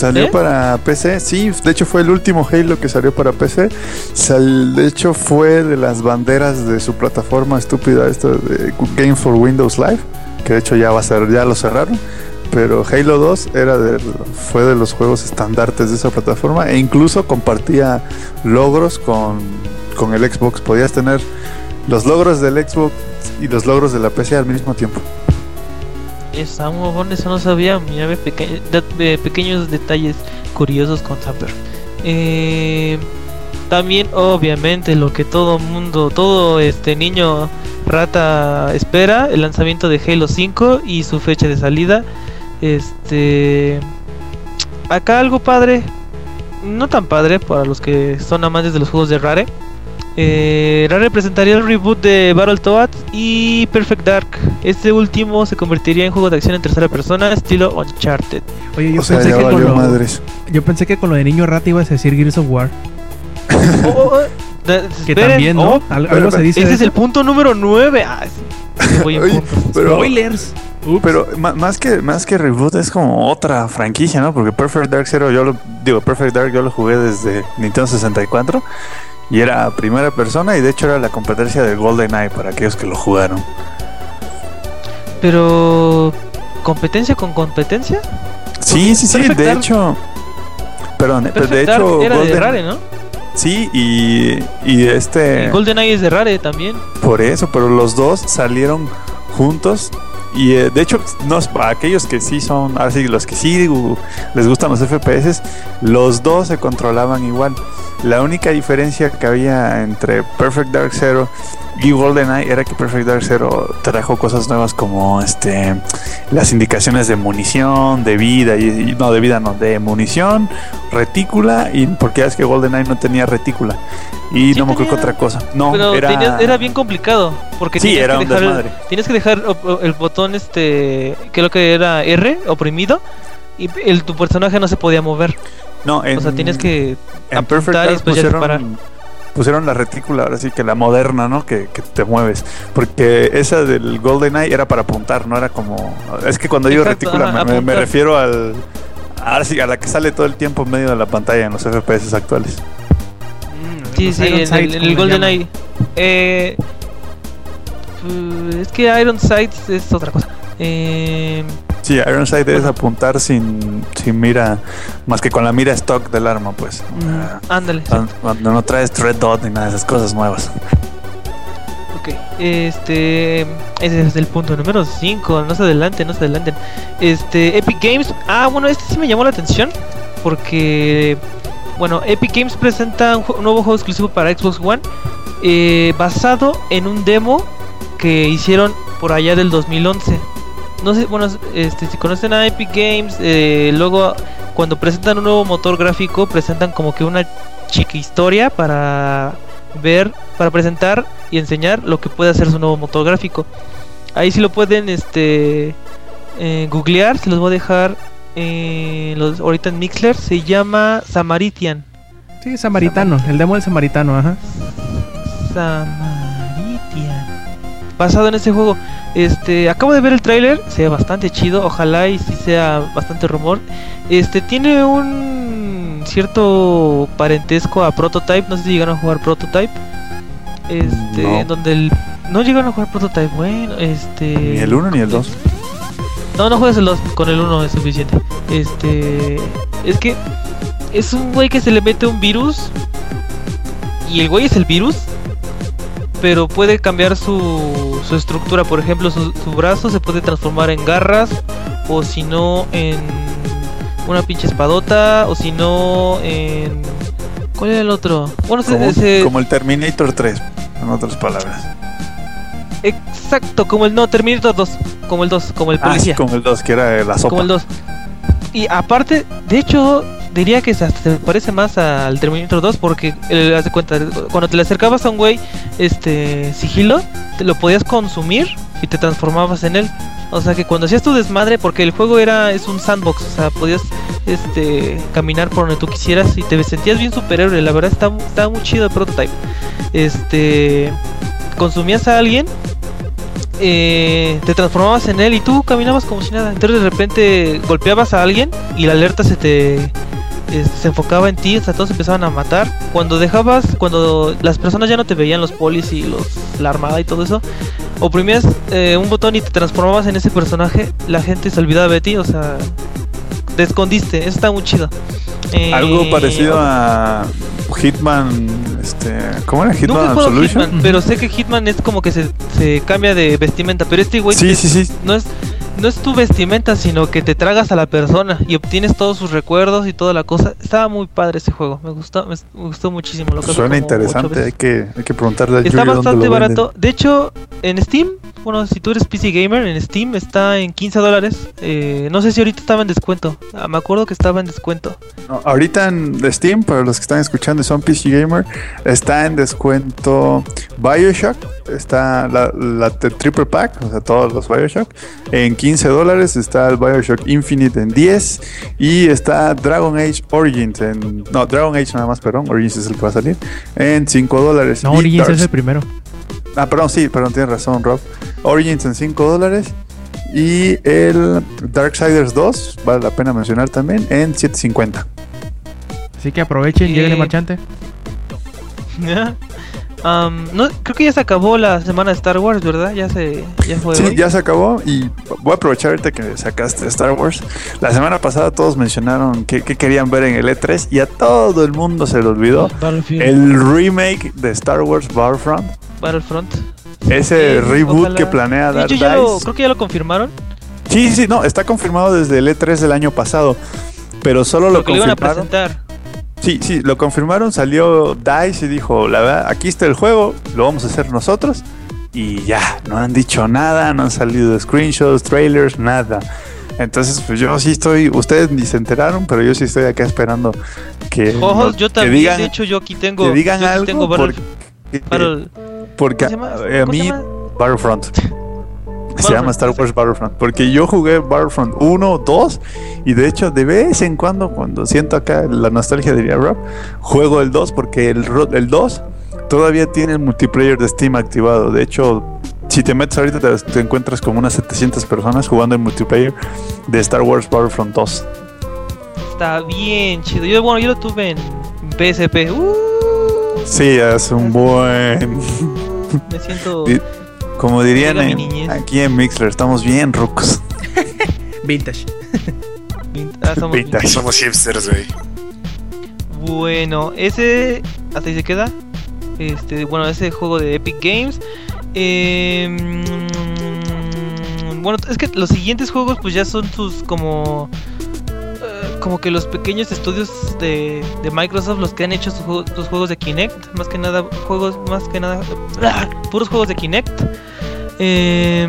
Salió
¿Eh?
para PC, sí, de hecho fue el último Halo que salió para PC. Sal- de hecho fue de las banderas de su plataforma estúpida esta de Game for Windows Live, que de hecho ya va a ser, ya lo cerraron. Pero Halo 2 era de, fue de los juegos estandartes de esa plataforma e incluso compartía logros con, con el Xbox. Podías tener los logros del Xbox y los logros de la PC al mismo tiempo.
Está bueno, eso no sabía, mira peque- pequeños detalles curiosos con Zapper. Eh, también obviamente lo que todo mundo, todo este niño rata espera, el lanzamiento de Halo 5 y su fecha de salida. Este acá algo padre, no tan padre para los que son amantes de los juegos de Rare. Eh, Rare presentaría el reboot de Battletoads y Perfect Dark. Este último se convertiría en juego de acción en tercera persona, estilo Uncharted.
Oye, yo,
o sea,
pensé que con lo,
madres.
yo pensé que con lo de niño rata ibas a decir Gears of War.
Oh, oh, oh,
Que
esperen,
también, ¿no?
oh,
Al-
pero-
algo se dice
ese es el punto número 9. Ah,
Oye, pero-
Spoilers.
Pero ma- más que más que reboot es como otra franquicia, ¿no? Porque Perfect Dark Zero yo lo digo, Perfect Dark yo lo jugué desde Nintendo 64 y era primera persona y de hecho era la competencia del Golden Eye para aquellos que lo jugaron.
Pero competencia con competencia.
Sí, sí, sí,
Perfect
de
Dark-
hecho Perdón, pero de
Dark
hecho
era de
Golden-
Rare, ¿no?
Sí, y y este
GoldenEye es de Rare también.
Por eso, pero los dos salieron juntos. Y eh, de hecho, no, para aquellos que sí son, ahora sí, los que sí les gustan los FPS, los dos se controlaban igual. La única diferencia que había entre Perfect Dark Zero y GoldenEye era que Perfect Dark Zero trajo cosas nuevas como este las indicaciones de munición, de vida, y, no de vida, no, de munición, retícula, y porque es que GoldenEye no tenía retícula. Y
Sí
no me acuerdo otra cosa. No,
Pero
era,
tenías- era bien complicado. Porque
Sí, era
que
un
dejar el-
desmadre.
Tienes que dejar el botón este que lo que era R oprimido y el, tu personaje no se podía mover.
No, en,
o sea, tienes que
en Perfect Dark pusieron. Pusieron la retícula, ahora sí que la moderna, ¿no? Que, que te mueves. Porque esa del GoldenEye era para apuntar, no era como. Es que cuando digo
Exacto,
retícula
ajá,
me- refiero al. Ahora sí, a la que sale todo el tiempo en medio de la pantalla en los FPS actuales.
Mm,
Sí, sí,
Iron
en
Sights,
el, en
como
el
le
GoldenEye. Eh, uh, es que Iron Sights es otra cosa. Eh,
Sí, Ironside es apuntar sin, sin mira, más que con la mira stock del arma, pues.
Ándale.
Cuando, cuando no traes Red Dot ni nada de esas cosas nuevas.
Ok, este. Ese es el punto número 5. No se adelanten, no se adelanten. Este, Epic Games. Ah, bueno, este sí me llamó la atención. Porque. Bueno, Epic Games presenta un nuevo juego exclusivo para Xbox One. eh, basado en un demo que hicieron por allá del 2011. No sé, bueno, este, si conocen a Epic Games, eh, luego cuando presentan un nuevo motor gráfico, presentan como que una chica historia para ver, para presentar y enseñar lo que puede hacer su nuevo motor gráfico. Ahí sí lo pueden este eh, googlear, se los voy a dejar eh, los, ahorita en Mixler, se llama Samaritian.
Sí, Samaritano, el demo del Samaritano, ajá.
Basado en ese juego. Este, acabo de ver el tráiler, se ve bastante chido, ojalá y sí sea bastante rumor. Este tiene un cierto parentesco a Prototype, no sé si llegaron a jugar Prototype. Este,
No.
donde el no llegaron a jugar Prototype, bueno, este
Ni el 1 ni el 2.
no, no juegues el 2, con el 1 es suficiente. Este. Es que. Es un güey que se le mete un virus. Y el güey es el virus. Pero puede cambiar su, su estructura. Por ejemplo, su, su brazo se puede transformar en garras. O si no, en una pinche espadota. O si no, en. ¿Cuál era el otro? Bueno,
Como,
se-
como el Terminator 3, en otras palabras.
exacto, como el no, Terminator 2. Como el 2, como el
Ah, sí,
policía.
como el 2, que era la sopa.
Como el 2. Y aparte, de hecho, diría que se parece más al Terminator 2 porque, eh, haz de cuenta, cuando te le acercabas a un güey, este, sigilo, te lo podías consumir y te transformabas en él. O sea que cuando hacías tu desmadre, porque el juego era es un sandbox, o sea, podías este caminar por donde tú quisieras y te sentías bien superhéroe, la verdad está muy chido el prototype. Este consumías a alguien eh, te transformabas en él y tú caminabas como si nada. Entonces de repente golpeabas a alguien y la alerta se te eh, se enfocaba en ti, o sea, todos empezaban a matar. Cuando dejabas, cuando las personas ya no te veían, los polis y los la armada y todo eso, oprimías eh, un botón y te transformabas en ese personaje, la gente se olvidaba de ti, o sea, te escondiste. Eso está muy chido. Eh,
Algo parecido a Hitman, este, ¿cómo era? Hitman Absolution.
Hitman, pero sé que Hitman es como que se, se cambia de vestimenta, pero este güey
Sí, sí, sí.
no es no es tu vestimenta, sino que te tragas a la persona y obtienes todos sus recuerdos y toda la cosa. Estaba muy padre ese juego, me gustó, me, gustó muchísimo. Lo
Suena interesante, hay que, hay que preguntarle a
Está
Yuri dónde
bastante
lo venden.
barato. De hecho, en Steam, bueno, si tú eres PC gamer, en Steam está en 15 dólares. Eh, no sé si ahorita estaba en descuento. Ah, me acuerdo que estaba en descuento.
No, ahorita en Steam, para los que están escuchando y son PC Gamer, está en descuento Bioshock. Está la, Triple Pack, o sea, todos los Bioshock. En 15 dólares está el Bioshock Infinite en 10. Y está Dragon Age Origins en. No, Dragon Age nada más, perdón. Origins es el que va a salir. En 5 dólares.
No, Origins
Dark-
es el primero.
Ah, perdón, sí, perdón, tienes razón, Rob. Origins en 5 dólares. Y el Darksiders 2, vale la pena mencionar también, en 7.50.
Así que aprovechen, lleguen marchante.
Am, no, creo que ya se acabó la semana de Star Wars, ¿verdad? Ya se ya fue.
Sí,
hoy.
ya se acabó y voy a aprovechar ahorita que sacaste Star Wars. La semana pasada todos mencionaron que, que querían ver en el E3 y a todo el mundo se le olvidó el remake de Star Wars Battlefront.
Battlefront.
Ese reboot
ojalá.
que planea dar
hecho, ya lo-
DICE.
creo que ya lo confirmaron.
Sí, sí, sí, no, está confirmado desde el E3 del año pasado. Pero solo lo
lo iban a
confirmaron.
presentar.
Sí, sí, lo confirmaron, salió DICE y dijo, la verdad, aquí está el juego, lo vamos a hacer nosotros. Y ya, no han dicho nada, no han salido screenshots, trailers, nada. Entonces, pues yo sí estoy, ustedes ni se enteraron, pero yo sí estoy acá esperando que, nos-
yo
que
también.
digan,
de hecho, yo aquí tengo.
que digan algo
tengo
porque, porque a
¿Cómo se
mí
llama?
Se llama Star Wars Battlefront. Porque yo jugué Battlefront 1, 2 y de hecho de vez en cuando, cuando siento acá la nostalgia de Rob, juego el 2 porque el, el 2 todavía tiene el multiplayer de Steam activado. De hecho, si te metes ahorita te, te encuentras como unas 700 personas jugando el multiplayer de Star Wars Battlefront 2.
Está bien chido. Yo, bueno, yo lo tuve en PSP. Uh,
Sí, es un buen...
me siento.
Como dirían en- aquí en Mixler, estamos bien rucos.
Vintage.
Ah, somos bien.
Vintage.
Somos hipsters, güey.
Bueno, ese hasta ahí se queda. Este, bueno, ese juego de Epic Games. Eh, mm, bueno, es que los siguientes juegos pues ya son sus como eh, como que los pequeños estudios de, de Microsoft los que han hecho sus, juegos- sus juegos de Kinect, más que nada juegos, más que nada ¡ah! puros juegos de Kinect. Eh,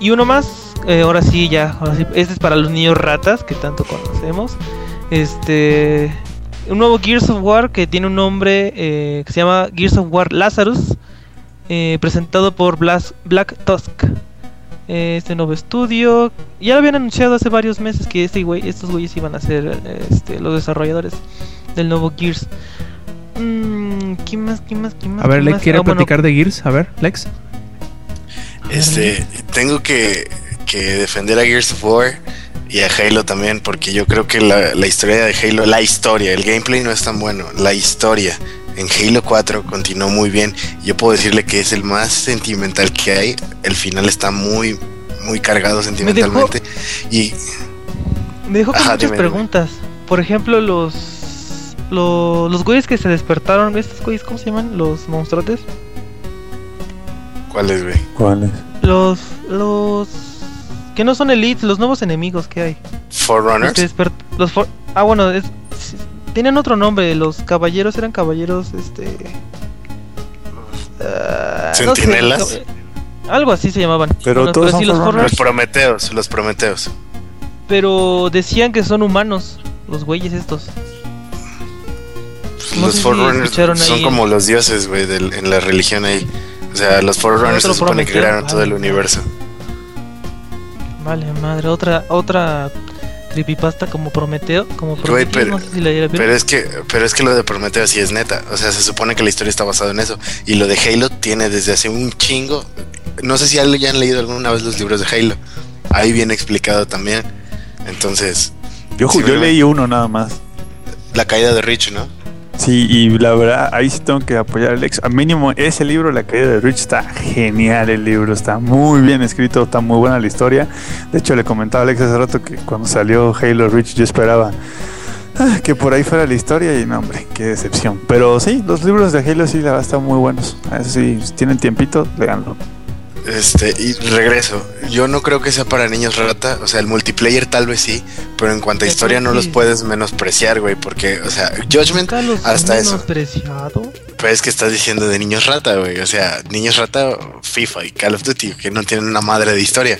y uno más, eh, ahora sí ya, ahora sí, este es para los niños ratas que tanto conocemos. Este, un nuevo Gears of War que tiene un nombre eh, que se llama Gears of War Lazarus, eh, presentado por Blas- Black Tusk. Eh, Este nuevo estudio, ya lo habían anunciado hace varios meses que este güey, estos güeyes iban a ser este, los desarrolladores del nuevo Gears. Mm, ¿Quién más? ¿Quién más? ¿Quién más?
A ver,
¿Quién
Lex quiere
Ah, bueno,
platicar de Gears. A ver, Lex.
Este, tengo que, que defender a Gears of War y a Halo también, porque yo creo que la, la historia de Halo, la historia, el gameplay no es tan bueno, la historia en Halo 4 continuó muy bien. Yo puedo decirle que es el más sentimental que hay. El final está muy, muy cargado sentimentalmente. Y
Me dejó con
Ajá,
muchas
dime.
preguntas. Por ejemplo, los, los los güeyes que se despertaron, ¿estos güeyes cómo se llaman? Los monstruotes.
¿Cuál es, güey?
¿Cuál es?
Los los que no son elites, los nuevos enemigos que hay. Los
Forerunners.
que los for- ah, bueno, es, tienen otro nombre, los caballeros eran caballeros este ah, no sé,
¿Centinelas?
algo así se llamaban.
Pero todos son
sí, los
Forerunners.
Los Prometeos, los Prometeos.
pero decían que son humanos, los güeyes estos. No
los
si
Forerunners son
ahí
como los dioses, güey, en la religión ahí. O sea, los Forerunners se supone que crearon todo el universo.
Vale, madre, otra otra creepypasta como Prometeo, como
Güey,
Prometeo,
pero-
no sé si la.
Pero es que, pero es que lo de Prometeo sí es neta. O sea, se supone que la historia está basada en eso. Y lo de Halo tiene desde hace un chingo. No sé si ya han leído alguna vez los libros de Halo. Ahí viene explicado también. Entonces,
Yo,
Sí,
yo leí uno nada más.
la caída de Rich, ¿no?
Sí, y la verdad, ahí sí tengo que apoyar a Alex. Al mínimo, ese libro, La caída de Rich, está genial el libro, está muy bien escrito, está muy buena la historia. De hecho, le comentaba a Alex hace rato que cuando salió Halo Rich yo esperaba ah, que por ahí fuera la historia y no, hombre, qué decepción. Pero sí, los libros de Halo sí, la verdad, están muy buenos. Eso sí, si tienen tiempito, leanlo.
Este, y regreso. Yo no creo que sea para niños rata. O sea, el multiplayer tal vez sí. Pero en cuanto a historia no los puedes menospreciar, güey. Porque, o sea, Judgment,
los
hasta eso.
menospreciado.
pues es que estás diciendo de niños rata, güey. O sea, niños rata, FIFA y Call of Duty, que no tienen una madre de historia.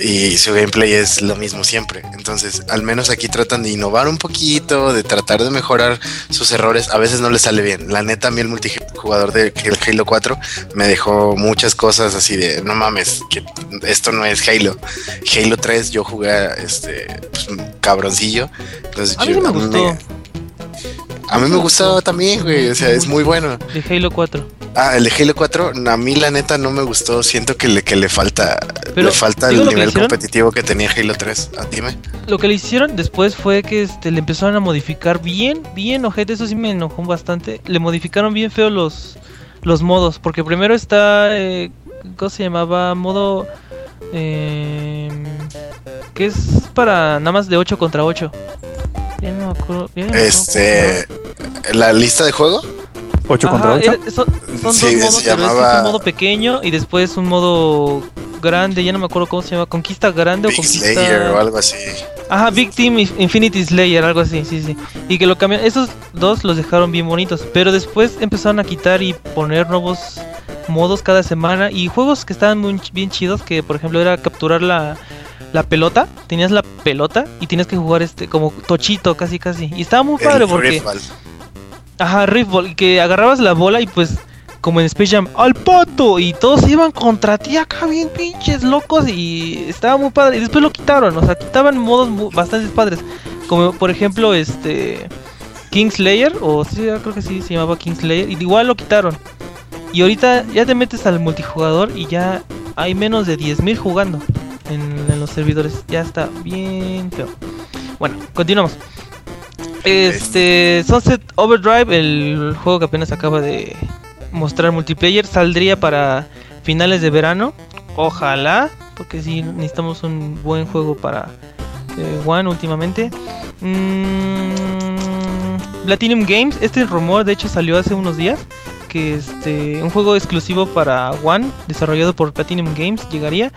Y su gameplay es lo mismo siempre. Entonces, al menos aquí tratan de innovar un poquito, de tratar de mejorar sus errores. A veces no les sale bien. La neta, a mí el multijugador de Halo 4 me dejó muchas cosas así de, no mames, que esto no es Halo. Halo 3 yo jugué este pues, cabroncillo. Entonces,
A mí
yo-
me gustó.
a mí me gustaba también, güey. O sea, es muy bueno.
De Halo 4.
Ah, el de Halo 4, a mí la neta no me gustó. Siento que le, que le falta,
Pero,
le falta
¿digo
el
que
nivel competitivo que tenía Halo 3. Ah, dime.
Lo que le hicieron después fue que este, le empezaron a modificar bien, bien, ojete, eso sí me enojó bastante. Le modificaron bien feo los, los modos, porque primero está, eh, ¿cómo se llamaba? Modo... Eh, que es para nada más de 8 contra 8. Ya no me acuerdo, ya no me acuerdo
Este, la lista de juego.
8
Ajá,
contra 8.
era- son, son
Sí,
dos modos,
se
pero es
llamaba-
un modo pequeño y después un modo grande, ya no me acuerdo cómo se llama, conquista grande o conquista...
Slayer o algo así.
Ajá, Big Team Inf- Infinity Slayer, algo así, sí, sí. Y que lo cambiaron, esos dos los dejaron bien bonitos, pero después empezaron a quitar y poner nuevos modos cada semana y juegos que estaban muy bien chidos, que por ejemplo era capturar la, la pelota, tenías la pelota y tienes que jugar este como tochito casi casi. Y estaba muy padre
El
porque... Ajá, Riftball, que agarrabas la bola y pues como en Space Jam, ¡al pato! Y todos iban contra ti acá bien pinches locos y estaba muy padre. Y después lo quitaron, o sea, quitaban modos bastante padres. Como por ejemplo, este... Kingslayer, o sí, creo que sí se llamaba Kingslayer, y igual lo quitaron. Y ahorita ya te metes al multijugador y ya hay menos de 10.000 jugando en, en los servidores. Ya está bien feo. Bueno, continuamos. Este Sunset Overdrive, el juego que apenas acaba de mostrar multiplayer, saldría para finales de verano. Ojalá, porque sí necesitamos un buen juego para eh, One últimamente. Mm, Platinum Games, este rumor de hecho salió hace unos días que este un juego exclusivo para One desarrollado por Platinum Games llegaría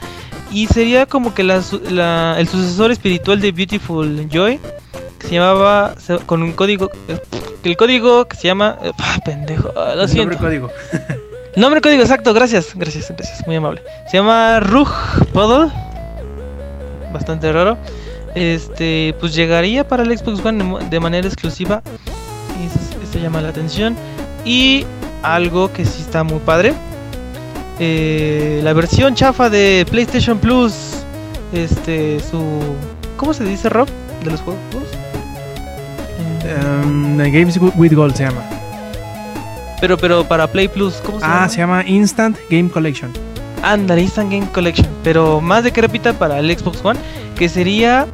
y sería como que la- el sucesor espiritual de Beautiful Joy que se llamaba con un código eh, el código que se llama eh, ah, pendejo ah, lo siento.
código.
el nombre código exacto gracias gracias gracias muy amable. Se llama Rug Puddle bastante raro. Este pues llegaría para el Xbox One de manera exclusiva y eso, eso llama la atención. Y algo que sí está muy padre eh, la versión chafa de PlayStation Plus este su ¿cómo se dice Rob? de los juegos
Um, Games with Gold se llama.
pero pero para Play Plus ¿cómo se
Ah,
llama?
se llama Instant Game Collection.
Ándale, Instant Game Collection. Pero más de que repita para el Xbox One. Que sería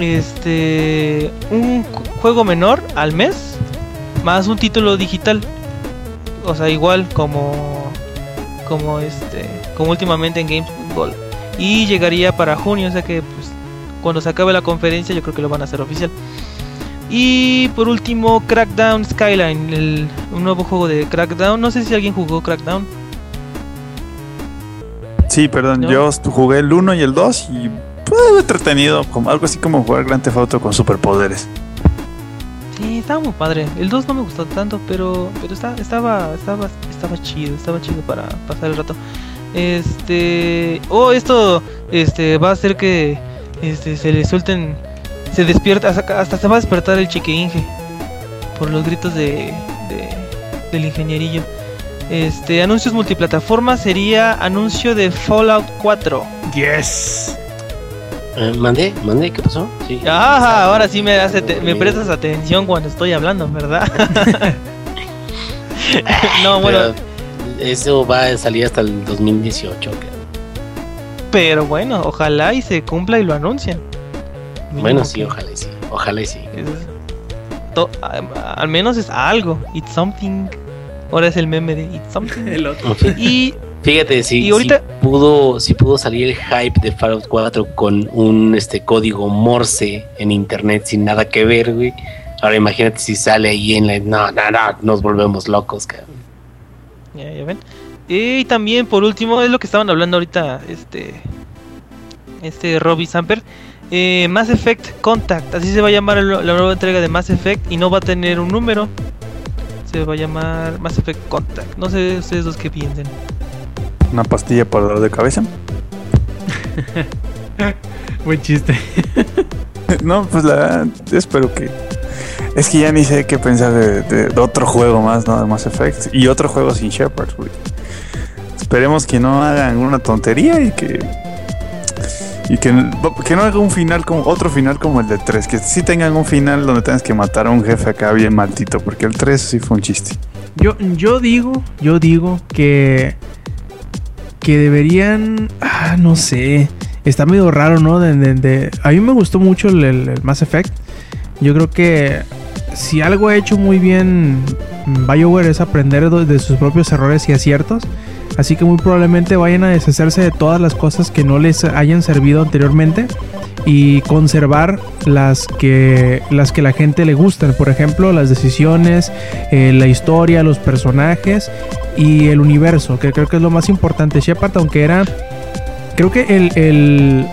este un ju- juego menor al mes. Más un título digital. O sea, igual como. Como este. Como últimamente en Games with Gold. Y llegaría para junio. O sea que pues. Cuando se acabe la conferencia. Yo creo que lo van a hacer oficial. Y por último, Crackdown Skyline. El, un nuevo juego de Crackdown. No sé si alguien jugó Crackdown.
Sí, perdón,
¿No?
yo jugué el 1 y el 2 y pues, entretenido, como algo así como jugar Grand Theft Auto con superpoderes.
Sí, estaba muy padre. El 2 no me gustó tanto, pero pero está- estaba estaba estaba chido, estaba chido para pasar el rato. Este, oh, esto este va a hacer que este se le suelten se despierta hasta, hasta se va a despertar el chique Inge por los gritos de, de- del ingenierillo. Este, anuncios multiplataforma sería anuncio de Fallout 4.
Yes.
Eh, mandé, mandé, ¿qué pasó? Sí.
Ah, ahora sí me hace te- me prestas atención cuando estoy hablando, ¿verdad? no, bueno,
Pero eso va a salir hasta el 2018. creo.
Pero bueno, ojalá y se cumpla y lo anuncien. Mínimo
Bueno, sí,
que
ojalá y sí. Ojalá y sí.
es- to- a- al menos es algo. It's something. Ahora es el meme de It's something.
El otro.
Y
Fíjate, si,
Y ahorita-
si pudo, si pudo salir el hype de Fallout 4 con un este código Morse en internet sin nada que ver, güey. Ahora imagínate si sale ahí en la. No, no, no, nos volvemos locos, cabrón.
ya, ya ven. Y también por último, es lo que estaban hablando ahorita, este. Este Robbie Samper. Eh, Mass Effect Contact, así se va a llamar el- la nueva entrega de Mass Effect y no va a tener un número. Se va a llamar Mass Effect Contact. No sé ustedes los que piensen.
Una pastilla para dolor de cabeza.
Buen chiste.
No, pues la verdad, espero que. Es que ya ni sé qué pensar de, de- de otro juego más, ¿no? De Mass Effect. Y otro juego sin Shepard, güey. Esperemos que no hagan una tontería y que. Y que, que no haga un final como otro final como el de 3. Que sí tengan un final donde tengas que matar a un jefe acá bien maldito. Porque el 3 sí fue un chiste.
Yo, yo digo, yo digo que que deberían, ah, no sé, está medio raro, ¿no? De, de- de- a mí me gustó mucho el, el- Mass Effect. Yo creo que si algo ha hecho muy bien BioWare es aprender de, de sus propios errores y aciertos. Así que muy probablemente vayan a deshacerse de todas las cosas que no les hayan servido anteriormente y conservar las que las que la gente le gustan. Por ejemplo, las decisiones, eh, la historia, los personajes y el universo, que creo que es lo más importante. Shepard, aunque era, creo que el, el,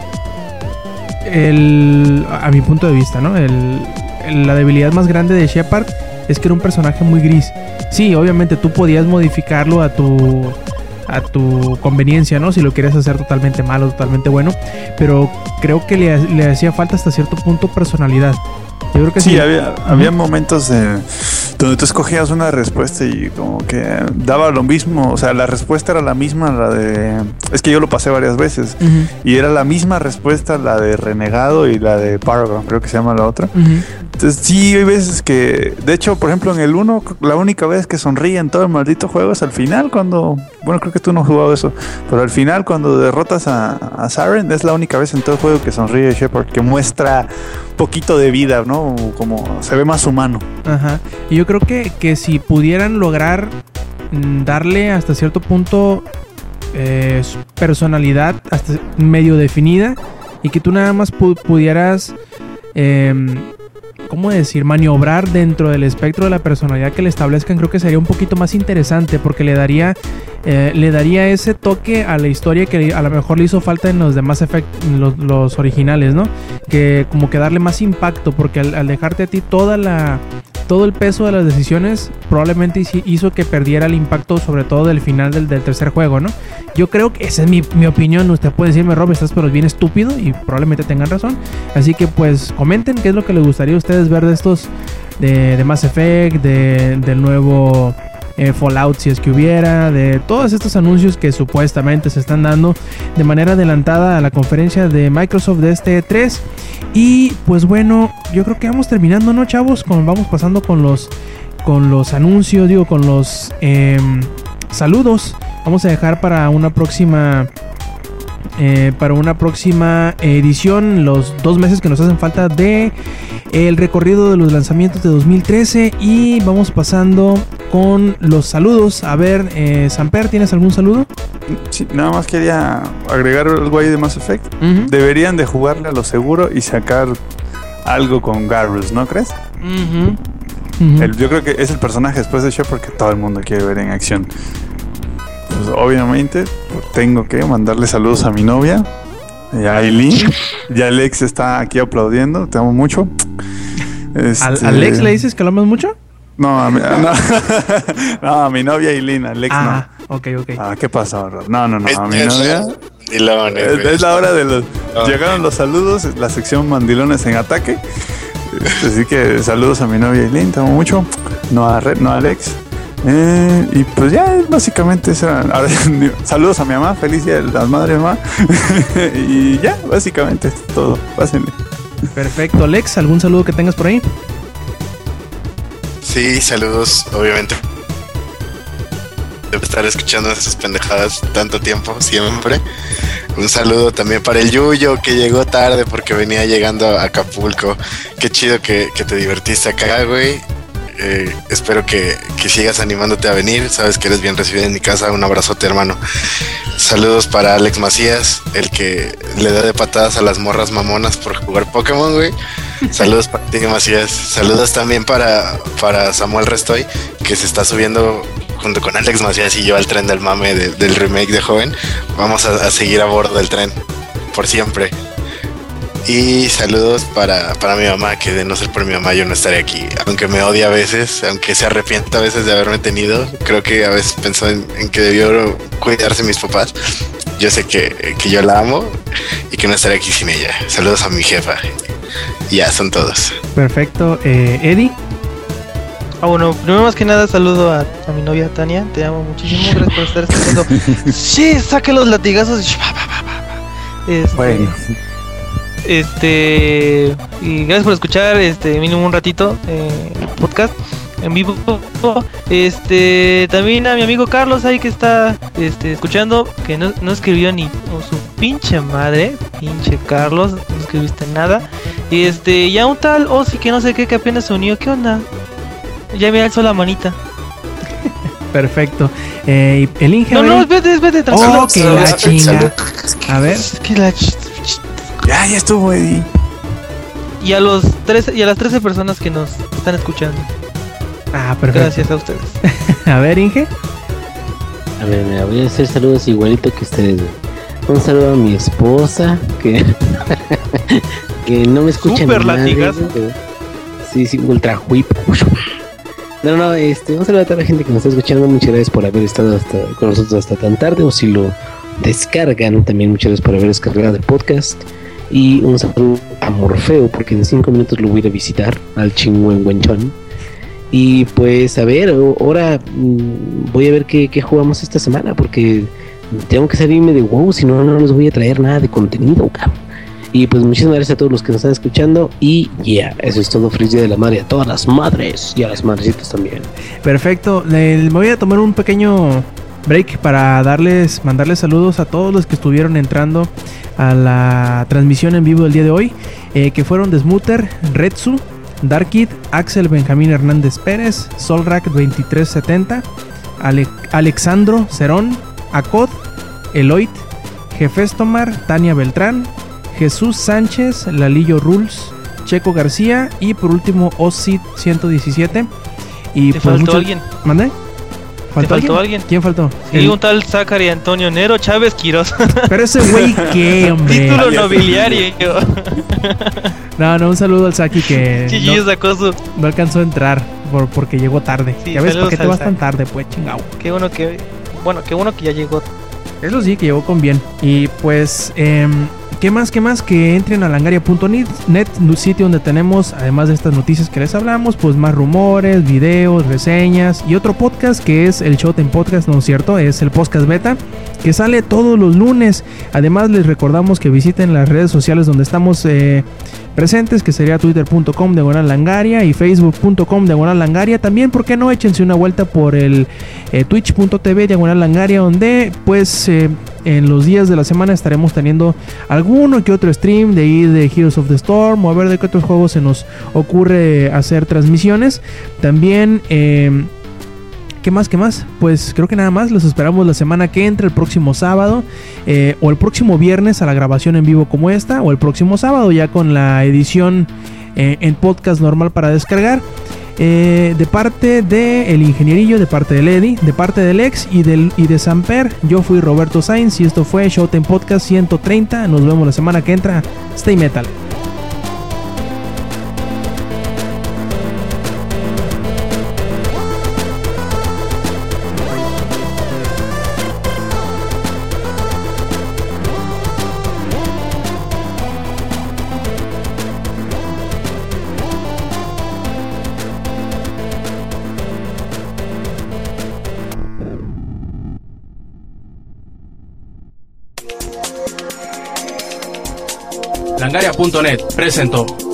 el- a mi punto de vista, ¿no? El, el- la debilidad más grande de Shepard es que era un personaje muy gris. Sí, obviamente tú podías modificarlo a tu a tu conveniencia, ¿no? Si lo quieres hacer totalmente malo, totalmente bueno, pero creo que le, le hacía falta hasta cierto punto personalidad. Yo creo que
Sí,
sí.
había, había momentos eh, donde tú escogías una respuesta y como que daba lo mismo. O sea, la respuesta era la misma, la de... Es que yo lo pasé varias veces. Y era la misma respuesta la de Renegado y la de Paragon, creo que se llama la otra. Entonces, sí, hay veces que, de hecho, por ejemplo, en el 1, la única vez que sonríe en todo el maldito juego es al final, cuando, bueno, creo que tú no has jugado eso, pero al final, cuando derrotas a, a Saren, es la única vez en todo el juego que sonríe Shepard, que muestra poquito de vida, ¿no? Como se ve más humano.
Ajá. Y yo creo que, que si pudieran lograr mm, darle hasta cierto punto eh, personalidad hasta medio definida y que tú nada más pu- pudieras, em, ¿cómo decir?, maniobrar dentro del espectro de la personalidad que le establezcan, creo que sería un poquito más interesante porque le daría, eh, le daría ese toque a la historia que a lo mejor le hizo falta en los demás efectos, los, originales, ¿no? Que como que darle más impacto porque al dejarte a ti toda la todo el peso de las decisiones probablemente hizo que perdiera el impacto, sobre todo del final del, del tercer juego, ¿no? Yo creo que esa es mi, mi opinión. Usted puede decirme, Rob, estás pero bien estúpido y probablemente tengan razón. Así que pues comenten qué es lo que les gustaría a ustedes ver de estos, de, de Mass Effect, de- del nuevo eh, Fallout si es que hubiera, de todos estos anuncios que supuestamente se están dando de manera adelantada a la conferencia de Microsoft de este 3. Y pues bueno, yo creo que vamos terminando, ¿no, chavos? Con, vamos pasando con los, con los anuncios, digo, con los em, saludos. Vamos a dejar para una próxima. Eh, para una próxima edición, los dos meses que nos hacen falta de el recorrido de los lanzamientos de 2013 y vamos pasando con los saludos. A ver, eh, Samper, ¿tienes algún saludo?
Sí, nada más quería agregar algo ahí de Mass Effect. Deberían de jugarle a lo seguro y sacar algo con Garrus, ¿no crees? El- yo creo que es el personaje después de Shepard que todo el mundo quiere ver en acción. Pues obviamente tengo que mandarle saludos a mi novia, y a Aileen. Ya Alex está aquí aplaudiendo, te amo mucho.
¿Al-
Este,
¿Alex le dices que lo amas mucho?
No, a mi, no, no, a mi novia Aileen, Alex
Ah, ok, ok.
no. Ah, ¿qué pasó, Rob? No, no, no, a mi novia.
Dilones,
Es,
güey.
es la hora de los. Llegaron los saludos, la sección mandilones en ataque. Así que saludos a mi novia Eileen, te amo mucho. No a, Red, no a Alex. Eh, y pues ya, básicamente ahora, saludos a mi mamá, feliz día de las madres, mamá. y ya, básicamente es todo. Pásenle.
Perfecto, Alex, ¿algún saludo que tengas por ahí?
Sí, saludos, obviamente. De estar escuchando esas pendejadas tanto tiempo, siempre. Un saludo también para el Yuyo, que llegó tarde porque venía llegando a Acapulco. Qué chido que, que te divertiste acá, güey. Eh, espero que, que sigas animándote a venir. Sabes que eres bien recibido en mi casa. Un abrazote, hermano. Saludos para Alex Macías, el que le da de patadas a las morras mamonas por jugar Pokémon, güey. Saludos para ti, Macías. Saludos también para, para Samuel Restoy, que se está subiendo junto con Alex Macías y yo al tren del mame de- del remake de Joven. Vamos a, a seguir a bordo del tren, por siempre. Y saludos para, para mi mamá, que de no ser por mi mamá yo no estaría aquí. Aunque me odia a veces, aunque se arrepienta a veces de haberme tenido, creo que a veces pensó en, en que debió cuidarse mis papás. Yo sé que, que yo la amo y que no estaría aquí sin ella. Saludos a mi jefa. Ya, son todos.
Perfecto, eh, Eddie.
Ah, bueno, primero más que nada saludo a, a mi novia Tania, te amo muchísimo, gracias por estar escuchando. sí, saque los latigazos. Este,
Bueno.
Este, y gracias por escuchar, este, mínimo un ratito eh, podcast en vivo. Este, también a mi amigo Carlos ahí que está este, escuchando, que no, no escribió ni o su pinche madre, pinche Carlos, no escribiste nada. Y este, ya un tal Ozzy que no sé qué, que apenas se unió, ¿qué onda? Ya me alzó la manita.
Perfecto. Eh, y el Inge.
No,
a
no, espérate, espérate, tranquilo.
Oh, que la chinga. A ver.
Es que la
Ya, ya estuvo, Eddie.
Y a los 13, y a las 13 personas que nos están escuchando.
Ah, perfecto.
Gracias a ustedes.
A ver, Inge.
A ver, mira, voy a hacer saludos igualito que ustedes. güey. Un saludo a mi esposa, que, que no me escucha. Güey, pero- Sí, sí, ultra whip. No, no, este, un saludo a toda la gente que nos está escuchando. Muchas gracias por haber estado hasta, con nosotros hasta tan tarde. O si lo descargan, también muchas gracias por haber descargado el podcast. Y un saludo a Morfeo, porque en cinco minutos lo voy a ir a visitar al chingüengüenchón. Y pues a ver, ahora mm, voy a ver qué, jugamos esta semana, porque tengo que salirme de WoW, si no, no les voy a traer nada de contenido, cabrón. Y pues muchísimas gracias a todos los que nos están escuchando. Y ya, eso es todo. Feliz de la Madre a todas las madres y a las madrecitas también.
Perfecto. Me voy a tomar un pequeño break para darles, mandarles saludos a todos los que estuvieron entrando a la transmisión en vivo del día de hoy, eh, que fueron Desmuter, Redsu, Darkid, Axel Benjamín Hernández Pérez, Solrack 2370, Ale- Alexandro Cerón, Acod, Eloit, Jefestomar, Tania Beltrán, Jesús Sánchez, Lalillo Rules, Checo García y por último Osid 117. Y
¿Te
pues
faltó
muchos-
alguien?
¿Mandé?
¿Te faltó alguien?
¿Quién faltó?
Sí,
El-
un tal Zachary Antonio Nero Chávez Quiroz.
Pero ese güey, ¿qué, hombre?
Título nobiliario.
No, no, un saludo al Saki que no,
su.
no alcanzó a entrar por, porque llegó tarde.
Sí,
ya ves, ¿por qué te vas tan tarde, pues, chingao?
Qué bueno que. Bueno, qué bueno que ya llegó.
Eso sí, que llegó con bien. Y pues, em, ¿qué más? ¿Qué más? Que entren a langaria.net, sitio donde tenemos, además de estas noticias que les hablamos, pues más rumores, videos, reseñas y otro podcast que es el Showtime Podcast, ¿no es cierto? Es el podcast beta que sale todos los lunes. Además, les recordamos que visiten las redes sociales donde estamos eh, presentes, que sería twitter.com diagonal langaria y facebook.com diagonal langaria. También, ¿por qué no? Échense una vuelta por el eh, twitch.tv diagonal langaria, donde pues eh, en los días de la semana estaremos teniendo alguno que otro stream de ahí de Heroes of the Storm o a ver de qué otros juegos se nos ocurre hacer transmisiones. También... eh, ¿Qué más? ¿Qué más? Pues creo que nada más. Los esperamos la semana que entra, el próximo sábado. eh, o el próximo viernes a la grabación en vivo como esta. O el próximo sábado ya con la edición eh, en podcast normal para descargar. Eh, de parte de Ingenierillo, de parte de Lady, de parte del Ex y, del, y de Samper. Yo fui Roberto Sainz y esto fue Showtime Podcast 130. Nos vemos la semana que entra. Stay Metal.
Langaria.net presentó